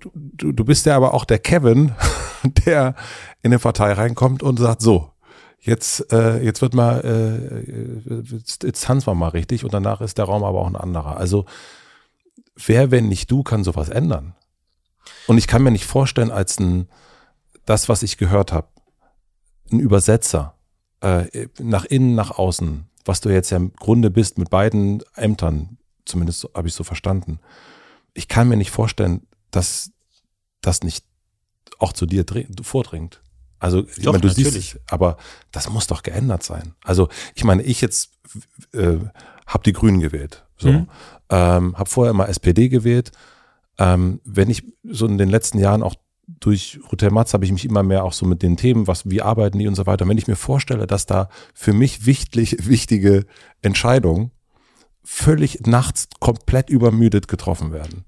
Du, du, du bist ja aber auch der Kevin, der in eine Partei reinkommt und sagt, so, jetzt, äh, jetzt wird mal, äh, jetzt, jetzt tanzen wir mal richtig und danach ist der Raum aber auch ein anderer. Also wer, wenn nicht du, kann sowas ändern? Und ich kann mir nicht vorstellen, als ein, das, was ich gehört habe, ein Übersetzer, äh, nach innen, nach außen, was du jetzt ja im Grunde bist mit beiden Ämtern, zumindest habe ich so verstanden. Ich kann mir nicht vorstellen, dass das nicht auch zu dir vordringt. Also ich doch, meine, du natürlich. siehst, aber das muss doch geändert sein. Also ich meine, ich jetzt äh, habe die Grünen gewählt, so, mhm. ähm, habe vorher mal SPD gewählt. Ähm, wenn ich so in den letzten Jahren auch durch Hotel Matz habe ich mich immer mehr auch so mit den Themen, was, wie arbeiten die und so weiter. wenn ich mir vorstelle, dass da für mich wichtig, wichtige Entscheidungen völlig nachts komplett übermüdet getroffen werden,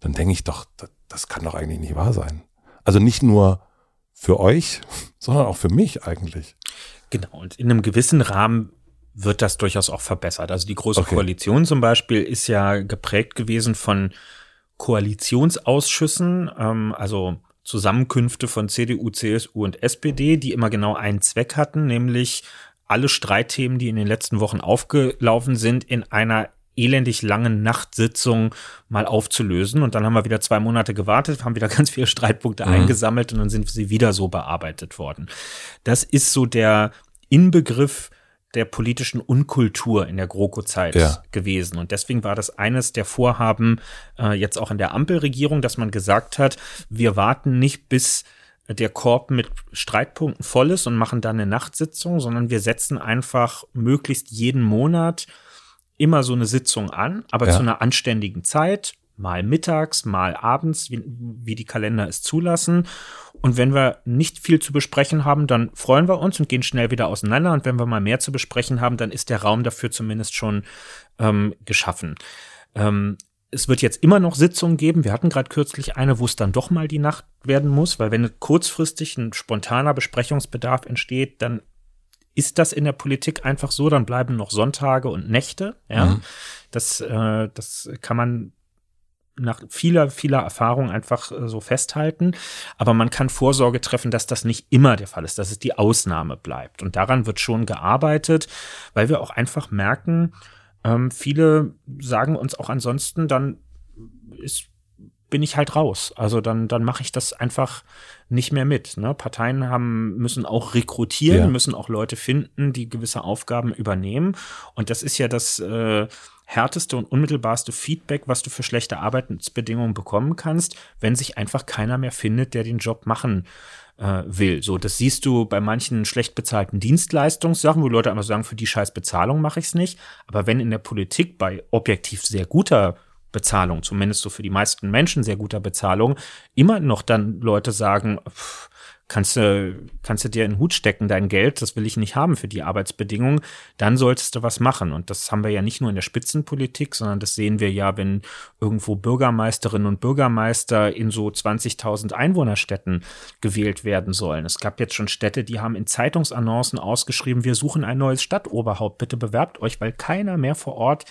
dann denke ich doch, das, das kann doch eigentlich nicht wahr sein. Also nicht nur für euch, sondern auch für mich eigentlich. Genau, und in einem gewissen Rahmen wird das durchaus auch verbessert. Also die Große okay. Koalition zum Beispiel ist ja geprägt gewesen von Koalitionsausschüssen, ähm, also Zusammenkünfte von CDU, CSU und SPD, die immer genau einen Zweck hatten, nämlich alle Streitthemen, die in den letzten Wochen aufgelaufen sind, in einer elendig langen Nachtsitzung mal aufzulösen. Und dann haben wir wieder zwei Monate gewartet, haben wieder ganz viele Streitpunkte mhm. eingesammelt und dann sind sie wieder so bearbeitet worden. Das ist so der Inbegriff der politischen Unkultur in der GroKo-Zeit ja. gewesen. Und deswegen war das eines der Vorhaben äh, jetzt auch in der Ampelregierung, dass man gesagt hat, wir warten nicht bis der Korb mit Streitpunkten voll ist und machen dann eine Nachtsitzung, sondern wir setzen einfach möglichst jeden Monat immer so eine Sitzung an, aber ja. zu einer anständigen Zeit, mal mittags, mal abends, wie, wie die Kalender es zulassen. Und wenn wir nicht viel zu besprechen haben, dann freuen wir uns und gehen schnell wieder auseinander. Und wenn wir mal mehr zu besprechen haben, dann ist der Raum dafür zumindest schon ähm, geschaffen. Ähm, es wird jetzt immer noch Sitzungen geben. Wir hatten gerade kürzlich eine, wo es dann doch mal die Nacht werden muss, weil wenn kurzfristig ein spontaner Besprechungsbedarf entsteht, dann ist das in der Politik einfach so, dann bleiben noch Sonntage und Nächte. Ja, mhm. das, äh, das kann man nach vieler, vieler Erfahrung einfach äh, so festhalten. Aber man kann Vorsorge treffen, dass das nicht immer der Fall ist, dass es die Ausnahme bleibt. Und daran wird schon gearbeitet, weil wir auch einfach merken, ähm, viele sagen uns auch ansonsten, dann ist bin ich halt raus. Also dann, dann mache ich das einfach nicht mehr mit. Ne? Parteien haben, müssen auch rekrutieren, ja. müssen auch Leute finden, die gewisse Aufgaben übernehmen. Und das ist ja das äh, härteste und unmittelbarste Feedback, was du für schlechte Arbeitsbedingungen bekommen kannst, wenn sich einfach keiner mehr findet, der den Job machen äh, will. So, das siehst du bei manchen schlecht bezahlten Dienstleistungssachen, wo Leute einfach sagen, für die scheiß Bezahlung mache ich es nicht. Aber wenn in der Politik bei objektiv sehr guter Bezahlung, zumindest so für die meisten Menschen sehr guter Bezahlung, immer noch dann Leute sagen, pff, kannst du, kannst du dir in den Hut stecken, dein Geld, das will ich nicht haben für die Arbeitsbedingungen, dann solltest du was machen. Und das haben wir ja nicht nur in der Spitzenpolitik, sondern das sehen wir ja, wenn irgendwo Bürgermeisterinnen und Bürgermeister in so 20.000 Einwohnerstädten gewählt werden sollen. Es gab jetzt schon Städte, die haben in Zeitungsannoncen ausgeschrieben, wir suchen ein neues Stadtoberhaupt, bitte bewerbt euch, weil keiner mehr vor Ort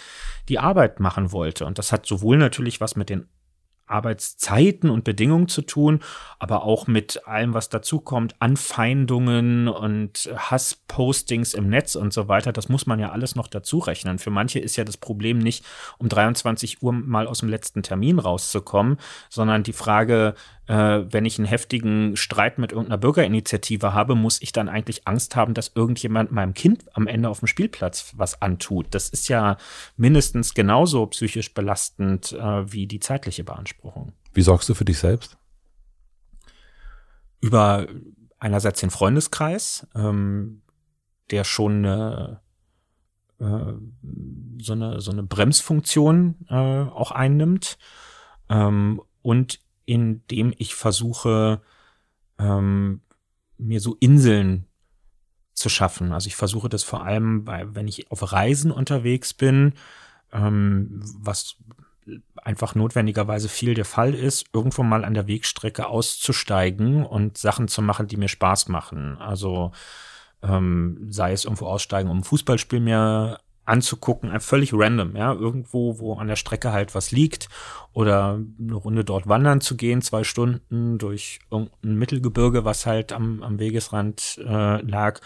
die Arbeit machen wollte. Und das hat sowohl natürlich was mit den Arbeitszeiten und Bedingungen zu tun, aber auch mit allem, was dazukommt, Anfeindungen und Hasspostings im Netz und so weiter. Das muss man ja alles noch dazu rechnen. Für manche ist ja das Problem nicht, um 23 Uhr mal aus dem letzten Termin rauszukommen, sondern die Frage, äh, wenn ich einen heftigen Streit mit irgendeiner Bürgerinitiative habe, muss ich dann eigentlich Angst haben, dass irgendjemand meinem Kind am Ende auf dem Spielplatz was antut. Das ist ja mindestens genauso psychisch belastend äh, wie die zeitliche Beanspruchung. Wie sorgst du für dich selbst? Über einerseits den Freundeskreis, ähm, der schon eine, äh, so eine so eine Bremsfunktion äh, auch einnimmt ähm, und indem ich versuche, ähm, mir so Inseln zu schaffen. Also ich versuche das vor allem, bei, wenn ich auf Reisen unterwegs bin, ähm, was einfach notwendigerweise viel der Fall ist, irgendwo mal an der Wegstrecke auszusteigen und Sachen zu machen, die mir Spaß machen. Also ähm, sei es irgendwo aussteigen, um ein Fußballspiel mir anzugucken, völlig random, ja, irgendwo, wo an der Strecke halt was liegt oder eine Runde dort wandern zu gehen, zwei Stunden durch irgendein Mittelgebirge, was halt am, am Wegesrand äh, lag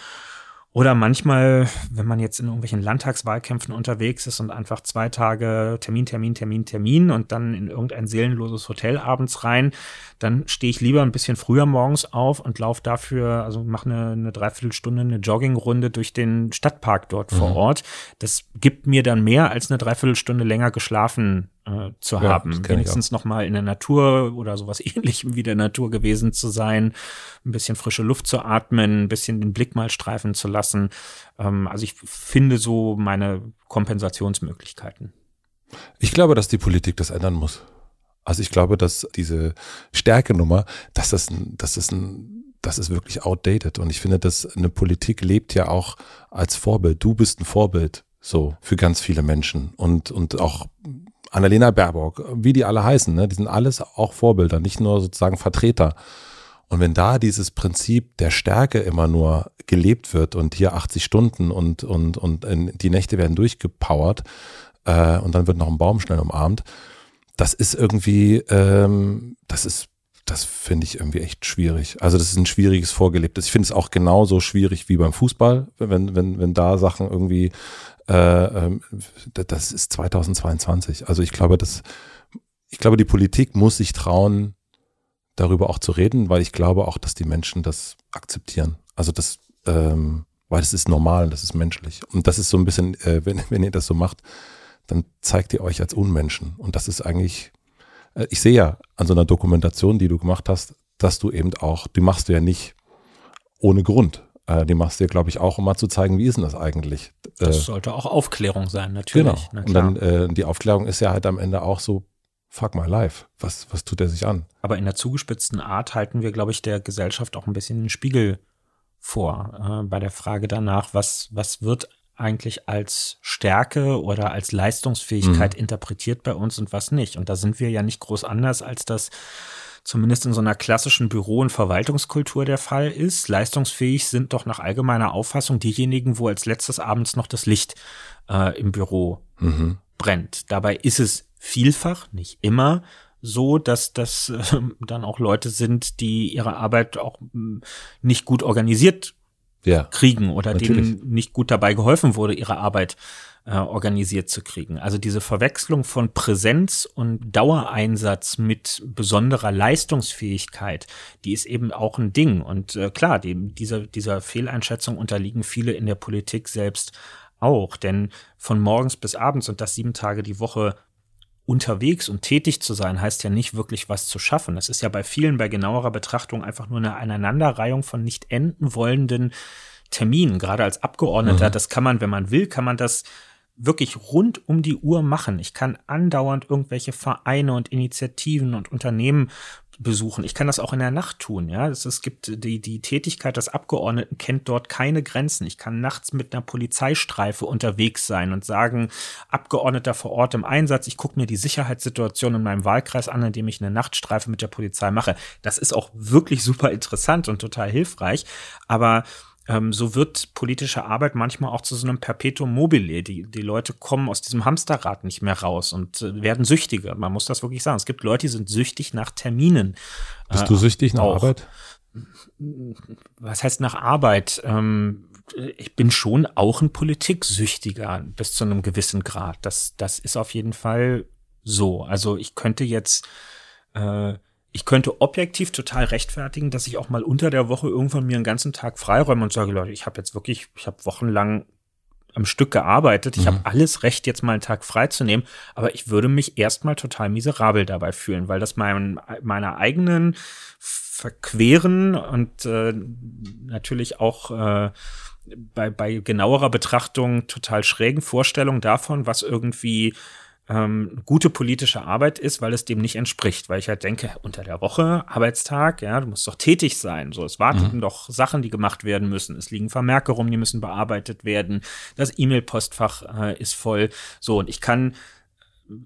oder manchmal, wenn man jetzt in irgendwelchen Landtagswahlkämpfen unterwegs ist und einfach zwei Tage Termin, Termin, Termin, Termin und dann in irgendein seelenloses Hotel abends rein, dann stehe ich lieber ein bisschen früher morgens auf und laufe dafür, also mache eine, eine Dreiviertelstunde, eine Joggingrunde durch den Stadtpark dort mhm. vor Ort. Das gibt mir dann mehr als eine Dreiviertelstunde länger geschlafen äh, zu ja, haben. Wenigstens noch mal in der Natur oder sowas ähnlichem wie der Natur gewesen zu sein, ein bisschen frische Luft zu atmen, ein bisschen den Blick mal streifen zu lassen. Ähm, also ich finde so meine Kompensationsmöglichkeiten. Ich glaube, dass die Politik das ändern muss. Also ich glaube, dass diese Stärkenummer, dass das ein, dass das ein, das ist wirklich outdated. Und ich finde, dass eine Politik lebt ja auch als Vorbild. Du bist ein Vorbild so für ganz viele Menschen und und auch Annalena Baerbock, wie die alle heißen, ne? die sind alles auch Vorbilder, nicht nur sozusagen Vertreter. Und wenn da dieses Prinzip der Stärke immer nur gelebt wird und hier 80 Stunden und, und, und die Nächte werden durchgepowert äh, und dann wird noch ein Baum schnell umarmt, das ist irgendwie, ähm, das ist, das finde ich irgendwie echt schwierig. Also das ist ein schwieriges Vorgelebtes. Ich finde es auch genauso schwierig wie beim Fußball, wenn, wenn, wenn da Sachen irgendwie äh, ähm, das ist 2022. Also ich glaube, dass ich glaube, die Politik muss sich trauen, darüber auch zu reden, weil ich glaube auch, dass die Menschen das akzeptieren. Also das, ähm, weil das ist normal, das ist menschlich. Und das ist so ein bisschen, äh, wenn, wenn ihr das so macht, dann zeigt ihr euch als Unmenschen. Und das ist eigentlich, äh, ich sehe ja an so einer Dokumentation, die du gemacht hast, dass du eben auch, die machst du ja nicht ohne Grund. Äh, die machst du ja, glaube ich, auch, um mal zu zeigen, wie ist denn das eigentlich? Das äh, sollte auch Aufklärung sein, natürlich. Genau. Und dann äh, die Aufklärung ist ja halt am Ende auch so, fuck my life. Was, was tut er sich an? Aber in der zugespitzten Art halten wir, glaube ich, der Gesellschaft auch ein bisschen den Spiegel vor. Äh, bei der Frage danach, was, was wird eigentlich als Stärke oder als Leistungsfähigkeit Mhm. interpretiert bei uns und was nicht. Und da sind wir ja nicht groß anders, als das zumindest in so einer klassischen Büro- und Verwaltungskultur der Fall ist. Leistungsfähig sind doch nach allgemeiner Auffassung diejenigen, wo als letztes abends noch das Licht äh, im Büro Mhm. brennt. Dabei ist es vielfach, nicht immer, so, dass das äh, dann auch Leute sind, die ihre Arbeit auch mh, nicht gut organisiert Ja. kriegen oder Natürlich. denen nicht gut dabei geholfen wurde, ihre Arbeit äh, organisiert zu kriegen. Also diese Verwechslung von Präsenz und Dauereinsatz mit besonderer Leistungsfähigkeit, die ist eben auch ein Ding. Und äh, klar, dem, dieser, dieser Fehleinschätzung unterliegen viele in der Politik selbst auch. Denn von morgens bis abends und das sieben Tage die Woche unterwegs und tätig zu sein, heißt ja nicht wirklich was zu schaffen. Es ist ja bei vielen bei genauerer Betrachtung einfach nur eine Aneinanderreihung von nicht enden wollenden Terminen. Gerade als Abgeordneter, das kann man, wenn man will, kann man das wirklich rund um die Uhr machen. Ich kann andauernd irgendwelche Vereine und Initiativen und Unternehmen besuchen. Ich kann das auch in der Nacht tun, ja. Es, gibt die, die Tätigkeit des Abgeordneten kennt dort keine Grenzen. Ich kann nachts mit einer Polizeistreife unterwegs sein und sagen, Abgeordneter vor Ort im Einsatz, ich gucke mir die Sicherheitssituation in meinem Wahlkreis an, indem ich eine Nachtstreife mit der Polizei mache. Das ist auch wirklich super interessant und total hilfreich. Aber ähm, so wird politische Arbeit manchmal auch zu so einem Perpetuum mobile. Die, die Leute kommen aus diesem Hamsterrad nicht mehr raus und äh, werden süchtiger. Man muss das wirklich sagen. Es gibt Leute, die sind süchtig nach Terminen. Bist du süchtig nach auch. Arbeit? Was heißt nach Arbeit? Ähm, ich bin schon auch ein Politiksüchtiger bis zu einem gewissen Grad. Das, das ist auf jeden Fall so. Also ich könnte jetzt äh, ich könnte objektiv total rechtfertigen, dass ich auch mal unter der Woche irgendwann mir einen ganzen Tag freiräume und sage, Leute, ich habe jetzt wirklich, ich habe wochenlang am Stück gearbeitet, ich Mhm. habe alles Recht, jetzt mal einen Tag freizunehmen, aber ich würde mich erstmal total miserabel dabei fühlen, weil das mein, meiner eigenen verqueren und äh, natürlich auch äh, bei, bei genauerer Betrachtung total schrägen Vorstellungen davon, was irgendwie ähm, gute politische Arbeit ist, weil es dem nicht entspricht. Weil ich halt denke, unter der Woche, Arbeitstag, ja, du musst doch tätig sein. So, es warten doch Sachen, die gemacht werden müssen. Es liegen Vermerke rum, die müssen bearbeitet werden. Das E-Mail-Postfach äh, ist voll. So, und ich kann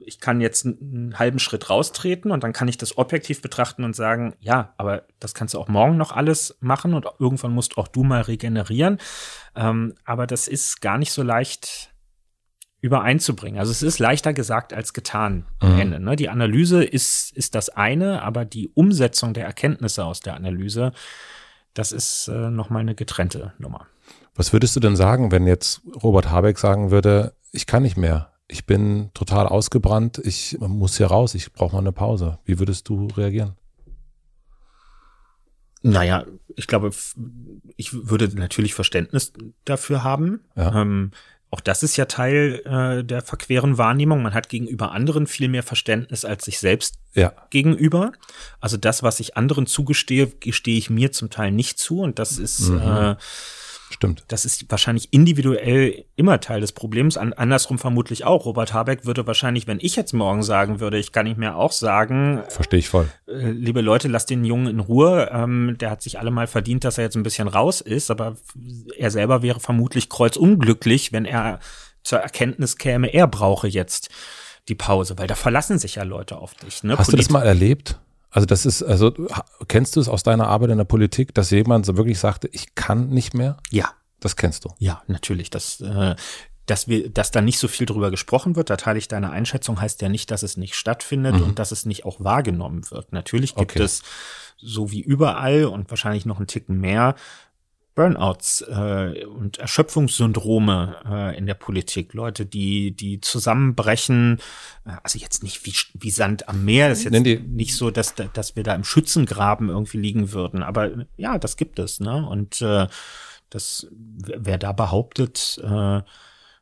ich kann jetzt einen, einen halben Schritt raustreten und dann kann ich das objektiv betrachten und sagen, ja, aber das kannst du auch morgen noch alles machen und irgendwann musst auch du mal regenerieren. Ähm, aber das ist gar nicht so leicht übereinzubringen. Also es ist leichter gesagt als getan am Mhm. Ende. Ne? Die Analyse ist, ist das eine, aber die Umsetzung der Erkenntnisse aus der Analyse, das ist äh, nochmal eine getrennte Nummer. Was würdest du denn sagen, wenn jetzt Robert Habeck sagen würde, ich kann nicht mehr, ich bin total ausgebrannt, ich muss hier raus, ich brauche mal eine Pause. Wie würdest du reagieren? Naja, ich glaube, ich würde natürlich Verständnis dafür haben. Ja. Ähm, auch das ist ja Teil äh, der verqueren Wahrnehmung. Man hat gegenüber anderen viel mehr Verständnis als sich selbst Ja, gegenüber. Also das, was ich anderen zugestehe, gestehe ich mir zum Teil nicht zu. Und das ist, Mhm. äh, stimmt. das ist wahrscheinlich individuell immer Teil des Problems. An, andersrum vermutlich auch. Robert Habeck würde wahrscheinlich, wenn ich jetzt morgen sagen würde, ich kann nicht mehr auch sagen, Verstehe ich voll. äh, liebe Leute, lasst den Jungen in Ruhe. Ähm, der hat sich alle mal verdient, dass er jetzt ein bisschen raus ist, aber er selber wäre vermutlich kreuzunglücklich, wenn er zur Erkenntnis käme, er brauche jetzt die Pause, weil da verlassen sich ja Leute auf dich. Ne? Hast du das Polit- mal erlebt? Also das ist, also kennst du es aus deiner Arbeit in der Politik, dass jemand so wirklich sagte, ich kann nicht mehr? Ja, Das kennst du. ja, natürlich. Das, äh, dass wir, dass da nicht so viel drüber gesprochen wird, da teile ich deine Einschätzung, heißt ja nicht, dass es nicht stattfindet und dass es nicht auch wahrgenommen wird. Natürlich gibt Okay. es so wie überall und wahrscheinlich noch einen Ticken mehr Burnouts äh, und Erschöpfungssyndrome äh, in der Politik. Leute, die, die zusammenbrechen, äh, also jetzt nicht wie, wie Sand am Meer, das ist jetzt nicht so, dass, da- dass wir da im Schützengraben irgendwie liegen würden. Aber ja, das gibt es, ne? Und äh, das, wer da behauptet, äh, äh,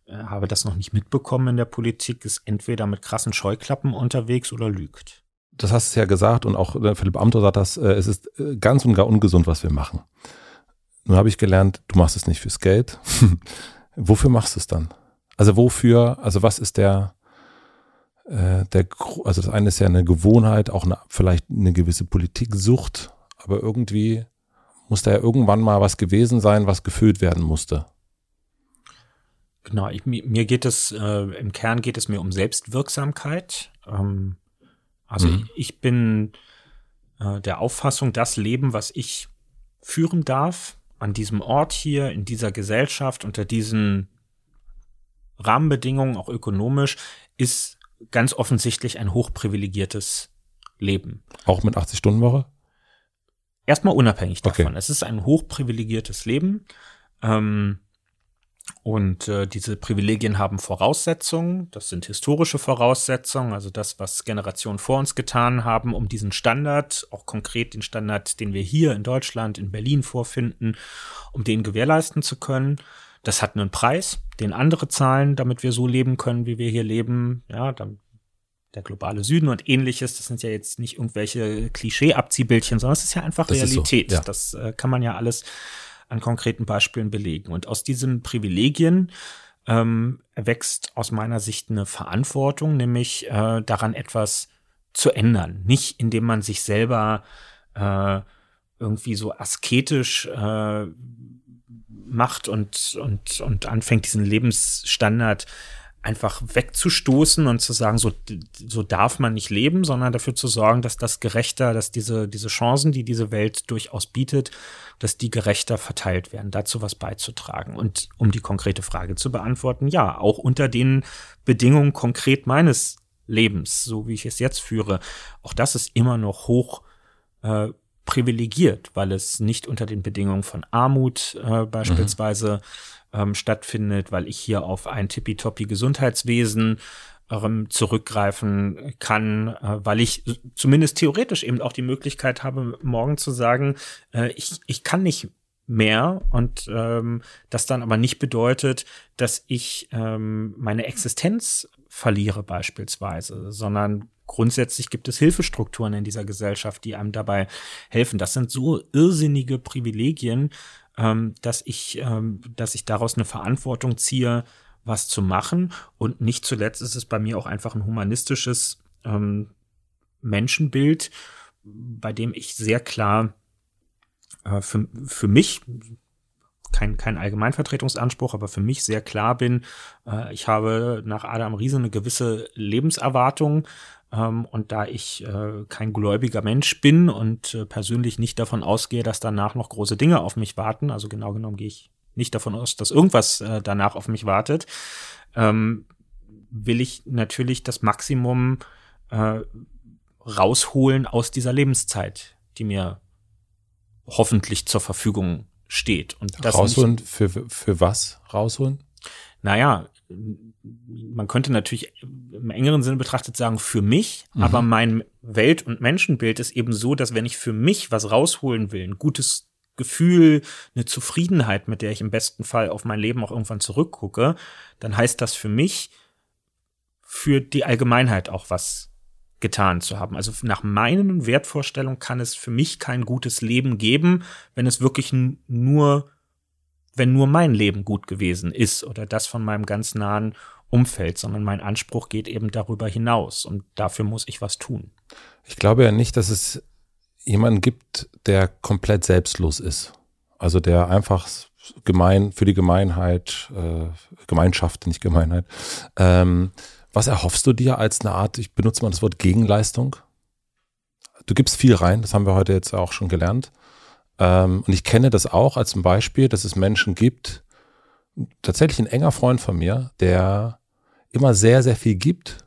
habe das noch nicht mitbekommen in der Politik, ist entweder mit krassen Scheuklappen unterwegs oder lügt. Das hast du ja gesagt und auch äh, Philipp Amthor sagt das, äh, es ist ganz und gar ungesund, was wir machen. Nun habe ich gelernt, du machst es nicht fürs Geld. wofür machst du es dann? Also wofür, also was ist der, äh, der, also das eine ist ja eine Gewohnheit, auch eine, vielleicht eine gewisse Politiksucht, aber irgendwie muss da ja irgendwann mal was gewesen sein, was gefüllt werden musste. Genau, ich, mir geht es, äh, im Kern geht es mir um Selbstwirksamkeit. Ähm, also mhm. ich, ich, bin äh, der Auffassung, das Leben, was ich führen darf, an diesem Ort hier, in dieser Gesellschaft, unter diesen Rahmenbedingungen, auch ökonomisch, ist ganz offensichtlich ein hochprivilegiertes Leben. Auch mit 80-Stunden-Woche? Erstmal unabhängig davon. Okay. Es ist ein hochprivilegiertes Leben. Ähm, und äh, diese Privilegien haben Voraussetzungen, das sind historische Voraussetzungen, also das, was Generationen vor uns getan haben, um diesen Standard, auch konkret den Standard, den wir hier in Deutschland, in Berlin vorfinden, um den gewährleisten zu können. Das hat einen Preis, den andere zahlen, damit wir so leben können, wie wir hier leben. Ja, dann der globale Süden und ähnliches. Das sind ja jetzt nicht irgendwelche Klischee-Abziehbildchen, sondern es ist ja einfach das Realität. So, ja. Das äh, kann man ja alles an konkreten Beispielen belegen. Und aus diesen Privilegien ähm, erwächst aus meiner Sicht eine Verantwortung, nämlich äh, daran etwas zu ändern. Nicht indem man sich selber äh, irgendwie so asketisch äh, macht und, und, und anfängt, diesen Lebensstandard einfach wegzustoßen und zu sagen, so, so darf man nicht leben, sondern dafür zu sorgen, dass das gerechter, dass diese, diese Chancen, die diese Welt durchaus bietet, dass die gerechter verteilt werden, dazu was beizutragen. Und um die konkrete Frage zu beantworten, ja, auch unter den Bedingungen konkret meines Lebens, so wie ich es jetzt führe, auch das ist immer noch hoch äh, privilegiert, weil es nicht unter den Bedingungen von Armut äh, beispielsweise mhm ähm, stattfindet, weil ich hier auf ein tippitoppi Gesundheitswesen ähm, zurückgreifen kann, äh, weil ich zumindest theoretisch eben auch die Möglichkeit habe, morgen zu sagen, äh, ich, ich kann nicht mehr und ähm, das dann aber nicht bedeutet, dass ich ähm, meine Existenz verliere beispielsweise, sondern grundsätzlich gibt es Hilfestrukturen in dieser Gesellschaft, die einem dabei helfen. Das sind so irrsinnige Privilegien, ähm, dass ich, ähm, dass ich daraus eine Verantwortung ziehe, was zu machen. Und nicht zuletzt ist es bei mir auch einfach ein humanistisches ähm, Menschenbild, bei dem ich sehr klar äh, für, für mich kein, kein Allgemeinvertretungsanspruch, aber für mich sehr klar bin, äh, ich habe nach Adam Riese eine gewisse Lebenserwartung ähm, und da ich äh, kein gläubiger Mensch bin und äh, persönlich nicht davon ausgehe, dass danach noch große Dinge auf mich warten, also genau genommen gehe ich nicht davon aus, dass irgendwas äh, danach auf mich wartet, ähm, will ich natürlich das Maximum äh, rausholen aus dieser Lebenszeit, die mir hoffentlich zur Verfügung steht. Und das rausholen für, für was rausholen? Naja, man könnte natürlich im engeren Sinne betrachtet sagen, für mich, mhm. aber mein Welt- und Menschenbild ist eben so, dass wenn ich für mich was rausholen will, ein gutes Gefühl, eine Zufriedenheit, mit der ich im besten Fall auf mein Leben auch irgendwann zurückgucke, dann heißt das für mich, für die Allgemeinheit auch was getan zu haben. Also nach meinen Wertvorstellungen kann es für mich kein gutes Leben geben, wenn es wirklich nur wenn nur mein Leben gut gewesen ist oder das von meinem ganz nahen Umfeld, sondern mein Anspruch geht eben darüber hinaus und dafür muss ich was tun. Ich glaube ja nicht, dass es jemanden gibt, der komplett selbstlos ist. Also der einfach gemein für die Gemeinheit, äh, Gemeinschaft, nicht Gemeinheit. Ähm, was erhoffst du dir als eine Art, ich benutze mal das Wort Gegenleistung? Du gibst viel rein, das haben wir heute jetzt auch schon gelernt. Ähm, und ich kenne das auch als ein Beispiel, dass es Menschen gibt, tatsächlich ein enger Freund von mir, der immer sehr, sehr viel gibt,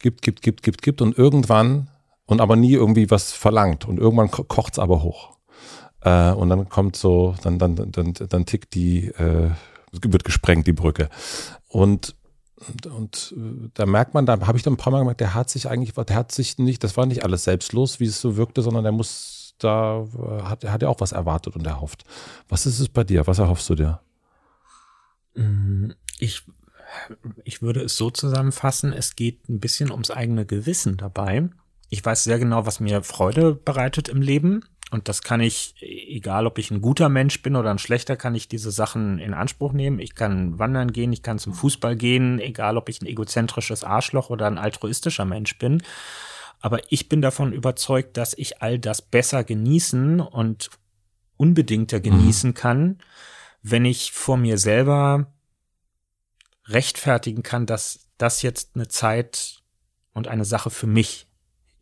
gibt, gibt, gibt, gibt, gibt und irgendwann und aber nie irgendwie was verlangt und irgendwann ko kocht's aber hoch. Äh, und dann kommt so, dann, dann, dann, dann tickt die, äh, wird gesprengt, die Brücke. Und und, und äh, da merkt man, da habe ich dann ein paar Mal gemerkt, der hat sich eigentlich, der hat sich nicht, das war nicht alles selbstlos, wie es so wirkte, sondern der muss da äh, hat, hat er auch was erwartet und erhofft. Was ist es bei dir? Was erhoffst du dir? Mm, ich, ich würde es so zusammenfassen, es geht ein bisschen ums eigene Gewissen dabei. Ich weiß sehr genau, was mir Freude bereitet im Leben. Und das kann ich, egal ob ich ein guter Mensch bin oder ein schlechter, kann ich diese Sachen in Anspruch nehmen. Ich kann wandern gehen, ich kann zum Fußball gehen, egal ob ich ein egozentrisches Arschloch oder ein altruistischer Mensch bin. Aber ich bin davon überzeugt, dass ich all das besser genießen und unbedingter genießen mhm. kann, wenn ich vor mir selber rechtfertigen kann, dass das jetzt eine Zeit und eine Sache für mich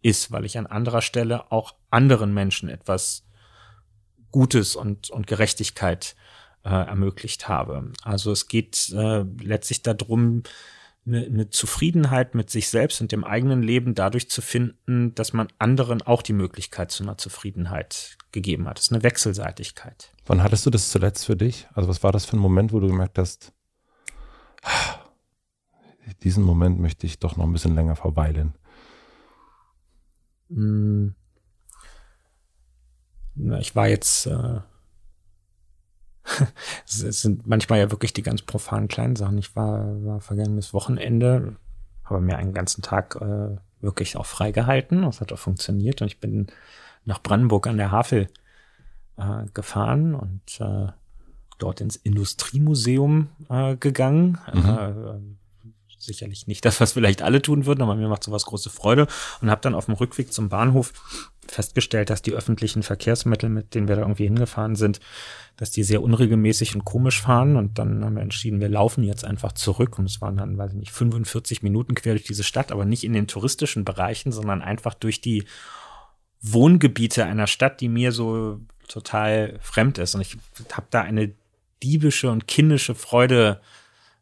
ist, weil ich an anderer Stelle auch anderen Menschen etwas Gutes und, und Gerechtigkeit äh, ermöglicht habe. Also es geht äh, letztlich darum, eine, eine Zufriedenheit mit sich selbst und dem eigenen Leben dadurch zu finden, dass man anderen auch die Möglichkeit zu einer Zufriedenheit gegeben hat. Das ist eine Wechselseitigkeit. Wann hattest du das zuletzt für dich? Also was war das für ein Moment, wo du gemerkt hast, diesen Moment möchte ich doch noch ein bisschen länger verweilen? Hm. Ich war jetzt äh, es sind manchmal ja wirklich die ganz profanen kleinen Sachen. Ich war, war vergangenes Wochenende, habe mir einen ganzen Tag äh, wirklich auch freigehalten. Das hat auch funktioniert. Und ich bin nach Brandenburg an der Havel äh, gefahren und äh, dort ins Industriemuseum äh, gegangen. Mhm. Sicherlich nicht das, was vielleicht alle tun würden, aber mir macht sowas große Freude und habe dann auf dem Rückweg zum Bahnhof festgestellt, dass die öffentlichen Verkehrsmittel, mit denen wir da irgendwie hingefahren sind, dass die sehr unregelmäßig und komisch fahren und dann haben wir entschieden, wir laufen jetzt einfach zurück und es waren dann, weiß ich nicht, 45 Minuten quer durch diese Stadt, aber nicht in den touristischen Bereichen, sondern einfach durch die Wohngebiete einer Stadt, die mir so total fremd ist. Und ich habe da eine diebische und kindische Freude äh,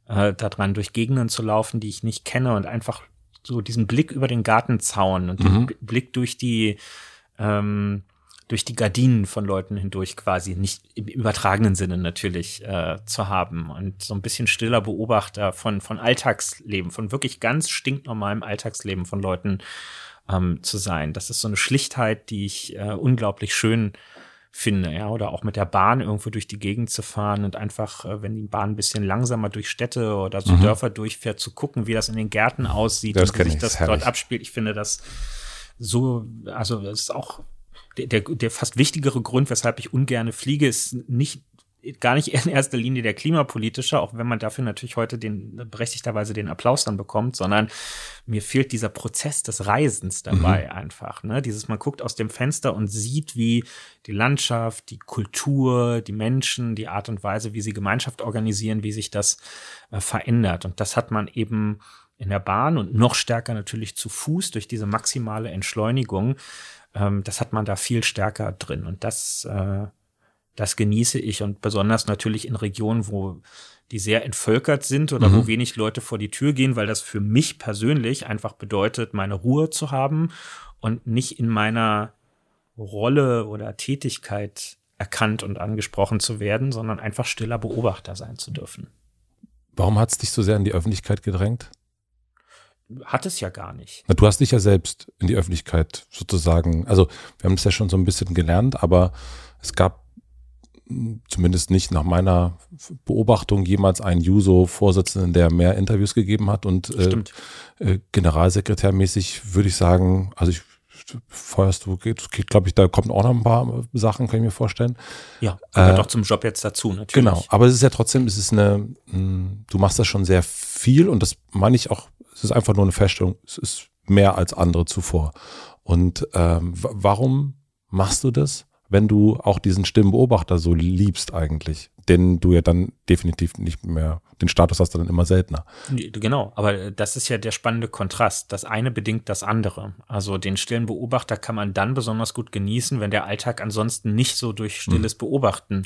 daran, durch Gegenden zu laufen, die ich nicht kenne und einfach so diesen Blick über den Gartenzaun und mhm. den Blick durch die ähm, durch die Gardinen von Leuten hindurch quasi, nicht im übertragenen Sinne natürlich äh, zu haben und so ein bisschen stiller Beobachter von, von Alltagsleben, von wirklich ganz stinknormalem Alltagsleben von Leuten ähm, zu sein. Das ist so eine Schlichtheit, die ich äh, unglaublich schön finde, ja, oder auch mit der Bahn irgendwo durch die Gegend zu fahren und einfach, äh, wenn die Bahn ein bisschen langsamer durch Städte oder so mhm. Dörfer durchfährt, zu gucken, wie das in den Gärten aussieht das und wie sich das dort abspielt. Ich finde das so, also das ist auch der, der, der fast wichtigere Grund, weshalb ich ungerne fliege, ist nicht gar nicht in erster Linie der klimapolitische, auch wenn man dafür natürlich heute den berechtigterweise den Applaus dann bekommt, sondern mir fehlt dieser Prozess des Reisens dabei mhm. einfach. Ne? Dieses, man guckt aus dem Fenster und sieht, wie die Landschaft, die Kultur, die Menschen, die Art und Weise, wie sie Gemeinschaft organisieren, wie sich das äh, verändert. Und das hat man eben in der Bahn und noch stärker natürlich zu Fuß durch diese maximale Entschleunigung. Ähm, das hat man da viel stärker drin. Und das äh, das genieße ich und besonders natürlich in Regionen, wo die sehr entvölkert sind oder mhm. wo wenig Leute vor die Tür gehen, weil das für mich persönlich einfach bedeutet, meine Ruhe zu haben und nicht in meiner Rolle oder Tätigkeit erkannt und angesprochen zu werden, sondern einfach stiller Beobachter sein zu dürfen. Warum hat es dich so sehr in die Öffentlichkeit gedrängt? Hat es ja gar nicht. du hast dich ja selbst in die Öffentlichkeit sozusagen, also wir haben es ja schon so ein bisschen gelernt, aber es gab zumindest nicht nach meiner Beobachtung jemals einen Juso-Vorsitzenden, der mehr Interviews gegeben hat und äh, äh, Generalsekretärmäßig würde ich sagen, also ich feuerst du, geht, geht glaube ich, da kommt auch noch ein paar Sachen, kann ich mir vorstellen. Ja, gehört äh, auch zum Job jetzt dazu, natürlich. Genau, aber es ist ja trotzdem, es ist eine, hm, du machst das schon sehr viel und das meine ich auch, es ist einfach nur eine Feststellung, es ist mehr als andere zuvor. Und ähm, warum machst du das? Wenn du auch diesen Stimmenbeobachter so liebst eigentlich, denn du ja dann definitiv nicht mehr den Status hast du dann immer seltener. Genau, aber das ist ja der spannende Kontrast. Das eine bedingt das andere. Also den stillen Beobachter kann man dann besonders gut genießen, wenn der Alltag ansonsten nicht so durch stilles mhm. Beobachten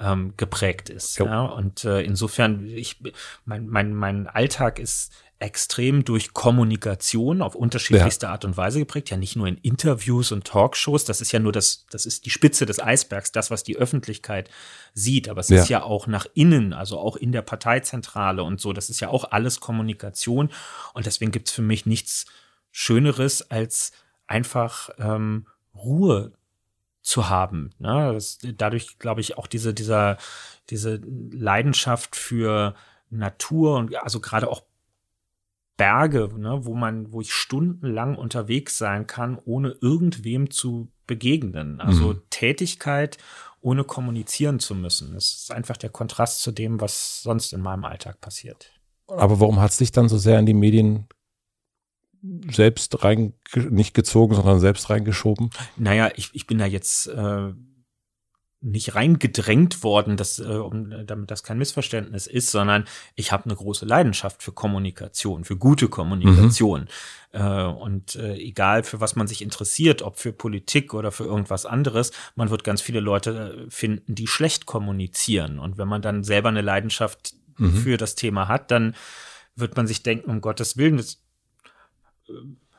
ähm, geprägt ist. Ja. Und äh, insofern, ich, mein, mein, mein Alltag ist extrem durch Kommunikation auf unterschiedlichste ja. Art und Weise geprägt. Ja, nicht nur in Interviews und Talkshows. Das ist ja nur das, das ist die Spitze des Eisbergs, das, was die Öffentlichkeit sieht. Aber es ja. ist ja auch nach innen, also auch in der Parteizentrale und so. Das ist ja auch alles Kommunikation. Und deswegen gibt's für mich nichts Schöneres, als einfach ähm, Ruhe zu haben. Ne? Das, dadurch, glaube ich, auch diese, dieser, diese Leidenschaft für Natur und also gerade auch Berge, ne, wo man, wo ich stundenlang unterwegs sein kann, ohne irgendwem zu begegnen. Also mhm. Tätigkeit, ohne kommunizieren zu müssen. Das ist einfach der Kontrast zu dem, was sonst in meinem Alltag passiert. Aber warum hat es dich dann so sehr in die Medien selbst rein, nicht gezogen, sondern selbst reingeschoben? Naja, ich, ich bin da jetzt äh, nicht reingedrängt worden, dass, äh, um, damit das kein Missverständnis ist, sondern ich habe eine große Leidenschaft für Kommunikation, für gute Kommunikation. Mhm. Äh, und äh, egal für was man sich interessiert, ob für Politik oder für irgendwas anderes, man wird ganz viele Leute äh, finden, die schlecht kommunizieren. Und wenn man dann selber eine Leidenschaft mhm. für das Thema hat, dann wird man sich denken, um Gottes Willen, das, äh,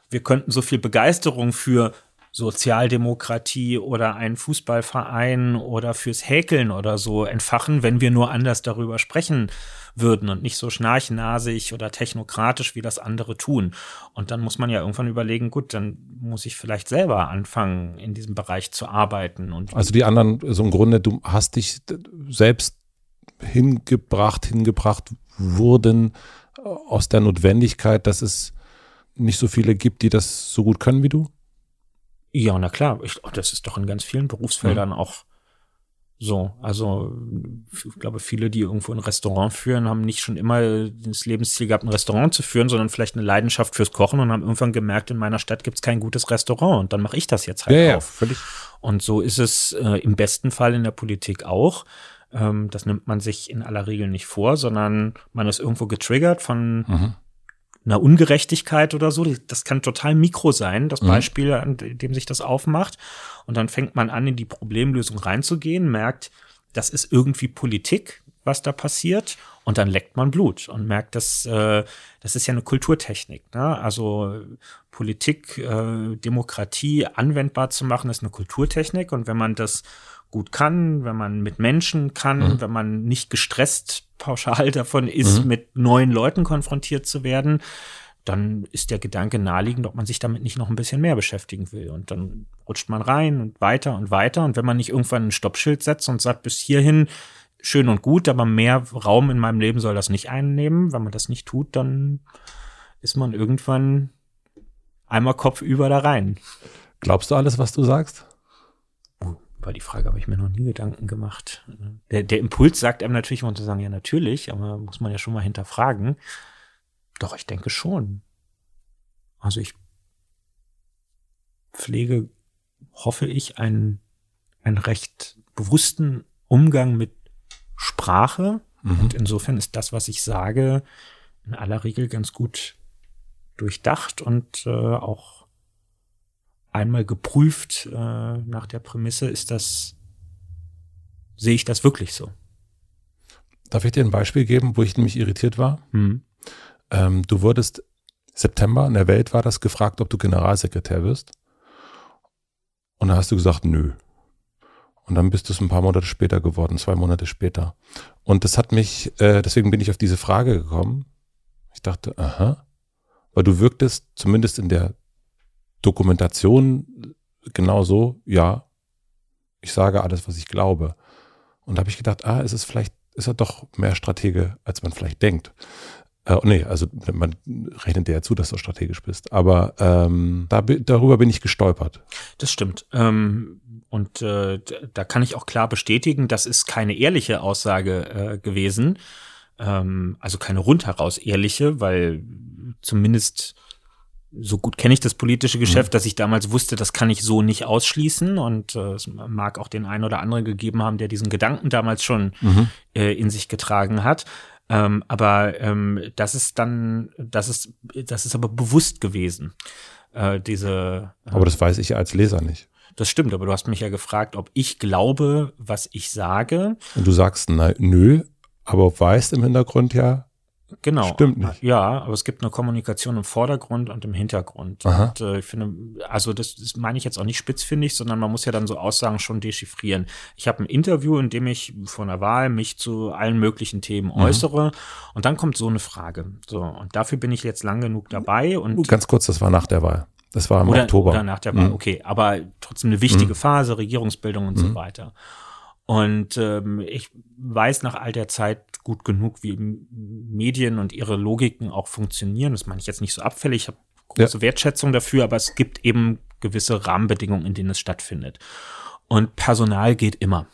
wir könnten so viel Begeisterung für Sozialdemokratie oder einen Fußballverein oder fürs Häkeln oder so entfachen, wenn wir nur anders darüber sprechen würden und nicht so schnarchnasig oder technokratisch, wie das andere tun. Und dann muss man ja irgendwann überlegen, gut, dann muss ich vielleicht selber anfangen, in diesem Bereich zu arbeiten. Und also die anderen, so im Grunde, du hast dich selbst hingebracht, hingebracht wurden aus der Notwendigkeit, dass es nicht so viele gibt, die das so gut können wie du? Ja, na klar. Ich, oh, das ist doch in ganz vielen Berufsfeldern mhm. auch so. Also ich glaube, viele, die irgendwo ein Restaurant führen, haben nicht schon immer das Lebensziel gehabt, ein Restaurant zu führen, sondern vielleicht eine Leidenschaft fürs Kochen und haben irgendwann gemerkt, in meiner Stadt gibt es kein gutes Restaurant und dann mache ich das jetzt halt ja, auf. Ja, völlig. Und so ist es äh, im besten Fall in der Politik auch. Ähm, das nimmt man sich in aller Regel nicht vor, sondern man ist irgendwo getriggert von mhm einer Ungerechtigkeit oder so. Das kann total mikro sein, das mhm. Beispiel, an dem sich das aufmacht. Und dann fängt man an, in die Problemlösung reinzugehen, merkt, das ist irgendwie Politik, was da passiert. Und dann leckt man Blut und merkt, dass äh, das ist ja eine Kulturtechnik. Ne? Also Politik, äh, Demokratie anwendbar zu machen, ist eine Kulturtechnik. Und wenn man das gut kann, wenn man mit Menschen kann, mhm. wenn man nicht gestresst pauschal davon ist, mhm. mit neuen Leuten konfrontiert zu werden, dann ist der Gedanke naheliegend, ob man sich damit nicht noch ein bisschen mehr beschäftigen will. Und dann rutscht man rein und weiter und weiter. Und wenn man nicht irgendwann ein Stoppschild setzt und sagt, bis hierhin schön und gut, aber mehr Raum in meinem Leben soll das nicht einnehmen, wenn man das nicht tut, dann ist man irgendwann einmal kopfüber da rein. Glaubst du alles, was du sagst? Über die Frage habe ich mir noch nie Gedanken gemacht. Der, der Impuls sagt einem natürlich, man zu sagen, ja, natürlich, aber muss man ja schon mal hinterfragen. Doch, ich denke schon. Also ich pflege, hoffe ich, einen, einen recht bewussten Umgang mit Sprache. Mhm. Und insofern ist das, was ich sage, in aller Regel ganz gut durchdacht und äh, auch einmal geprüft äh, nach der Prämisse, ist das, sehe ich das wirklich so? Darf ich dir ein Beispiel geben, wo ich nämlich irritiert war? Mhm. Ähm, du wurdest September in der Welt war das gefragt, ob du Generalsekretär wirst. Und da hast du gesagt, nö. Und dann bist du es ein paar Monate später geworden, zwei Monate später. Und das hat mich, äh, deswegen bin ich auf diese Frage gekommen. Ich dachte, aha, weil du wirktest zumindest in der Dokumentation genauso, ja, ich sage alles, was ich glaube. Und da habe ich gedacht, ah, ist es vielleicht, ist er doch mehr Stratege, als man vielleicht denkt. Äh, nee, also man rechnet dir ja zu, dass du strategisch bist. Aber ähm, da, darüber bin ich gestolpert. Das stimmt. Ähm, und äh, da kann ich auch klar bestätigen, das ist keine ehrliche Aussage äh, gewesen. Ähm, also keine rundheraus ehrliche, weil zumindest so gut kenne ich das politische Geschäft, mhm. dass ich damals wusste, das kann ich so nicht ausschließen. Und äh, es mag auch den einen oder anderen gegeben haben, der diesen Gedanken damals schon mhm. äh, in sich getragen hat. Ähm, aber ähm, das ist dann, das ist, das ist aber bewusst gewesen. Äh, diese. Äh, aber das weiß ich als Leser nicht. Das stimmt, aber du hast mich ja gefragt, ob ich glaube, was ich sage. Und du sagst, nein, nö, aber weißt im Hintergrund ja, Genau. Stimmt nicht. Ja, aber es gibt eine Kommunikation im Vordergrund und im Hintergrund. Aha. Und äh, ich finde, also das, das meine ich jetzt auch nicht spitzfindig, sondern man muss ja dann so Aussagen schon dechiffrieren. Ich habe ein Interview, in dem ich vor einer Wahl mich zu allen möglichen Themen mhm. äußere und dann kommt so eine Frage. So, und dafür bin ich jetzt lang genug dabei. Und Ganz kurz, das war nach der Wahl. Das war im oder, Oktober. Oder nach der Wahl, mhm. okay. Aber trotzdem eine wichtige mhm. Phase, Regierungsbildung und so mhm. weiter. Und ähm, ich weiß nach all der Zeit gut genug, wie Medien und ihre Logiken auch funktionieren. Das meine ich jetzt nicht so abfällig. Ich habe große ja. Wertschätzung dafür, aber es gibt eben gewisse Rahmenbedingungen, in denen es stattfindet. Und Personal geht immer.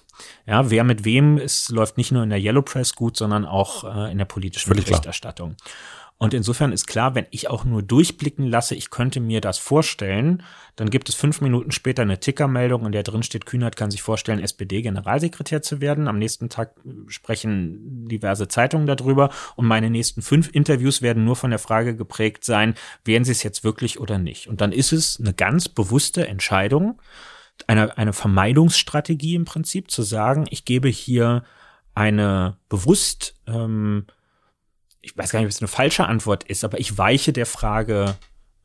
Ja, wer mit wem, es läuft nicht nur in der Yellow Press gut, sondern auch äh, in der politischen Völlig Berichterstattung. Klar. Und insofern ist klar, wenn ich auch nur durchblicken lasse, ich könnte mir das vorstellen, dann gibt es fünf Minuten später eine Tickermeldung, in der drin steht, Kühnert kann sich vorstellen, SPD-Generalsekretär zu werden. Am nächsten Tag sprechen diverse Zeitungen darüber und meine nächsten fünf Interviews werden nur von der Frage geprägt sein, werden sie es jetzt wirklich oder nicht. Und dann ist es eine ganz bewusste Entscheidung, eine, eine Vermeidungsstrategie im Prinzip, zu sagen, ich gebe hier eine bewusst ähm, ich weiß gar nicht, ob es eine falsche Antwort ist, aber ich weiche der Frage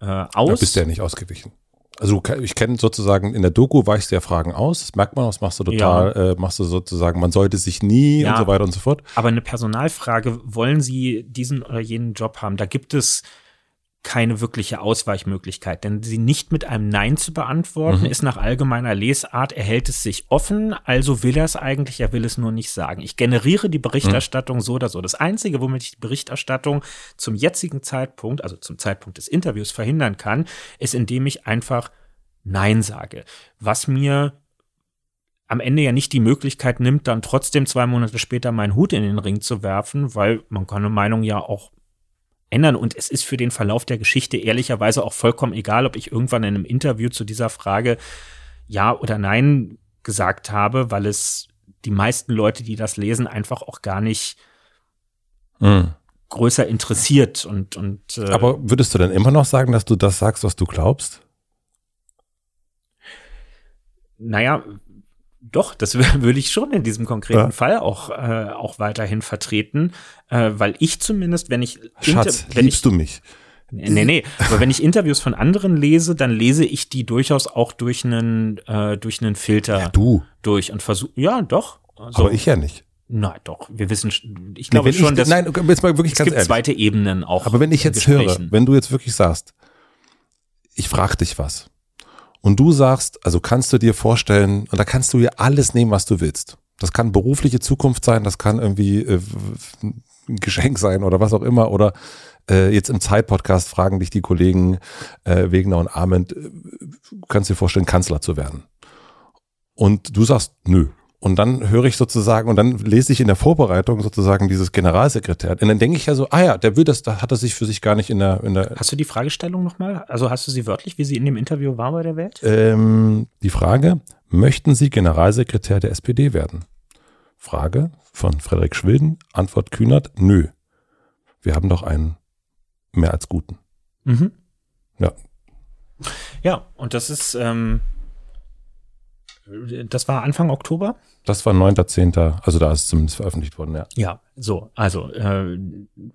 äh, aus. Da bist du ja nicht ausgewichen. Also ich kenne sozusagen in der Doku weichst du ja Fragen aus, das merkt man, das machst du total, ja. äh, machst du sozusagen, man sollte sich nie ja, und so weiter und so fort. Aber eine Personalfrage, wollen Sie diesen oder jenen Job haben? Da gibt es keine wirkliche Ausweichmöglichkeit, denn sie nicht mit einem Nein zu beantworten, mhm. ist nach allgemeiner Lesart, er hält es sich offen, also will er es eigentlich, er will es nur nicht sagen. Ich generiere die Berichterstattung mhm. so oder so. Das Einzige, womit ich die Berichterstattung zum jetzigen Zeitpunkt, also zum Zeitpunkt des Interviews verhindern kann, ist, indem ich einfach Nein sage. Was mir am Ende ja nicht die Möglichkeit nimmt, dann trotzdem zwei Monate später meinen Hut in den Ring zu werfen, weil man kann eine Meinung ja auch ändern. Und es ist für den Verlauf der Geschichte ehrlicherweise auch vollkommen egal, ob ich irgendwann in einem Interview zu dieser Frage Ja oder Nein gesagt habe, weil es die meisten Leute, die das lesen, einfach auch gar nicht mhm. größer interessiert. Und, und, äh, Aber würdest du denn immer noch sagen, dass du das sagst, was du glaubst? Naja, doch, das würde ich schon in diesem konkreten ja. Fall auch, äh, auch weiterhin vertreten, äh, weil ich zumindest, wenn ich Schatz, wenn liebst ich, du mich? Nee, nee, aber wenn ich Interviews von anderen lese, dann lese ich die durchaus auch durch einen, äh, durch einen Filter ja, du. durch und versuche, ja, doch. Also, aber ich ja nicht. Nein, doch. Wir wissen, ich glaube nee, schon, ich, dass nein, jetzt mal wirklich es gibt ehrlich. zweite Ebenen auch. Aber wenn ich jetzt höre, wenn du jetzt wirklich sagst, ich frage dich was, und du sagst, also kannst du dir vorstellen, und da kannst du ja alles nehmen, was du willst. Das kann berufliche Zukunft sein, das kann irgendwie äh, ein Geschenk sein oder was auch immer. Oder äh, jetzt im Zeitpodcast fragen dich die Kollegen äh, Wegner und Arment, äh, kannst dir vorstellen, Kanzler zu werden. Und du sagst, nö, und dann höre ich sozusagen, und dann lese ich in der Vorbereitung sozusagen dieses Generalsekretär. Und dann denke ich ja so, ah ja, der will das, da hat er sich für sich gar nicht in der, in der. Hast du die Fragestellung nochmal? Also hast du sie wörtlich, wie sie in dem Interview war bei der Welt? Ähm, die Frage, möchten Sie Generalsekretär der SPD werden? Frage von Frederik Schwilden, Antwort Kühnert, nö. Wir haben doch einen mehr als guten. Mhm. Ja. Ja, und das ist, ähm, das war Anfang Oktober? Das war 9.10., also da ist es zumindest veröffentlicht worden, ja. Ja, so, also äh,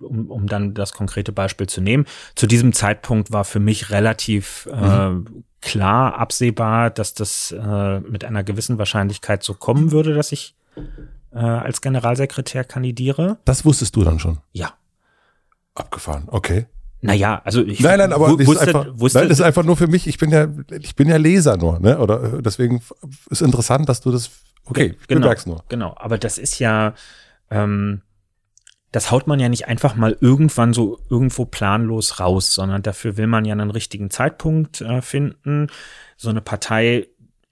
um, um dann das konkrete Beispiel zu nehmen. Zu diesem Zeitpunkt war für mich relativ äh, mhm. klar absehbar, dass das äh, mit einer gewissen Wahrscheinlichkeit so kommen würde, dass ich äh, als Generalsekretär kandidiere. Das wusstest du dann schon? Ja. Abgefahren, okay. Naja, also ich nein, nein, aber wusste, ist einfach, wusste, nein, das ist einfach nur für mich. Ich bin ja, ich bin ja Leser nur, ne? Oder deswegen ist interessant, dass du das. Okay, ich genau, bemerk's nur. Genau, aber das ist ja, ähm, das haut man ja nicht einfach mal irgendwann so irgendwo planlos raus, sondern dafür will man ja einen richtigen Zeitpunkt äh, finden. So eine Partei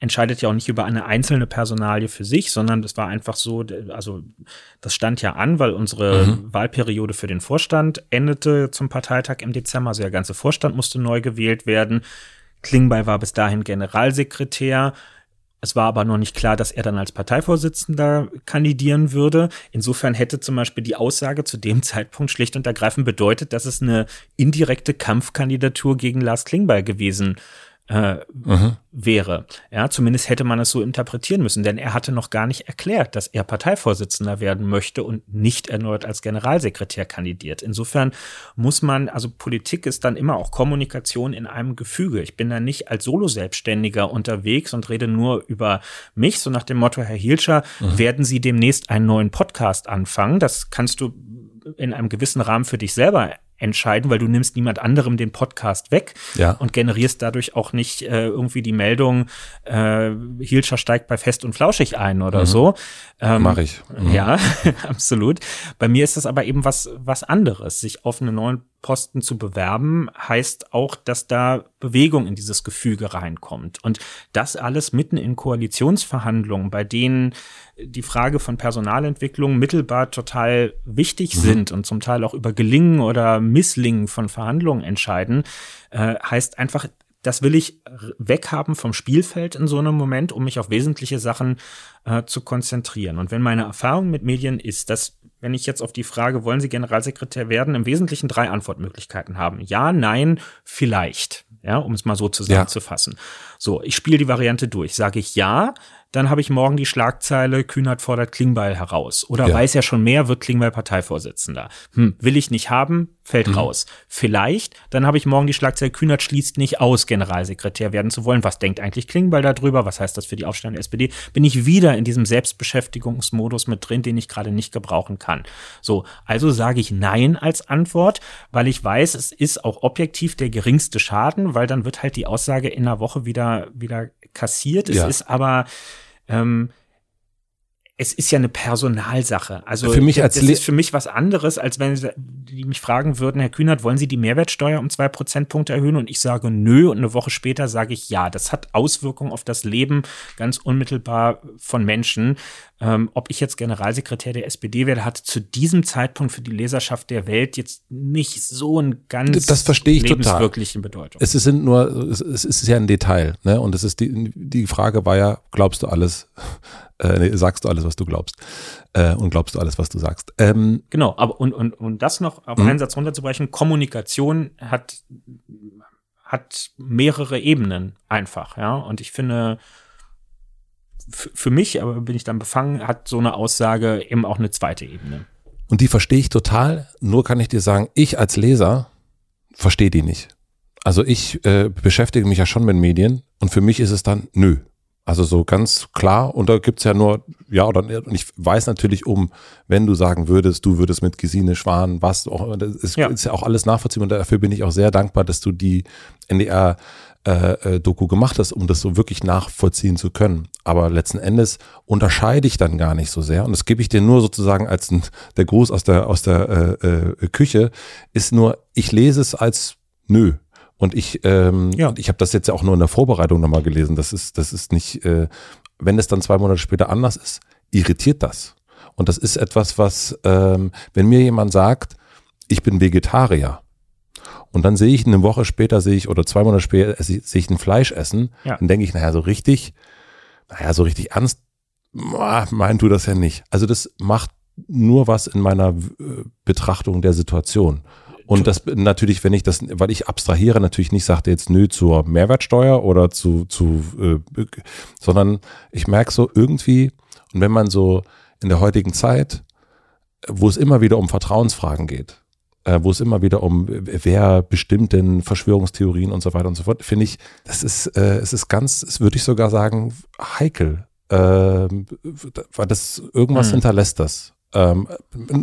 entscheidet ja auch nicht über eine einzelne Personalie für sich, sondern das war einfach so, also das stand ja an, weil unsere mhm. Wahlperiode für den Vorstand endete zum Parteitag im Dezember, also der ganze Vorstand musste neu gewählt werden. Klingbeil war bis dahin Generalsekretär. Es war aber noch nicht klar, dass er dann als Parteivorsitzender kandidieren würde. Insofern hätte zum Beispiel die Aussage zu dem Zeitpunkt schlicht und ergreifend bedeutet, dass es eine indirekte Kampfkandidatur gegen Lars Klingbeil gewesen äh, mhm. wäre. Ja, zumindest hätte man es so interpretieren müssen, denn er hatte noch gar nicht erklärt, dass er Parteivorsitzender werden möchte und nicht erneut als Generalsekretär kandidiert. Insofern muss man, also Politik ist dann immer auch Kommunikation in einem Gefüge. Ich bin da nicht als Solo-Selbstständiger unterwegs und rede nur über mich, so nach dem Motto, Herr Hielscher, mhm. werden Sie demnächst einen neuen Podcast anfangen? Das kannst du in einem gewissen Rahmen für dich selber entscheiden, weil du nimmst niemand anderem den Podcast weg ja. und generierst dadurch auch nicht äh, irgendwie die Meldung, äh, Hilscher steigt bei Fest und Flauschig ein oder mhm. so. Ähm, Mache ich. Mhm. Ja, absolut. Bei mir ist das aber eben was, was anderes, sich auf einen neuen Posten zu bewerben, heißt auch, dass da Bewegung in dieses Gefüge reinkommt. Und das alles mitten in Koalitionsverhandlungen, bei denen die Frage von Personalentwicklung mittelbar total wichtig mhm. sind und zum Teil auch über Gelingen oder Misslingen von Verhandlungen entscheiden, äh, heißt einfach, das will ich weghaben vom Spielfeld in so einem Moment, um mich auf wesentliche Sachen äh, zu konzentrieren. Und wenn meine Erfahrung mit Medien ist, dass wenn ich jetzt auf die Frage, wollen Sie Generalsekretär werden, im Wesentlichen drei Antwortmöglichkeiten haben. Ja, nein, vielleicht. Ja, um es mal so zusammenzufassen. Ja. So, ich spiele die Variante durch. Sage ich ja, dann habe ich morgen die Schlagzeile, Kühnert fordert Klingbeil heraus. Oder ja. weiß ja schon mehr, wird Klingbeil Parteivorsitzender. Hm, will ich nicht haben, fällt mhm. raus. Vielleicht, dann habe ich morgen die Schlagzeile, Kühnert schließt nicht aus, Generalsekretär werden zu wollen. Was denkt eigentlich Klingbeil darüber? Was heißt das für die Aufstellung der SPD? Bin ich wieder in diesem Selbstbeschäftigungsmodus mit drin, den ich gerade nicht gebrauchen kann. So, also sage ich Nein als Antwort, weil ich weiß, es ist auch objektiv der geringste Schaden, weil dann wird halt die Aussage in einer Woche wieder, wieder kassiert. Es ja. ist aber ähm, es ist ja eine Personalsache. Also für mich als das ist für mich was anderes, als wenn die mich fragen würden, Herr Kühnert, wollen Sie die Mehrwertsteuer um zwei Prozentpunkte erhöhen? Und ich sage nö und eine Woche später sage ich ja. Das hat Auswirkungen auf das Leben ganz unmittelbar von Menschen. Ähm, ob ich jetzt Generalsekretär der SPD werde, hat zu diesem Zeitpunkt für die Leserschaft der Welt jetzt nicht so ein ganz das verstehe ich lebenswirklichen total. Bedeutung. Es sind nur, es ist ja ein Detail, ne? Und es ist die, die Frage war ja, glaubst du alles? Äh, nee, sagst du alles, was du glaubst. Äh, und glaubst du alles, was du sagst. Ähm, genau, aber und, und, und das noch auf mhm. einen Satz runterzubrechen, Kommunikation hat, hat mehrere Ebenen einfach, ja. Und ich finde, für mich, aber bin ich dann befangen, hat so eine Aussage eben auch eine zweite Ebene. Und die verstehe ich total, nur kann ich dir sagen, ich als Leser verstehe die nicht. Also ich äh, beschäftige mich ja schon mit Medien und für mich ist es dann, nö, also so ganz klar, und da gibt's ja nur, ja oder. Und ich weiß natürlich um, wenn du sagen würdest, du würdest mit Gesine Schwan, was auch, das ist ja, ist ja auch alles nachvollziehbar und dafür bin ich auch sehr dankbar, dass du die NDR äh, äh, Doku gemacht hast, um das so wirklich nachvollziehen zu können. Aber letzten Endes unterscheide ich dann gar nicht so sehr. Und das gebe ich dir nur sozusagen als ein, der Gruß aus der, aus der äh, äh, Küche, ist nur, ich lese es als nö. Und ich, ähm, ja. ich habe das jetzt ja auch nur in der Vorbereitung nochmal gelesen. Das ist, das ist nicht, äh, wenn es dann zwei Monate später anders ist, irritiert das. Und das ist etwas, was, ähm, wenn mir jemand sagt, ich bin Vegetarier, und dann sehe ich eine Woche später, sehe ich, oder zwei Monate später, sehe ich ein Fleisch essen, ja. dann denke ich, naja, so richtig, naja, so richtig ernst, meint du das ja nicht. Also das macht nur was in meiner äh, Betrachtung der Situation. Und das natürlich, wenn ich das, weil ich abstrahiere, natürlich nicht sagte jetzt nö zur Mehrwertsteuer oder zu, zu äh, sondern ich merke so irgendwie, und wenn man so in der heutigen Zeit, wo es immer wieder um Vertrauensfragen geht, äh, wo es immer wieder um wer bestimmt denn Verschwörungstheorien und so weiter und so fort, finde ich, das ist, äh, es ist ganz, es würde ich sogar sagen, heikel. Äh, weil das irgendwas hm. hinterlässt das. Ähm,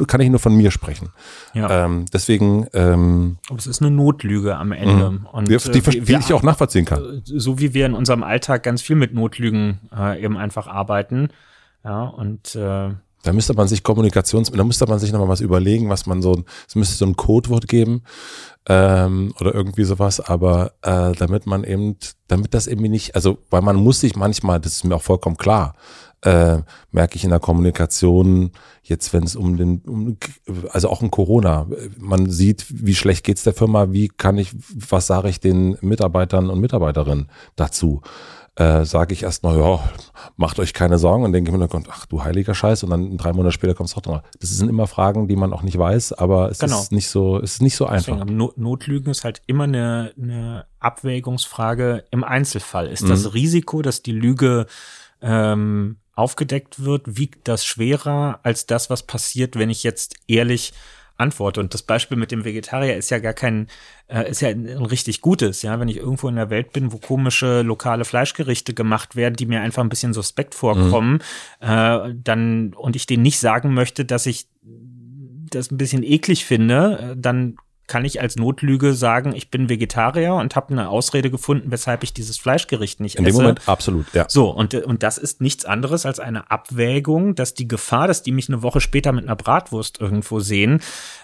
kann ich nur von mir sprechen. Ja. Ähm, deswegen. Ähm, Aber es ist eine Notlüge am Ende. Mhm. Und, die, die, äh, die, die ich auch nachvollziehen kann. So wie wir in unserem Alltag ganz viel mit Notlügen äh, eben einfach arbeiten. Ja, und äh, da müsste man sich Kommunikations, da müsste man sich nochmal was überlegen, was man so, es müsste so ein Codewort geben ähm, oder irgendwie sowas, aber äh, damit man eben, damit das irgendwie nicht, also weil man muss sich manchmal, das ist mir auch vollkommen klar, äh, merke ich in der Kommunikation, jetzt wenn es um den, um, also auch in Corona, man sieht, wie schlecht geht's der Firma, wie kann ich, was sage ich den Mitarbeitern und Mitarbeiterinnen dazu? Äh, sage ich erstmal, ja, macht euch keine Sorgen und denke im Hintergrund, ach du heiliger Scheiß und dann drei Monate später kommt es doch noch. Das sind immer Fragen, die man auch nicht weiß, aber es genau. ist nicht so, es ist nicht so einfach. Deswegen, Not Notlügen ist halt immer eine, eine Abwägungsfrage im Einzelfall. Ist mhm. das Risiko, dass die Lüge ähm, aufgedeckt wird, wiegt das schwerer als das, was passiert, wenn ich jetzt ehrlich antworte. Und das Beispiel mit dem Vegetarier ist ja gar kein, äh, ist ja ein, ein, richtig gutes, ja. Wenn ich irgendwo in der Welt bin, wo komische lokale Fleischgerichte gemacht werden, die mir einfach ein bisschen suspekt vorkommen, mhm. äh, dann, und ich denen nicht sagen möchte, dass ich das ein bisschen eklig finde, äh, dann kann ich als Notlüge sagen, ich bin Vegetarier und habe eine Ausrede gefunden, weshalb ich dieses Fleischgericht nicht In esse. dem Moment absolut, ja. So, und, und das ist nichts anderes als eine Abwägung, dass die Gefahr, dass die mich eine Woche später mit einer Bratwurst irgendwo sehen,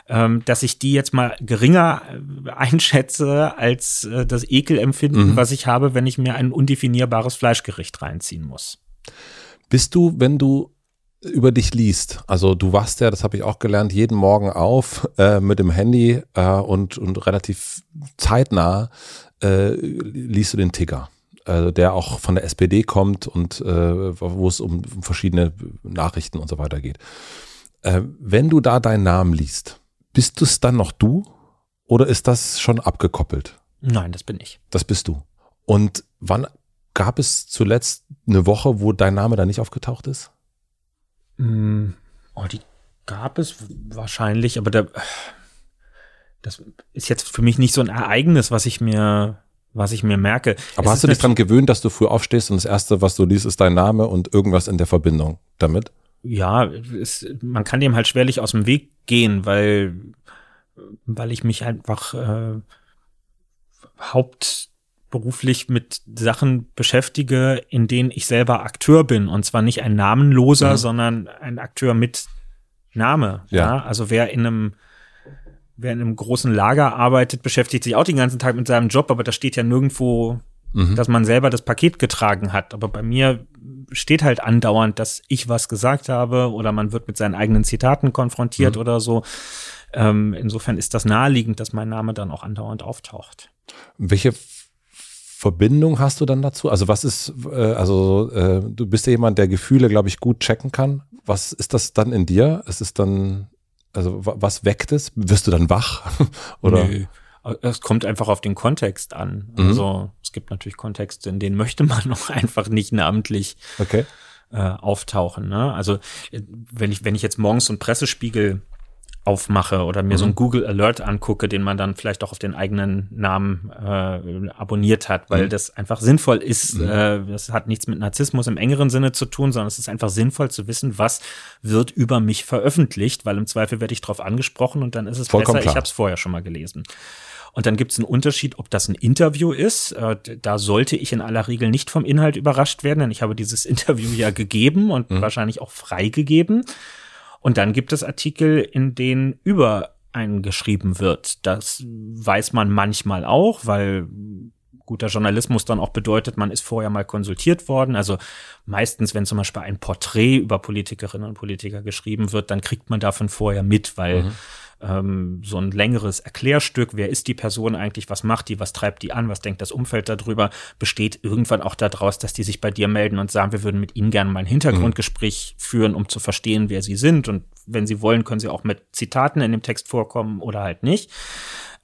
ähm, dass ich die jetzt mal geringer äh, einschätze als äh, das Ekelempfinden, Mhm. was ich habe, wenn ich mir ein undefinierbares Fleischgericht reinziehen muss. Bist du, wenn du über dich liest, also du wachst ja, das habe ich auch gelernt, jeden Morgen auf äh, mit dem Handy äh, und, und relativ zeitnah äh, liest du den Ticker, äh, der auch von der SPD kommt und äh, wo es um, um verschiedene Nachrichten und so weiter geht. Äh, wenn du da deinen Namen liest, bist du es dann noch du oder ist das schon abgekoppelt? Nein, das bin ich. Das bist du. Und wann gab es zuletzt eine Woche, wo dein Name da nicht aufgetaucht ist? Mm, Oh, die gab es wahrscheinlich, aber da, das ist jetzt für mich nicht so ein Ereignis, was ich mir, was ich mir merke. Aber Es hast du dich dran gewöhnt, dass du früh aufstehst und das erste, was du liest, ist dein Name und irgendwas in der Verbindung damit? Ja, es, man kann dem halt schwerlich aus dem Weg gehen, weil, weil ich mich einfach äh, hauptberuflich mit Sachen beschäftige, in denen ich selber Akteur bin. Und zwar nicht ein namenloser, Mhm. sondern ein Akteur mit Name. Ja. Ja. Also wer in einem Wer in einem großen Lager arbeitet, beschäftigt sich auch den ganzen Tag mit seinem Job, aber da steht ja nirgendwo, Mhm. dass man selber das Paket getragen hat. Aber bei mir steht halt andauernd, dass ich was gesagt habe oder man wird mit seinen eigenen Zitaten konfrontiert Mhm. oder so. Ähm, insofern ist das naheliegend, dass mein Name dann auch andauernd auftaucht. Welche Verbindung hast du dann dazu? Also was ist, äh, also äh, du bist ja jemand, der Gefühle, glaube ich, gut checken kann. Was ist das dann in dir? Ist es dann, also wa- was weckt es? Wirst du dann wach? Oder? Nö. Es kommt einfach auf den Kontext an. Mhm. Also es gibt natürlich Kontexte, in denen möchte man noch einfach nicht namentlich Okay. äh, auftauchen. Ne? Also äh, wenn ich, wenn ich jetzt morgens so einen Pressespiegel aufmache oder mir so Mhm. einen Google Alert angucke, den man dann vielleicht auch auf den eigenen Namen äh, abonniert hat, weil Mhm. das einfach sinnvoll ist. Mhm. Äh, das hat nichts mit Narzissmus im engeren Sinne zu tun, sondern es ist einfach sinnvoll zu wissen, was wird über mich veröffentlicht, weil im Zweifel werde ich darauf angesprochen und dann ist es Vollkommen besser, klar. ich habe es vorher schon mal gelesen. Und dann gibt es einen Unterschied, ob das ein Interview ist. Äh, Da sollte ich in aller Regel nicht vom Inhalt überrascht werden, denn ich habe dieses Interview ja gegeben und Mhm. wahrscheinlich auch freigegeben. Und dann gibt es Artikel, in denen über einen geschrieben wird. Das weiß man manchmal auch, weil guter Journalismus dann auch bedeutet, man ist vorher mal konsultiert worden. Also meistens, wenn zum Beispiel ein Porträt über Politikerinnen und Politiker geschrieben wird, dann kriegt man davon vorher mit, weil Mhm. Ähm, so ein längeres Erklärstück, wer ist die Person eigentlich, was macht die, was treibt die an, was denkt das Umfeld darüber, besteht irgendwann auch daraus, dass die sich bei dir melden und sagen, wir würden mit ihnen gerne mal ein Hintergrundgespräch führen, um zu verstehen, wer sie sind. Und wenn sie wollen, können sie auch mit Zitaten in dem Text vorkommen oder halt nicht.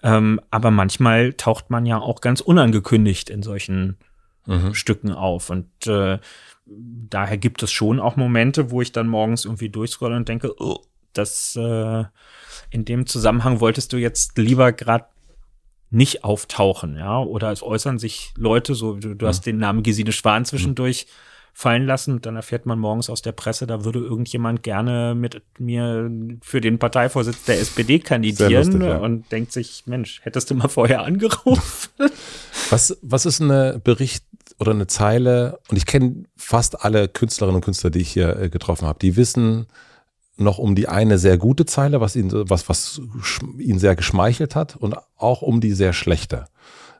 Ähm, aber manchmal taucht man ja auch ganz unangekündigt in solchen Mhm. Stücken auf. Und äh, daher gibt es schon auch Momente, wo ich dann morgens irgendwie durchscrolle und denke, oh, das äh, in dem Zusammenhang wolltest du jetzt lieber gerade nicht auftauchen, ja? Oder es äußern sich Leute, so du, du hast den Namen Gesine Schwan zwischendurch fallen lassen, dann erfährt man morgens aus der Presse, da würde irgendjemand gerne mit mir für den Parteivorsitz der SPD kandidieren lustig, ja. und denkt sich, Mensch, hättest du mal vorher angerufen? Was, was ist eine Bericht oder eine Zeile? Und ich kenne fast alle Künstlerinnen und Künstler, die ich hier äh, getroffen habe. Die wissen noch um die eine sehr gute Zeile, was so- was, was ihnen sehr geschmeichelt hat und auch um die sehr schlechte.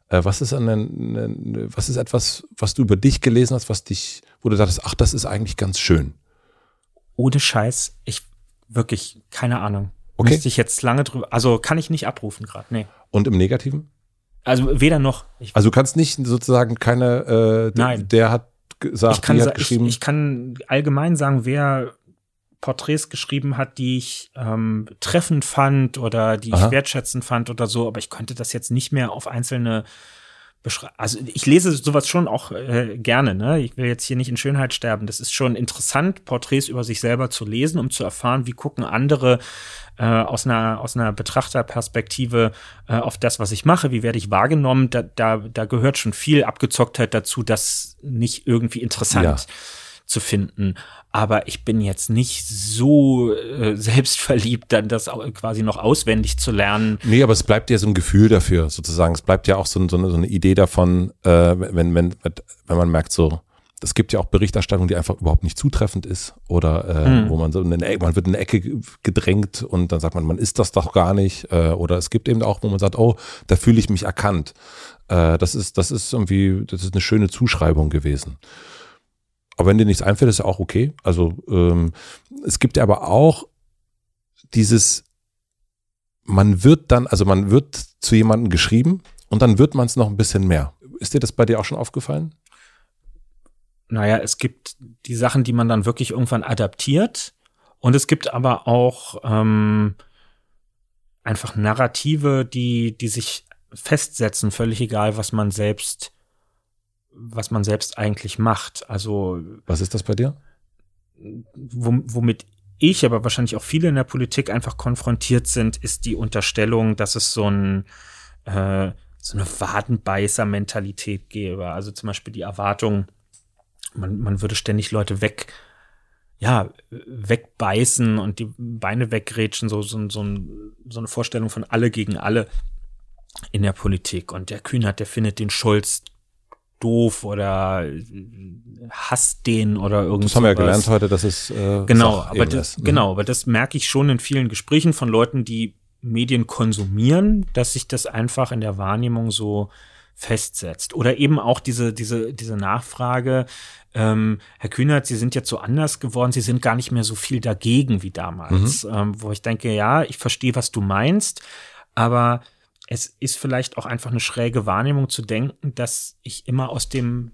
Äh, was ist eine, eine, was ist etwas, was du über dich gelesen hast, was dich, wo du dachtest, ach, das ist eigentlich ganz schön. Ohne Scheiß, ich wirklich, keine Ahnung. Okay. Müsste ich jetzt lange drüber, also kann ich nicht abrufen gerade, nee. Und im Negativen? Also weder noch. Ich, Also du kannst nicht sozusagen keine, äh, Nein. der hat gesagt, ich, kann, hat ich, geschrieben. ich kann allgemein sagen, wer Porträts geschrieben hat, die ich ähm, treffend fand oder die Aha. ich wertschätzend fand oder so, aber ich könnte das jetzt nicht mehr auf einzelne beschreiben. Also ich lese sowas schon auch äh, gerne, ne? Ich will jetzt hier nicht in Schönheit sterben. Das ist schon interessant, Porträts über sich selber zu lesen, um zu erfahren, wie gucken andere äh, aus einer aus einer Betrachterperspektive äh, auf das, was ich mache, wie werde ich wahrgenommen. Da, da, da gehört schon viel Abgezocktheit dazu, das nicht irgendwie interessant Ja. zu finden. Aber ich bin jetzt nicht so äh, selbstverliebt, dann das auch quasi noch auswendig zu lernen. Nee, aber es bleibt ja so ein Gefühl dafür, sozusagen. Es bleibt ja auch so, so, eine, so eine Idee davon, äh, wenn, wenn, wenn man merkt, so, es gibt ja auch Berichterstattung, die einfach überhaupt nicht zutreffend ist oder äh, hm. wo man so in eine, man wird in eine Ecke gedrängt und dann sagt man, man ist das doch gar nicht äh, oder es gibt eben auch, wo man sagt, oh, da fühle ich mich erkannt. Äh, das ist, das ist irgendwie, das ist eine schöne Zuschreibung gewesen. Aber wenn dir nichts einfällt, ist ja auch okay. Also ähm, es gibt ja aber auch dieses, man wird dann, also man wird zu jemandem geschrieben und dann wird man es noch ein bisschen mehr. Ist dir das bei dir auch schon aufgefallen? Naja, es gibt die Sachen, die man dann wirklich irgendwann adaptiert. Und es gibt aber auch ähm, einfach Narrative, die, die sich festsetzen, völlig egal, was man selbst was man selbst eigentlich macht. Also was ist das bei dir? Womit ich, aber wahrscheinlich auch viele in der Politik einfach konfrontiert sind, ist die Unterstellung, dass es so ein äh, so eine Wadenbeißer-Mentalität gäbe. Also zum Beispiel die Erwartung, man, man würde ständig Leute weg, ja, wegbeißen und die Beine weggrätschen, so, so, so, so eine Vorstellung von alle gegen alle in der Politik. Und der Kühnert, der findet den Scholz doof oder hasst den oder irgendwas. Das haben wir ja gelernt heute, dass es äh, genau, aber das, mhm. genau, aber das merke ich schon in vielen Gesprächen von Leuten, die Medien konsumieren, dass sich das einfach in der Wahrnehmung so festsetzt. Oder eben auch diese, diese, diese Nachfrage, ähm, Herr Kühnert, Sie sind jetzt so anders geworden, Sie sind gar nicht mehr so viel dagegen wie damals. Mhm. Ähm, wo ich denke, ja, ich verstehe, was du meinst, aber es ist vielleicht auch einfach eine schräge Wahrnehmung zu denken, dass ich immer aus dem,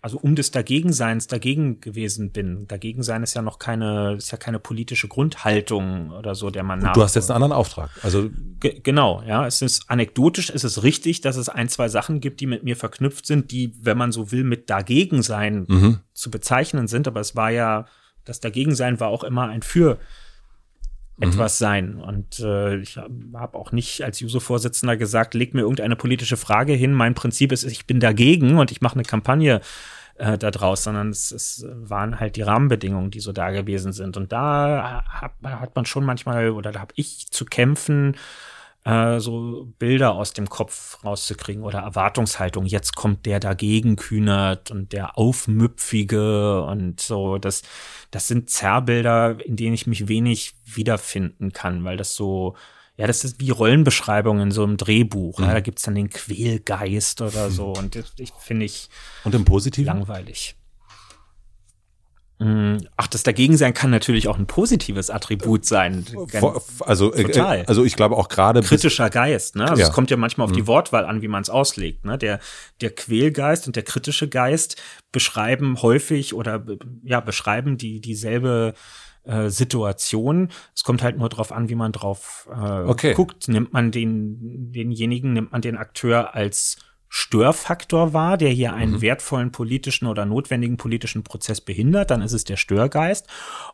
also um des Dagegenseins dagegen gewesen bin. Dagegensein ist ja noch keine, ist ja keine politische Grundhaltung oder so, der man nach. Du hast jetzt einen anderen Auftrag. Also Ge genau, ja. Es ist anekdotisch, es ist richtig, dass es ein, zwei Sachen gibt, die mit mir verknüpft sind, die, wenn man so will, mit Dagegensein mhm. zu bezeichnen sind. Aber es war ja, das Dagegensein war auch immer ein Für. Etwas sein. Und äh, ich habe auch nicht als Juso-Vorsitzender gesagt, leg mir irgendeine politische Frage hin. Mein Prinzip ist, ich bin dagegen und ich mache eine Kampagne äh, da draus, sondern es, es waren halt die Rahmenbedingungen, die so da gewesen sind. Und da hat, hat man schon manchmal, oder da habe ich zu kämpfen, äh, so Bilder aus dem Kopf rauszukriegen oder Erwartungshaltung. Jetzt kommt der dagegen kühnert und der Aufmüpfige und so. Das, das sind Zerrbilder, in denen ich mich wenig wiederfinden kann, weil das so, ja, das ist wie Rollenbeschreibungen in so einem Drehbuch. Mhm. Ja, da gibt's dann den Quälgeist oder so. Und das, ich finde ich und im Positiven? langweilig. Mm, ach, das Dagegensein kann natürlich auch ein positives Attribut sein. Also, äh, Total. also ich glaube auch gerade kritischer Geist. Ne? Also ja. es kommt ja manchmal auf die mhm. Wortwahl an, wie man es auslegt. Ne? Der der Quälgeist und der kritische Geist beschreiben häufig oder ja beschreiben die dieselbe äh, Situation. Es kommt halt nur darauf an, wie man drauf äh, okay. guckt. Nimmt man den denjenigen, nimmt man den Akteur als Störfaktor war, der hier einen mhm. wertvollen politischen oder notwendigen politischen Prozess behindert, dann ist es der Störgeist.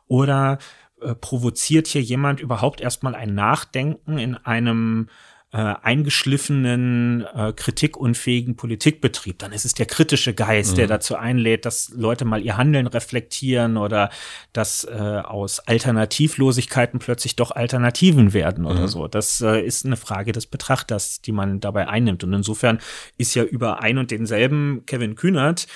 Oder äh, provoziert hier jemand überhaupt erstmal ein Nachdenken in einem äh, eingeschliffenen, äh, kritikunfähigen Politikbetrieb. Dann ist es der kritische Geist, mhm. der dazu einlädt, dass Leute mal ihr Handeln reflektieren oder dass äh, aus Alternativlosigkeiten plötzlich doch Alternativen werden oder mhm. so. Das äh, ist eine Frage des Betrachters, die man dabei einnimmt. Und insofern ist ja über ein und denselben Kevin Kühnert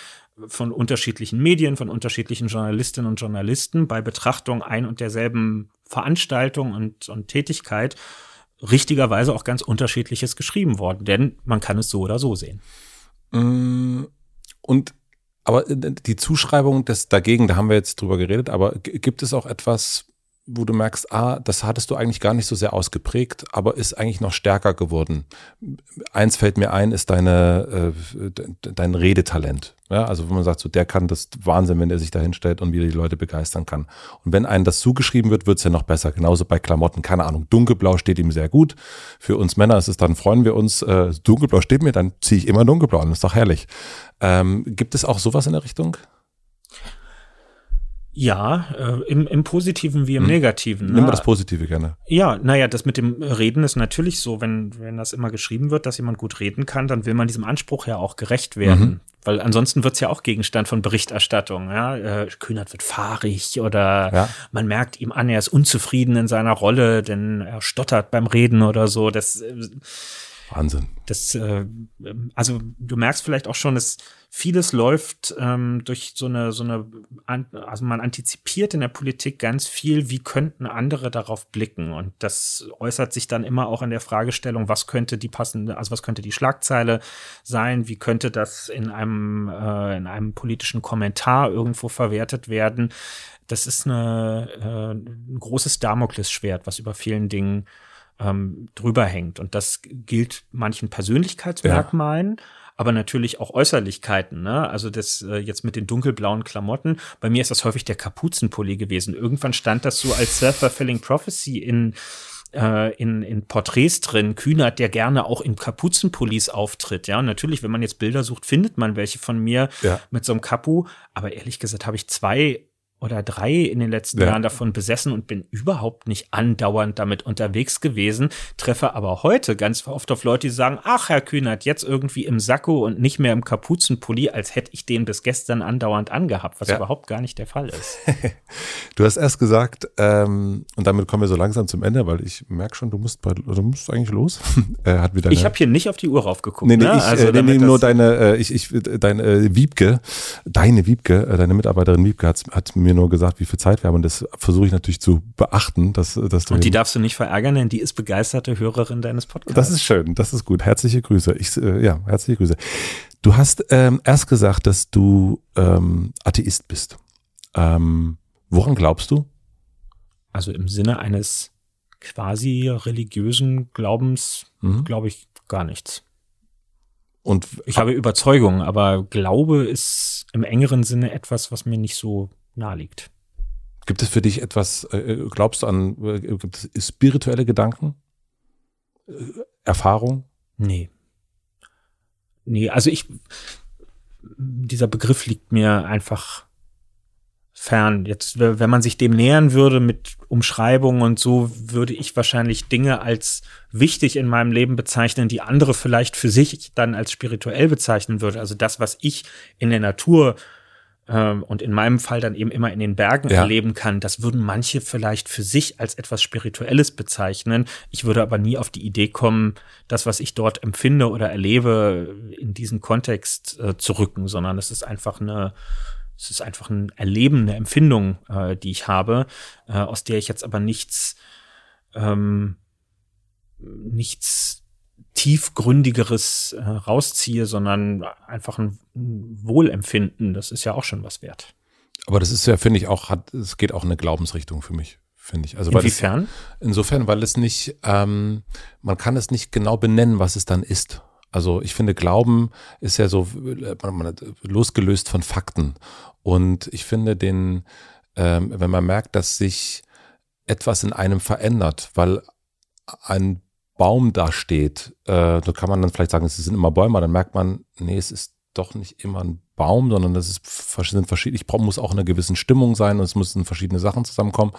von unterschiedlichen Medien, von unterschiedlichen Journalistinnen und Journalisten bei Betrachtung ein und derselben Veranstaltung und, und Tätigkeit richtigerweise auch ganz unterschiedliches geschrieben worden, denn man kann es so oder so sehen. Mm, und aber äh, die Zuschreibung des dagegen, da haben wir jetzt drüber geredet, aber gibt es auch etwas, wo du merkst, ah, das hattest du eigentlich gar nicht so sehr ausgeprägt, aber ist eigentlich noch stärker geworden. Eins fällt mir ein, ist deine, äh, dein Redetalent. Ja, also wenn man sagt, so der kann das Wahnsinn, wenn er sich da hinstellt und wieder die Leute begeistern kann. Und wenn einem das zugeschrieben wird, wird es ja noch besser. Genauso bei Klamotten, keine Ahnung, dunkelblau steht ihm sehr gut. Für uns Männer ist es dann, freuen wir uns, äh, dunkelblau steht mir, dann ziehe ich immer dunkelblau das ist doch herrlich. Ähm, gibt es auch sowas in der Richtung? Ja, äh, im, im Positiven wie im hm. Negativen. Ne? Nimm wir das Positive gerne. Ja, naja, das mit dem Reden ist natürlich so, wenn, wenn das immer geschrieben wird, dass jemand gut reden kann, dann will man diesem Anspruch ja auch gerecht werden. Mhm. Weil ansonsten wird's ja auch Gegenstand von Berichterstattung. Ja? Äh, Kühnert wird fahrig oder ja. man merkt ihm an, er ist unzufrieden in seiner Rolle, denn er stottert beim Reden oder so. Das äh, Wahnsinn. Das, äh, also du merkst vielleicht auch schon, dass vieles läuft ähm, durch so eine, so eine, also man antizipiert in der Politik ganz viel, wie könnten andere darauf blicken. Und das äußert sich dann immer auch in der Fragestellung, was könnte die passende, also was könnte die Schlagzeile sein, wie könnte das in einem, äh, in einem politischen Kommentar irgendwo verwertet werden. Das ist eine, äh, ein großes Damoklesschwert, was über vielen Dingen ähm, drüber hängt. Und das gilt manchen Persönlichkeitsmerkmalen. Ja aber natürlich auch Äußerlichkeiten. Ne? Also das äh, jetzt mit den dunkelblauen Klamotten. Bei mir ist das häufig der Kapuzenpulli gewesen. Irgendwann stand das so als self-fulfilling prophecy in äh, in, in Porträts drin, Kühnert, der gerne auch in Kapuzenpullis auftritt. Ja, und natürlich, wenn man jetzt Bilder sucht, findet man welche von mir ja. mit so einem Kapu. Aber ehrlich gesagt habe ich zwei oder drei in den letzten ja. Jahren davon besessen und bin überhaupt nicht andauernd damit unterwegs gewesen, treffe aber heute ganz oft auf Leute, die sagen, ach, Herr Kühnert, jetzt irgendwie im Sakko und nicht mehr im Kapuzenpulli, als hätte ich den bis gestern andauernd angehabt, was ja. überhaupt gar nicht der Fall ist. du hast erst gesagt, ähm, und damit kommen wir so langsam zum Ende, weil ich merke schon, du musst, bei, du musst eigentlich los. äh, hat wieder ich habe hier nicht auf die Uhr raufgeguckt. Nee, nee, ne? ich, also, äh, nee, nur deine, äh, ich, ich, deine äh, Wiebke, deine Wiebke, äh, deine Mitarbeiterin Wiebke hat, hat mir mir nur gesagt, wie viel Zeit wir haben und das versuche ich natürlich zu beachten. Dass, dass du und die darfst du nicht verärgern, denn die ist begeisterte Hörerin deines Podcasts. Das ist schön, das ist gut. Herzliche Grüße. Ich, äh, ja, herzliche Grüße. Du hast ähm, erst gesagt, dass du ähm, Atheist bist. Ähm, woran glaubst du? Also im Sinne eines quasi religiösen Glaubens mhm. glaube ich gar nichts. Und ich habe Überzeugung, aber Glaube ist im engeren Sinne etwas, was mir nicht so naheliegt. Gibt es für dich etwas, äh, äh, glaubst du an, äh, gibt es spirituelle Gedanken? Erfahrung? Nee. Nee, also ich, dieser Begriff liegt mir einfach fern. Jetzt, wenn man sich dem nähern würde mit Umschreibungen und so, würde ich wahrscheinlich Dinge als wichtig in meinem Leben bezeichnen, die andere vielleicht für sich dann als spirituell bezeichnen würde. Also das, was ich in der Natur und in meinem Fall dann eben immer in den Bergen ja. erleben kann, das würden manche vielleicht für sich als etwas Spirituelles bezeichnen. Ich würde aber nie auf die Idee kommen, das, was ich dort empfinde oder erlebe, in diesen Kontext äh, zu rücken, sondern es ist einfach eine es ist einfach ein Erleben, eine Empfindung, äh, die ich habe, äh, aus der ich jetzt aber nichts, ähm, nichts tiefgründigeres äh, rausziehe, sondern einfach ein Wohlempfinden. Das ist ja auch schon was wert. Aber das ist ja, finde ich, auch, hat, es geht auch in eine Glaubensrichtung für mich, finde ich. Also, Inwiefern? Es, insofern, weil es nicht, ähm, man kann es nicht genau benennen, was es dann ist. Also ich finde, Glauben ist ja so losgelöst von Fakten. Und ich finde den, ähm, wenn man merkt, dass sich etwas in einem verändert, weil ein Baum da steht, äh, da kann man dann vielleicht sagen, es sind immer Bäume, dann merkt man, nee, es ist doch nicht immer ein Baum, sondern das ist, sind verschiedene, ich muss auch in einer gewissen Stimmung sein und es müssen verschiedene Sachen zusammenkommen.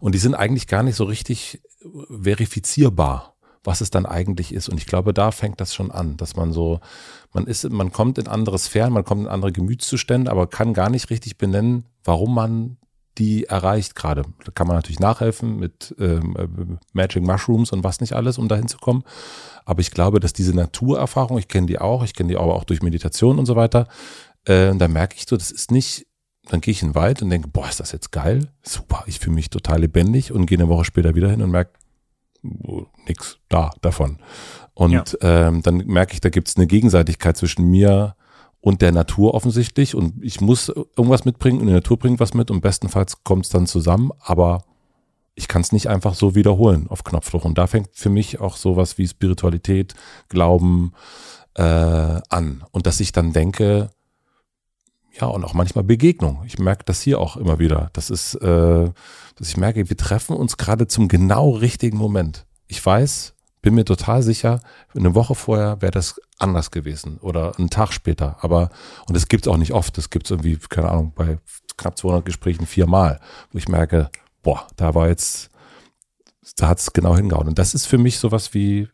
Und die sind eigentlich gar nicht so richtig verifizierbar, was es dann eigentlich ist. Und ich glaube, da fängt das schon an, dass man so, man ist, man kommt in andere Sphären, man kommt in andere Gemütszustände, aber kann gar nicht richtig benennen, warum man die erreicht gerade. Da kann man natürlich nachhelfen mit ähm, äh, Magic Mushrooms und was nicht alles, um dahin zu kommen. Aber ich glaube, dass diese Naturerfahrung, ich kenne die auch, ich kenne die aber auch durch Meditation und so weiter, äh, da merke ich so, das ist nicht, dann gehe ich in den Wald und denke, boah, ist das jetzt geil, super, ich fühle mich total lebendig und gehe eine Woche später wieder hin und merke, oh, nix da davon. Und ja. ähm, dann merke ich, da gibt es eine Gegenseitigkeit zwischen mir und der Natur offensichtlich. Und ich muss irgendwas mitbringen und die Natur bringt was mit und bestenfalls kommt es dann zusammen. Aber ich kann es nicht einfach so wiederholen auf Knopfdruck. Und da fängt für mich auch sowas wie Spiritualität, Glauben äh, an. Und dass ich dann denke, ja, und auch manchmal Begegnung. Ich merke das hier auch immer wieder. Das ist, äh, dass ich merke, wir treffen uns gerade zum genau richtigen Moment. Ich weiß, bin mir total sicher, eine Woche vorher wäre das anders gewesen oder einen Tag später. Aber, und das gibt's auch nicht oft. Das gibt's irgendwie, keine Ahnung, bei knapp 200 Gesprächen viermal, wo ich merke, boah, da war jetzt, da hat's genau hingehauen. Und das ist für mich sowas wie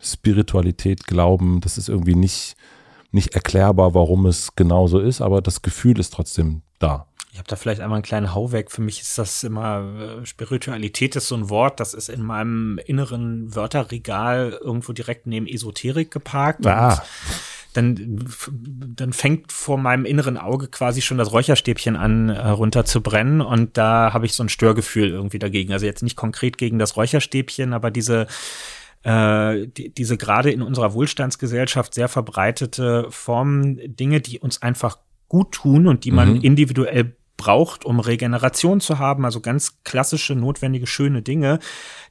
Spiritualität, Glauben. Das ist irgendwie nicht, nicht erklärbar, warum es genau so ist, aber das Gefühl ist trotzdem da. Ich habe da vielleicht einmal einen kleinen Hauweg. Für mich ist das immer, äh, Spiritualität ist so ein Wort, das ist in meinem inneren Wörterregal irgendwo direkt neben Esoterik geparkt. Ah. Dann, dann fängt vor meinem inneren Auge quasi schon das Räucherstäbchen an, äh, runter zu brennen. Und da habe ich so ein Störgefühl irgendwie dagegen. Also jetzt nicht konkret gegen das Räucherstäbchen, aber diese, äh, die, diese gerade in unserer Wohlstandsgesellschaft sehr verbreitete Form, Dinge, die uns einfach gut tun und die man mhm. individuell braucht, um Regeneration zu haben, also ganz klassische, notwendige, schöne Dinge,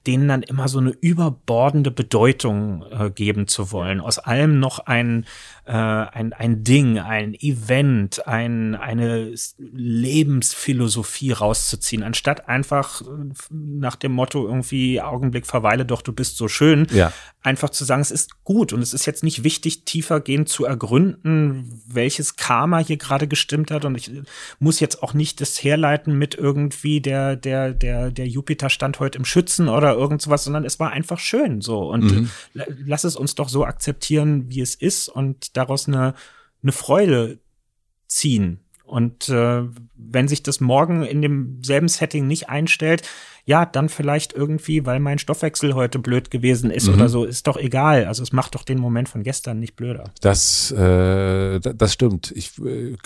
denen dann immer so eine überbordende Bedeutung äh, geben zu wollen. Aus allem noch ein, äh, ein, ein Ding, ein Event, ein, eine Lebensphilosophie rauszuziehen, anstatt einfach äh, nach dem Motto irgendwie Augenblick verweile doch, du bist so schön, ja. einfach zu sagen, es ist gut und es ist jetzt nicht wichtig, tiefergehend zu ergründen, welches Karma hier gerade gestimmt hat und ich muss jetzt auch nicht das herleiten mit irgendwie der, der, der, der Jupiter stand heute im Schützen oder irgend sowas, sondern es war einfach schön so und mhm. lass es uns doch so akzeptieren, wie es ist und daraus eine, eine Freude ziehen. Und äh, wenn sich das morgen in demselben Setting nicht einstellt, ja, dann vielleicht irgendwie, weil mein Stoffwechsel heute blöd gewesen ist mhm. oder so, ist doch egal. Also es macht doch den Moment von gestern nicht blöder. Das, äh, das stimmt. Ich, äh,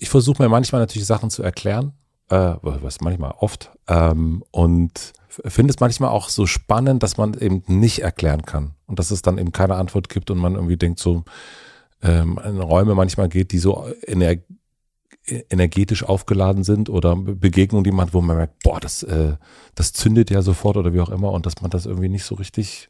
ich versuche mir manchmal natürlich Sachen zu erklären, äh, was manchmal oft, ähm, und finde es manchmal auch so spannend, dass man eben nicht erklären kann und dass es dann eben keine Antwort gibt und man irgendwie denkt so, ähm, in Räume manchmal geht, die so ener energetisch aufgeladen sind oder Begegnungen, die man, wo man merkt, boah, das, äh, das zündet ja sofort oder wie auch immer und dass man das irgendwie nicht so richtig,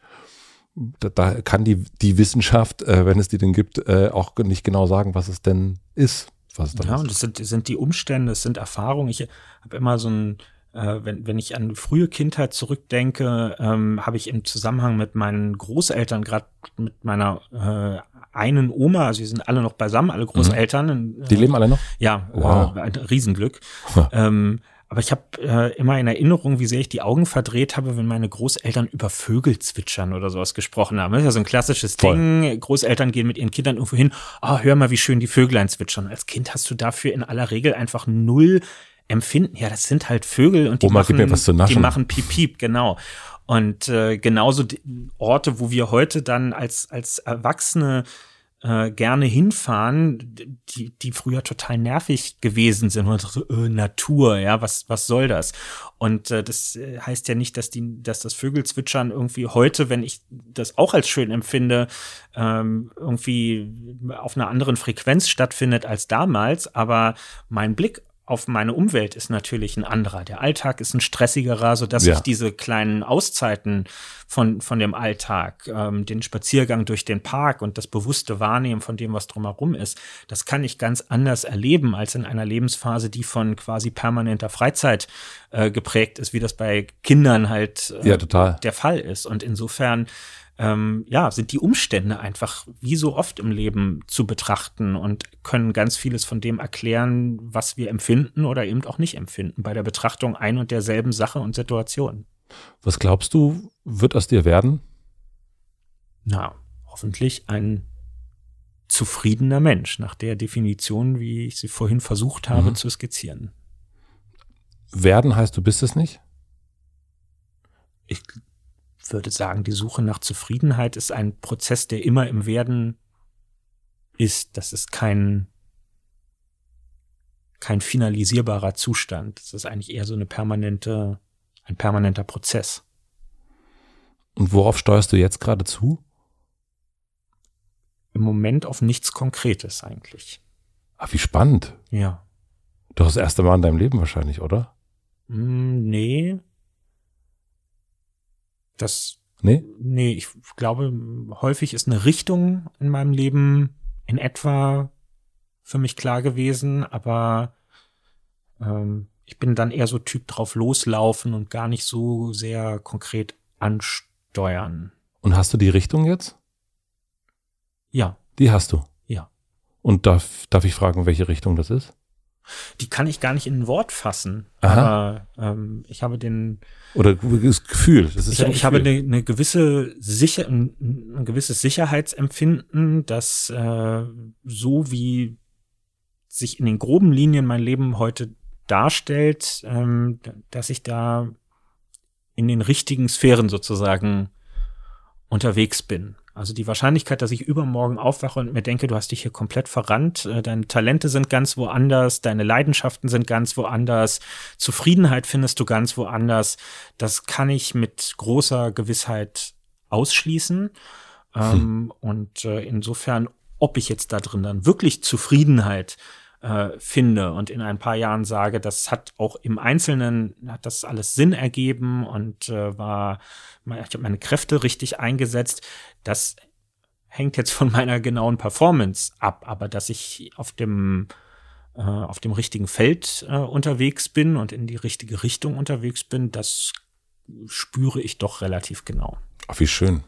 da, da kann die, die Wissenschaft, äh, wenn es die denn gibt, äh, auch nicht genau sagen, was es denn ist. Was es ja, ist. und das sind, sind die Umstände, es sind Erfahrungen. Ich habe immer so ein, äh, wenn, wenn ich an frühe Kindheit zurückdenke, ähm, habe ich im Zusammenhang mit meinen Großeltern, gerade mit meiner äh, einen Oma, also sie sind alle noch beisammen, alle Großeltern. Mhm. Die leben alle noch? Ja, wow. äh, ein Riesenglück. ähm, aber ich habe äh, immer in Erinnerung, wie sehr ich die Augen verdreht habe, wenn meine Großeltern über Vögel zwitschern oder sowas gesprochen haben. Das ist ja so ein klassisches Voll. Ding. Großeltern gehen mit ihren Kindern irgendwo hin. Ah, oh, hör mal, wie schön die Vöglein zwitschern. Als Kind hast du dafür in aller Regel einfach null Empfinden. Ja, das sind halt Vögel und die Oma, machen, die machen piep piep, genau. Und äh, genauso Orte, wo wir heute dann als, als Erwachsene äh, gerne hinfahren, die, die früher total nervig gewesen sind. Und so, äh, Natur, ja, was, was soll das? Und äh, das äh, heißt ja nicht, dass die, dass das Vögelzwitschern irgendwie heute, wenn ich das auch als schön empfinde, ähm, irgendwie auf einer anderen Frequenz stattfindet als damals. Aber mein Blick auf meine Umwelt ist natürlich ein anderer. Der Alltag ist ein stressigerer, so dass ja. ich diese kleinen Auszeiten von, von dem Alltag, ähm, den Spaziergang durch den Park und das bewusste Wahrnehmen von dem, was drumherum ist, das kann ich ganz anders erleben als in einer Lebensphase, die von quasi permanenter Freizeit äh, geprägt ist, wie das bei Kindern halt äh, ja, der Fall ist. Und insofern ähm, ja, sind die Umstände einfach wie so oft im Leben zu betrachten und können ganz vieles von dem erklären, was wir empfinden oder eben auch nicht empfinden bei der Betrachtung ein und derselben Sache und Situation. Was glaubst du, wird aus dir werden? Na, hoffentlich ein zufriedener Mensch, nach der Definition, wie ich sie vorhin versucht habe mhm. zu skizzieren. Werden heißt, du bist es nicht? Ich würde sagen, die Suche nach Zufriedenheit ist ein Prozess, der immer im Werden ist. Das ist kein, kein finalisierbarer Zustand. Das ist eigentlich eher so eine permanente, ein permanenter Prozess. Und worauf steuerst du jetzt gerade zu? Im Moment auf nichts Konkretes eigentlich. Ach, wie spannend. Ja. Doch das erste Mal in deinem Leben wahrscheinlich, oder? Mm, nee. Das, nee? Nee, ich glaube, häufig ist eine Richtung in meinem Leben in etwa für mich klar gewesen, aber ähm, ich bin dann eher so Typ drauf loslaufen und gar nicht so sehr konkret ansteuern. Und hast du die Richtung jetzt? Ja. Die hast du. Ja. Und darf, darf ich fragen, welche Richtung das ist? Die kann ich gar nicht in ein Wort fassen. Aha. Aber ähm, ich habe den, Oder das Gefühl? Das ist ich, ja ein ich habe Gefühl. eine, eine gewisse Sicher, ein, ein gewisses Sicherheitsempfinden, dass äh, so wie sich in den groben Linien mein Leben heute darstellt, ähm, dass ich da in den richtigen Sphären sozusagen unterwegs bin. Also die Wahrscheinlichkeit, dass ich übermorgen aufwache und mir denke, du hast dich hier komplett verrannt, äh, deine Talente sind ganz woanders, deine Leidenschaften sind ganz woanders, Zufriedenheit findest du ganz woanders, das kann ich mit großer Gewissheit ausschließen. Ähm, und äh, insofern, ob ich jetzt da drin dann wirklich Zufriedenheit äh, finde und in ein paar Jahren sage, das hat auch im Einzelnen, hat das alles Sinn ergeben und äh, war, ich habe meine Kräfte richtig eingesetzt, das hängt jetzt von meiner genauen Performance ab, aber dass ich auf dem äh, auf dem richtigen Feld äh, unterwegs bin und in die richtige Richtung unterwegs bin, das spüre ich doch relativ genau. Ach, wie schön.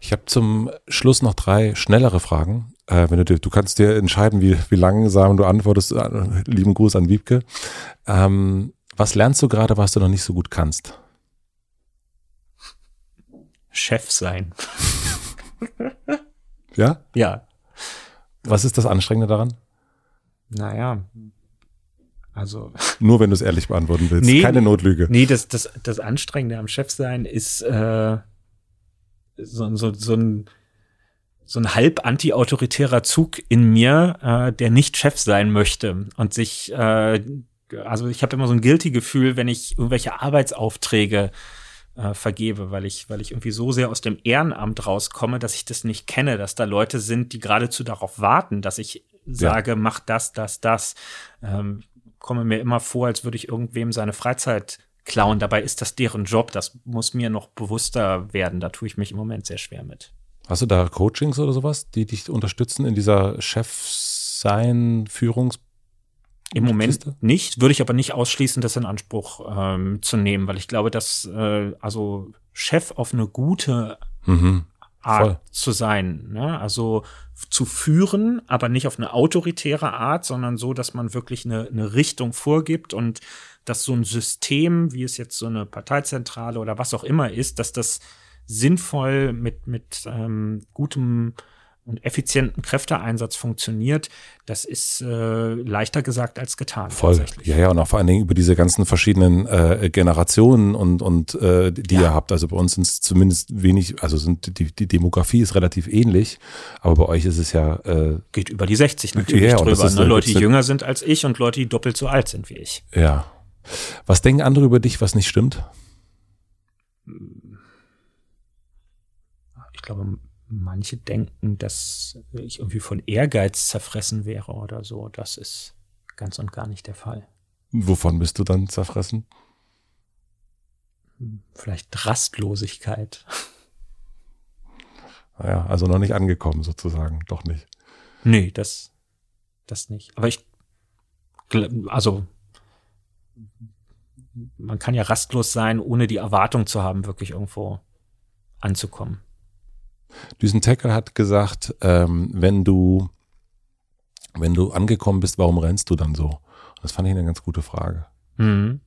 Ich habe zum Schluss noch drei schnellere Fragen. Äh, wenn du, du kannst dir entscheiden, wie, wie langsam du antwortest. Äh, Lieben Gruß an Wiebke. Ähm, was lernst du gerade, was du noch nicht so gut kannst? Chef sein. Ja? Ja, Was ist das Anstrengende daran? naja. Also, Nur wenn du es ehrlich beantworten willst. Nee. Keine Notlüge. nee, das, das, das Anstrengende am Chef sein ist äh, so, so, so ein so ein halb anti-autoritärer Zug in mir, äh, der nicht Chef sein möchte und sich, äh, also ich habe immer so ein guilty Gefühl, wenn ich irgendwelche Arbeitsaufträge äh, vergebe, weil ich, weil ich irgendwie so sehr aus dem Ehrenamt rauskomme, dass ich das nicht kenne, dass da Leute sind, die geradezu darauf warten, dass ich sage, mach das, das, das. Ähm, komme mir immer vor, als würde ich irgendwem seine Freizeit klauen. Dabei ist das deren Job. Das muss mir noch bewusster werden. Da tue ich mich im Moment sehr schwer mit. Hast du da Coachings oder sowas, die dich unterstützen in dieser Chef-Sein, Führungs- Im Moment nicht, würde ich aber nicht ausschließen, das in Anspruch ähm, zu nehmen, weil ich glaube, dass äh, also Chef auf eine gute Mhm. Art Voll. zu sein, ne? also zu führen, aber nicht auf eine autoritäre Art, sondern so, dass man wirklich eine, eine Richtung vorgibt und dass so ein System, wie es jetzt so eine Parteizentrale oder was auch immer ist, dass das sinnvoll mit, mit ähm, gutem und effizienten Kräfteeinsatz funktioniert, das ist äh, leichter gesagt als getan. Voll. Ja, ja, und auch vor allen Dingen über diese ganzen verschiedenen äh, Generationen und, und äh, die Ja. ihr habt. Also bei uns sind es zumindest wenig, also sind die, die Demografie ist relativ ähnlich, aber bei euch ist es ja äh, Geht über die 60 natürlich Ja, drüber. ist Ne? Leute, die eine- jünger sind als ich und Leute, die doppelt so alt sind wie ich. ja. Was denken andere über dich, was nicht stimmt? Ich glaube, manche denken, dass ich irgendwie von Ehrgeiz zerfressen wäre oder so. Das ist ganz und gar nicht der Fall. Wovon bist du dann zerfressen? Vielleicht Rastlosigkeit. Naja, also noch nicht angekommen sozusagen, doch nicht. Nee, das, das nicht. Aber ich, also, man kann ja rastlos sein, ohne die Erwartung zu haben, wirklich irgendwo anzukommen. Düsen Tackle hat gesagt, ähm, wenn du, wenn du angekommen bist, warum rennst du dann so? Das fand ich eine ganz gute Frage. Mhm.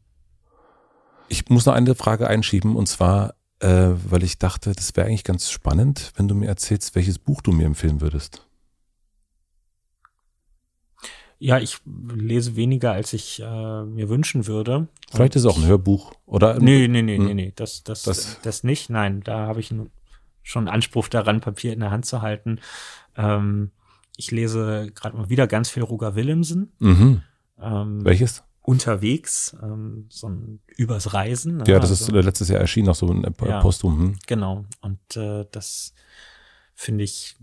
Ich muss noch eine Frage einschieben und zwar, äh, weil ich dachte, das wäre eigentlich ganz spannend, wenn du mir erzählst, welches Buch du mir empfehlen würdest. Ja, ich lese weniger, als ich äh, mir wünschen würde. Vielleicht ist es auch ein Hörbuch oder Nee, nee, nee, Hm. nee, nee, das, das, Das- das, nicht. Nein, da habe ich n- schon Anspruch daran, Papier in der Hand zu halten. Ähm, ich lese gerade mal wieder ganz viel Roger Willemsen. Mhm. Ähm, Welches? unterwegs, ähm, so ein übers Reisen. ne? Ja, das ist Also, letztes Jahr erschienen, noch so ein äh, Ja. Postum. Hm. Genau. Und äh, das finde ich,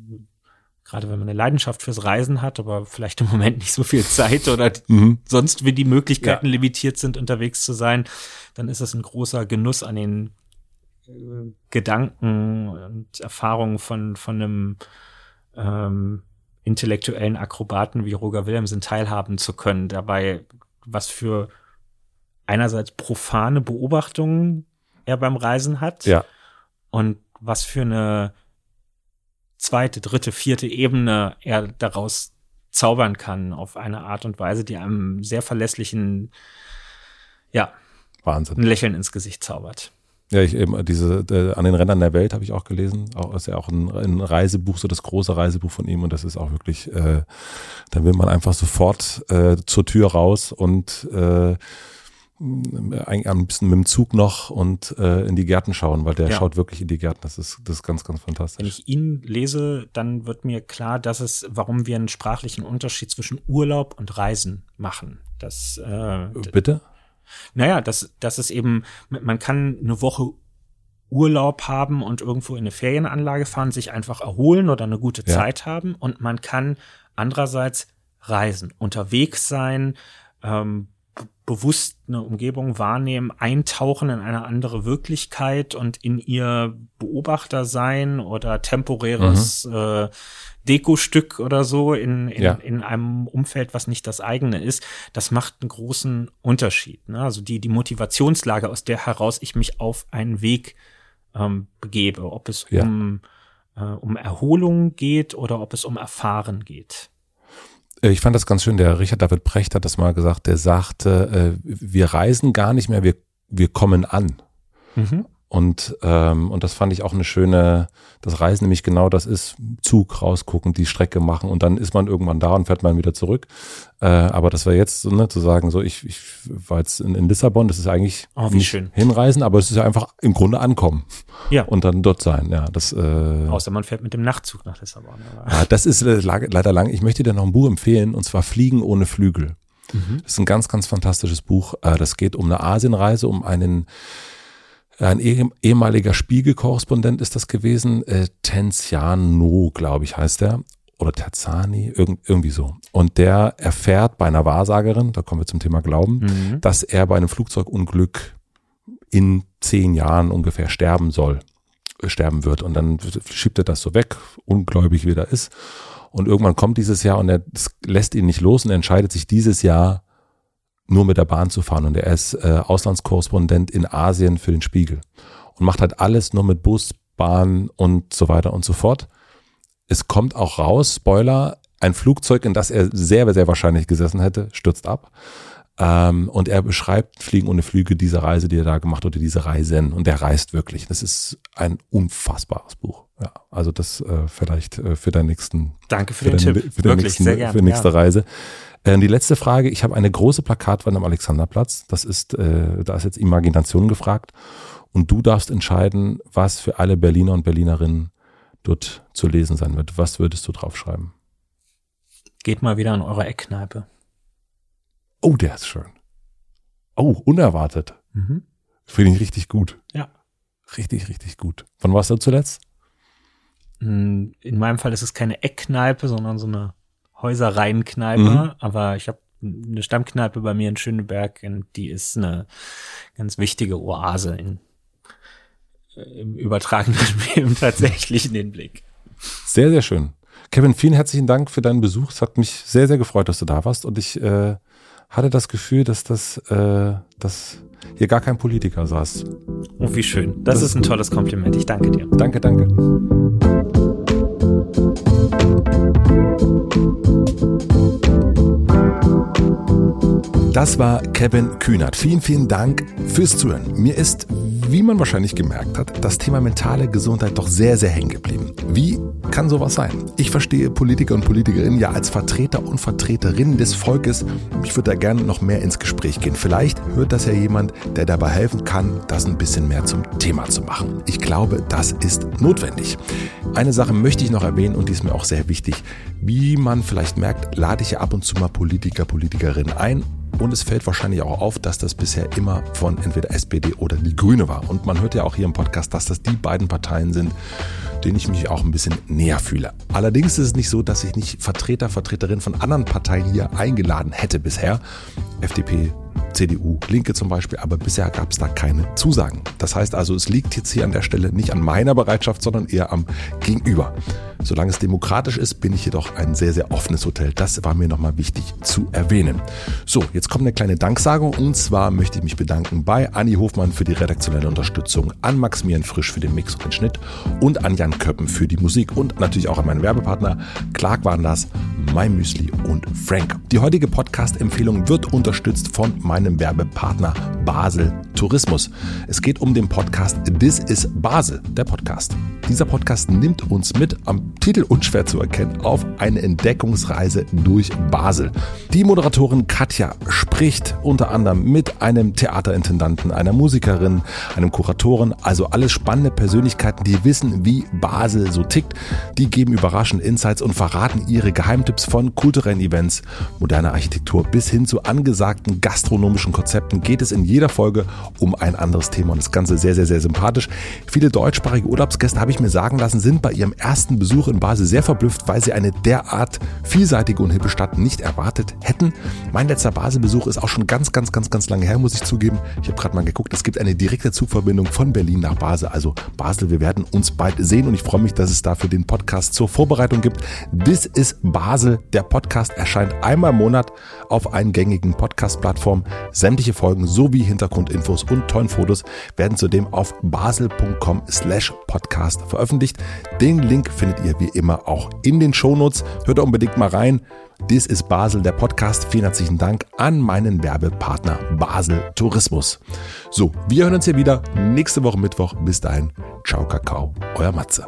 gerade wenn man eine Leidenschaft fürs Reisen hat, aber vielleicht im Moment nicht so viel Zeit oder Mhm. sonst wie die Möglichkeiten limitiert sind, unterwegs zu sein, dann ist es ein großer Genuss an den äh, Gedanken und Erfahrungen von, von einem ähm, intellektuellen Akrobaten wie Roger Willemsen teilhaben zu können, dabei was für einerseits profane Beobachtungen er beim Reisen hat Ja. und was für eine zweite, dritte, vierte Ebene er daraus zaubern kann auf eine Art und Weise, die einem sehr verlässlichen, ja, Wahnsinn. ein Lächeln ins Gesicht zaubert. Ja, ich eben diese äh, an den Rändern der Welt habe ich auch gelesen. Auch ist ja auch ein, ein Reisebuch, so das große Reisebuch von ihm und das ist auch wirklich, äh, da will man einfach sofort äh, zur Tür raus und äh, am bisschen mit dem Zug noch und äh, in die Gärten schauen, weil der Ja. schaut wirklich in die Gärten. Das ist, das ist ganz, ganz Wenn fantastisch. ich ihn lese, dann wird mir klar, dass es, warum wir einen sprachlichen Unterschied zwischen Urlaub und Reisen machen. Das, äh, Bitte? Naja, das, das ist eben, man kann eine Woche Urlaub haben und irgendwo in eine Ferienanlage fahren, sich einfach erholen oder eine gute Ja. Zeit haben und man kann andererseits reisen, unterwegs sein, ähm, bewusst eine Umgebung wahrnehmen, eintauchen in eine andere Wirklichkeit und in ihr Beobachter sein oder temporäres äh, Dekostück oder so in, in, Ja. in einem Umfeld, was nicht das eigene ist, das macht einen großen Unterschied. Ne? Also die, die Motivationslage, aus der heraus ich mich auf einen Weg ähm, begebe, ob es Ja. um, äh, um Erholung geht oder ob es um Erfahren geht. Äh, Ich fand das ganz schön. Der Richard David Precht hat das mal gesagt. Der sagte, äh, wir reisen gar nicht mehr, wir, wir kommen an. Und, ähm, und das fand ich auch eine schöne, das Reisen nämlich genau das ist, Zug rausgucken, die Strecke machen und dann ist man irgendwann da und fährt man wieder zurück. Äh, aber das wäre jetzt so, ne, zu sagen, so ich, ich war jetzt in, in Lissabon, das ist eigentlich Oh, wie nicht schön. hinreisen, aber es ist ja einfach im Grunde ankommen Ja, und dann dort sein. Ja, das, äh, außer man fährt mit dem Nachtzug nach Lissabon. Ja, das ist äh, leider lang. Ich möchte dir noch ein Buch empfehlen und zwar Fliegen ohne Flügel. Das ist ein ganz, ganz fantastisches Buch. Äh, Das geht um eine Asienreise, um einen ein eh- ehemaliger Spiegelkorrespondent ist das gewesen, äh, Tenziano, glaube ich, heißt der. Oder Terzani, irgend, irgendwie so. Und der erfährt bei einer Wahrsagerin, da kommen wir zum Thema Glauben, Mhm. dass er bei einem Flugzeugunglück in zehn Jahren ungefähr sterben soll, äh, sterben wird. Und dann schiebt er das so weg, ungläubig wie er ist. Und irgendwann kommt dieses Jahr und er lässt ihn nicht los und er entscheidet sich dieses Jahr nur mit der Bahn zu fahren. Und er ist äh, Auslandskorrespondent in Asien für den Spiegel und macht halt alles nur mit Bus, Bahn und so weiter und so fort. Es kommt auch raus, Spoiler, ein Flugzeug, in das er sehr, sehr wahrscheinlich gesessen hätte, stürzt ab. Ähm, und er beschreibt Fliegen ohne Flüge, diese Reise, die er da gemacht hat, oder diese Reisen. Und er reist wirklich. Das ist ein unfassbares Buch. Ja, also das äh, vielleicht äh, für deinen nächsten Danke für, für, den deine, Tipp. für, Wirklich, nächsten, sehr gerne. für die nächste ja. Reise. Äh, die letzte Frage, ich habe eine große Plakatwand am Alexanderplatz. Das ist, äh, da ist jetzt Imagination gefragt. Und du darfst entscheiden, was für alle Berliner und Berlinerinnen dort zu lesen sein wird. Was würdest du draufschreiben? Geht mal wieder in eure Eckkneipe. Oh, der ist schön. Oh, unerwartet. Mhm. Finde ich richtig gut. Ja. Richtig, richtig gut. Wann warst du zuletzt? Mm, In meinem Fall ist es keine Eckkneipe, sondern so eine Häuserreihenkneipe. Mhm. Aber ich habe eine Stammkneipe bei mir in Schöneberg und die ist eine ganz wichtige Oase in, äh, im übertragenen, im tatsächlichen Hinblick. Sehr, sehr schön. Kevin, vielen herzlichen Dank für deinen Besuch. Es hat mich sehr, sehr gefreut, dass du da warst. Und ich äh, hatte das Gefühl, dass das, äh, dass hier gar kein Politiker saß. Oh, wie schön. Das, Das ist ist ein gut. tolles Kompliment. Ich danke dir. Danke, danke. Das war Kevin Kühnert. Vielen, vielen Dank fürs Zuhören. Mir ist, wie man wahrscheinlich gemerkt hat, das Thema mentale Gesundheit doch sehr, sehr hängen geblieben. Wie kann sowas sein? Ich verstehe Politiker und Politikerinnen ja als Vertreter und Vertreterinnen des Volkes. Ich würde da gerne noch mehr ins Gespräch gehen. Vielleicht hört das ja jemand, der dabei helfen kann, das ein bisschen mehr zum Thema zu machen. Ich glaube, das ist notwendig. Eine Sache möchte ich noch erwähnen und die ist mir auch sehr wichtig. Wie man vielleicht merkt, lade ich ja ab und zu mal Politiker, Politikerinnen ein und es fällt wahrscheinlich auch auf, dass das bisher immer von entweder SPD oder die Grüne war. Und man hört ja auch hier im Podcast, dass das die beiden Parteien sind, denen ich mich auch ein bisschen näher fühle. Allerdings ist es nicht so, dass ich nicht Vertreter, Vertreterinnen von anderen Parteien hier eingeladen hätte bisher. FDP, CDU, Linke zum Beispiel, aber bisher gab es da keine Zusagen. Das heißt also, es liegt jetzt hier an der Stelle nicht an meiner Bereitschaft, sondern eher am Gegenüber. Solange es demokratisch ist, bin ich jedoch ein sehr, sehr offenes Hotel. Das war mir nochmal wichtig zu erwähnen. So, jetzt kommt eine kleine Danksagung und zwar möchte ich mich bedanken bei Anni Hofmann für die redaktionelle Unterstützung, an Maximilian Frisch für den Mix und den Schnitt und an Jan Köppen für die Musik und natürlich auch an meinen Werbepartner Clark waren das, My Müsli und Frank. Die heutige Podcast-Empfehlung wird unterstützt von meinem Werbepartner Basel Tourismus. Es geht um den Podcast This is Basel, der Podcast. Dieser Podcast nimmt uns mit, am Titel unschwer zu erkennen, auf eine Entdeckungsreise durch Basel. Die Moderatorin Katja spricht unter anderem mit einem Theaterintendanten, einer Musikerin, einem Kuratoren, also alles spannende Persönlichkeiten, die wissen, wie Basel so tickt. Die geben überraschende Insights und verraten ihre Geheimtipps von kulturellen Events, moderner Architektur bis hin zu angesagten gastronomischen Konzepten geht es in jeder Folge um ein anderes Thema und das Ganze sehr, sehr, sehr sympathisch. Viele deutschsprachige Urlaubsgäste habe ich mir sagen lassen, sind bei ihrem ersten Besuch in Basel sehr verblüfft, weil sie eine derart vielseitige und hippe Stadt nicht erwartet hätten. Mein letzter Basel-Besuch ist auch schon ganz, ganz, ganz, ganz lange her, muss ich zugeben. Ich habe gerade mal geguckt, es gibt eine direkte Zugverbindung von Berlin nach Basel. Also Basel, wir werden uns bald sehen und ich freue mich, dass es dafür den Podcast zur Vorbereitung gibt. This is Basel. Der Podcast erscheint einmal im Monat auf allen gängigen Podcast-Plattformen. Sämtliche Folgen sowie Hintergrundinfos und tollen Fotos werden zudem auf basel.com slash podcast veröffentlicht. Den Link findet ihr wie immer auch in den Shownotes. Hört unbedingt mal rein. Dies ist Basel, der Podcast. Vielen herzlichen Dank an meinen Werbepartner Basel Tourismus. So, wir hören uns hier wieder nächste Woche Mittwoch. Bis dahin, ciao Kakao, euer Matze.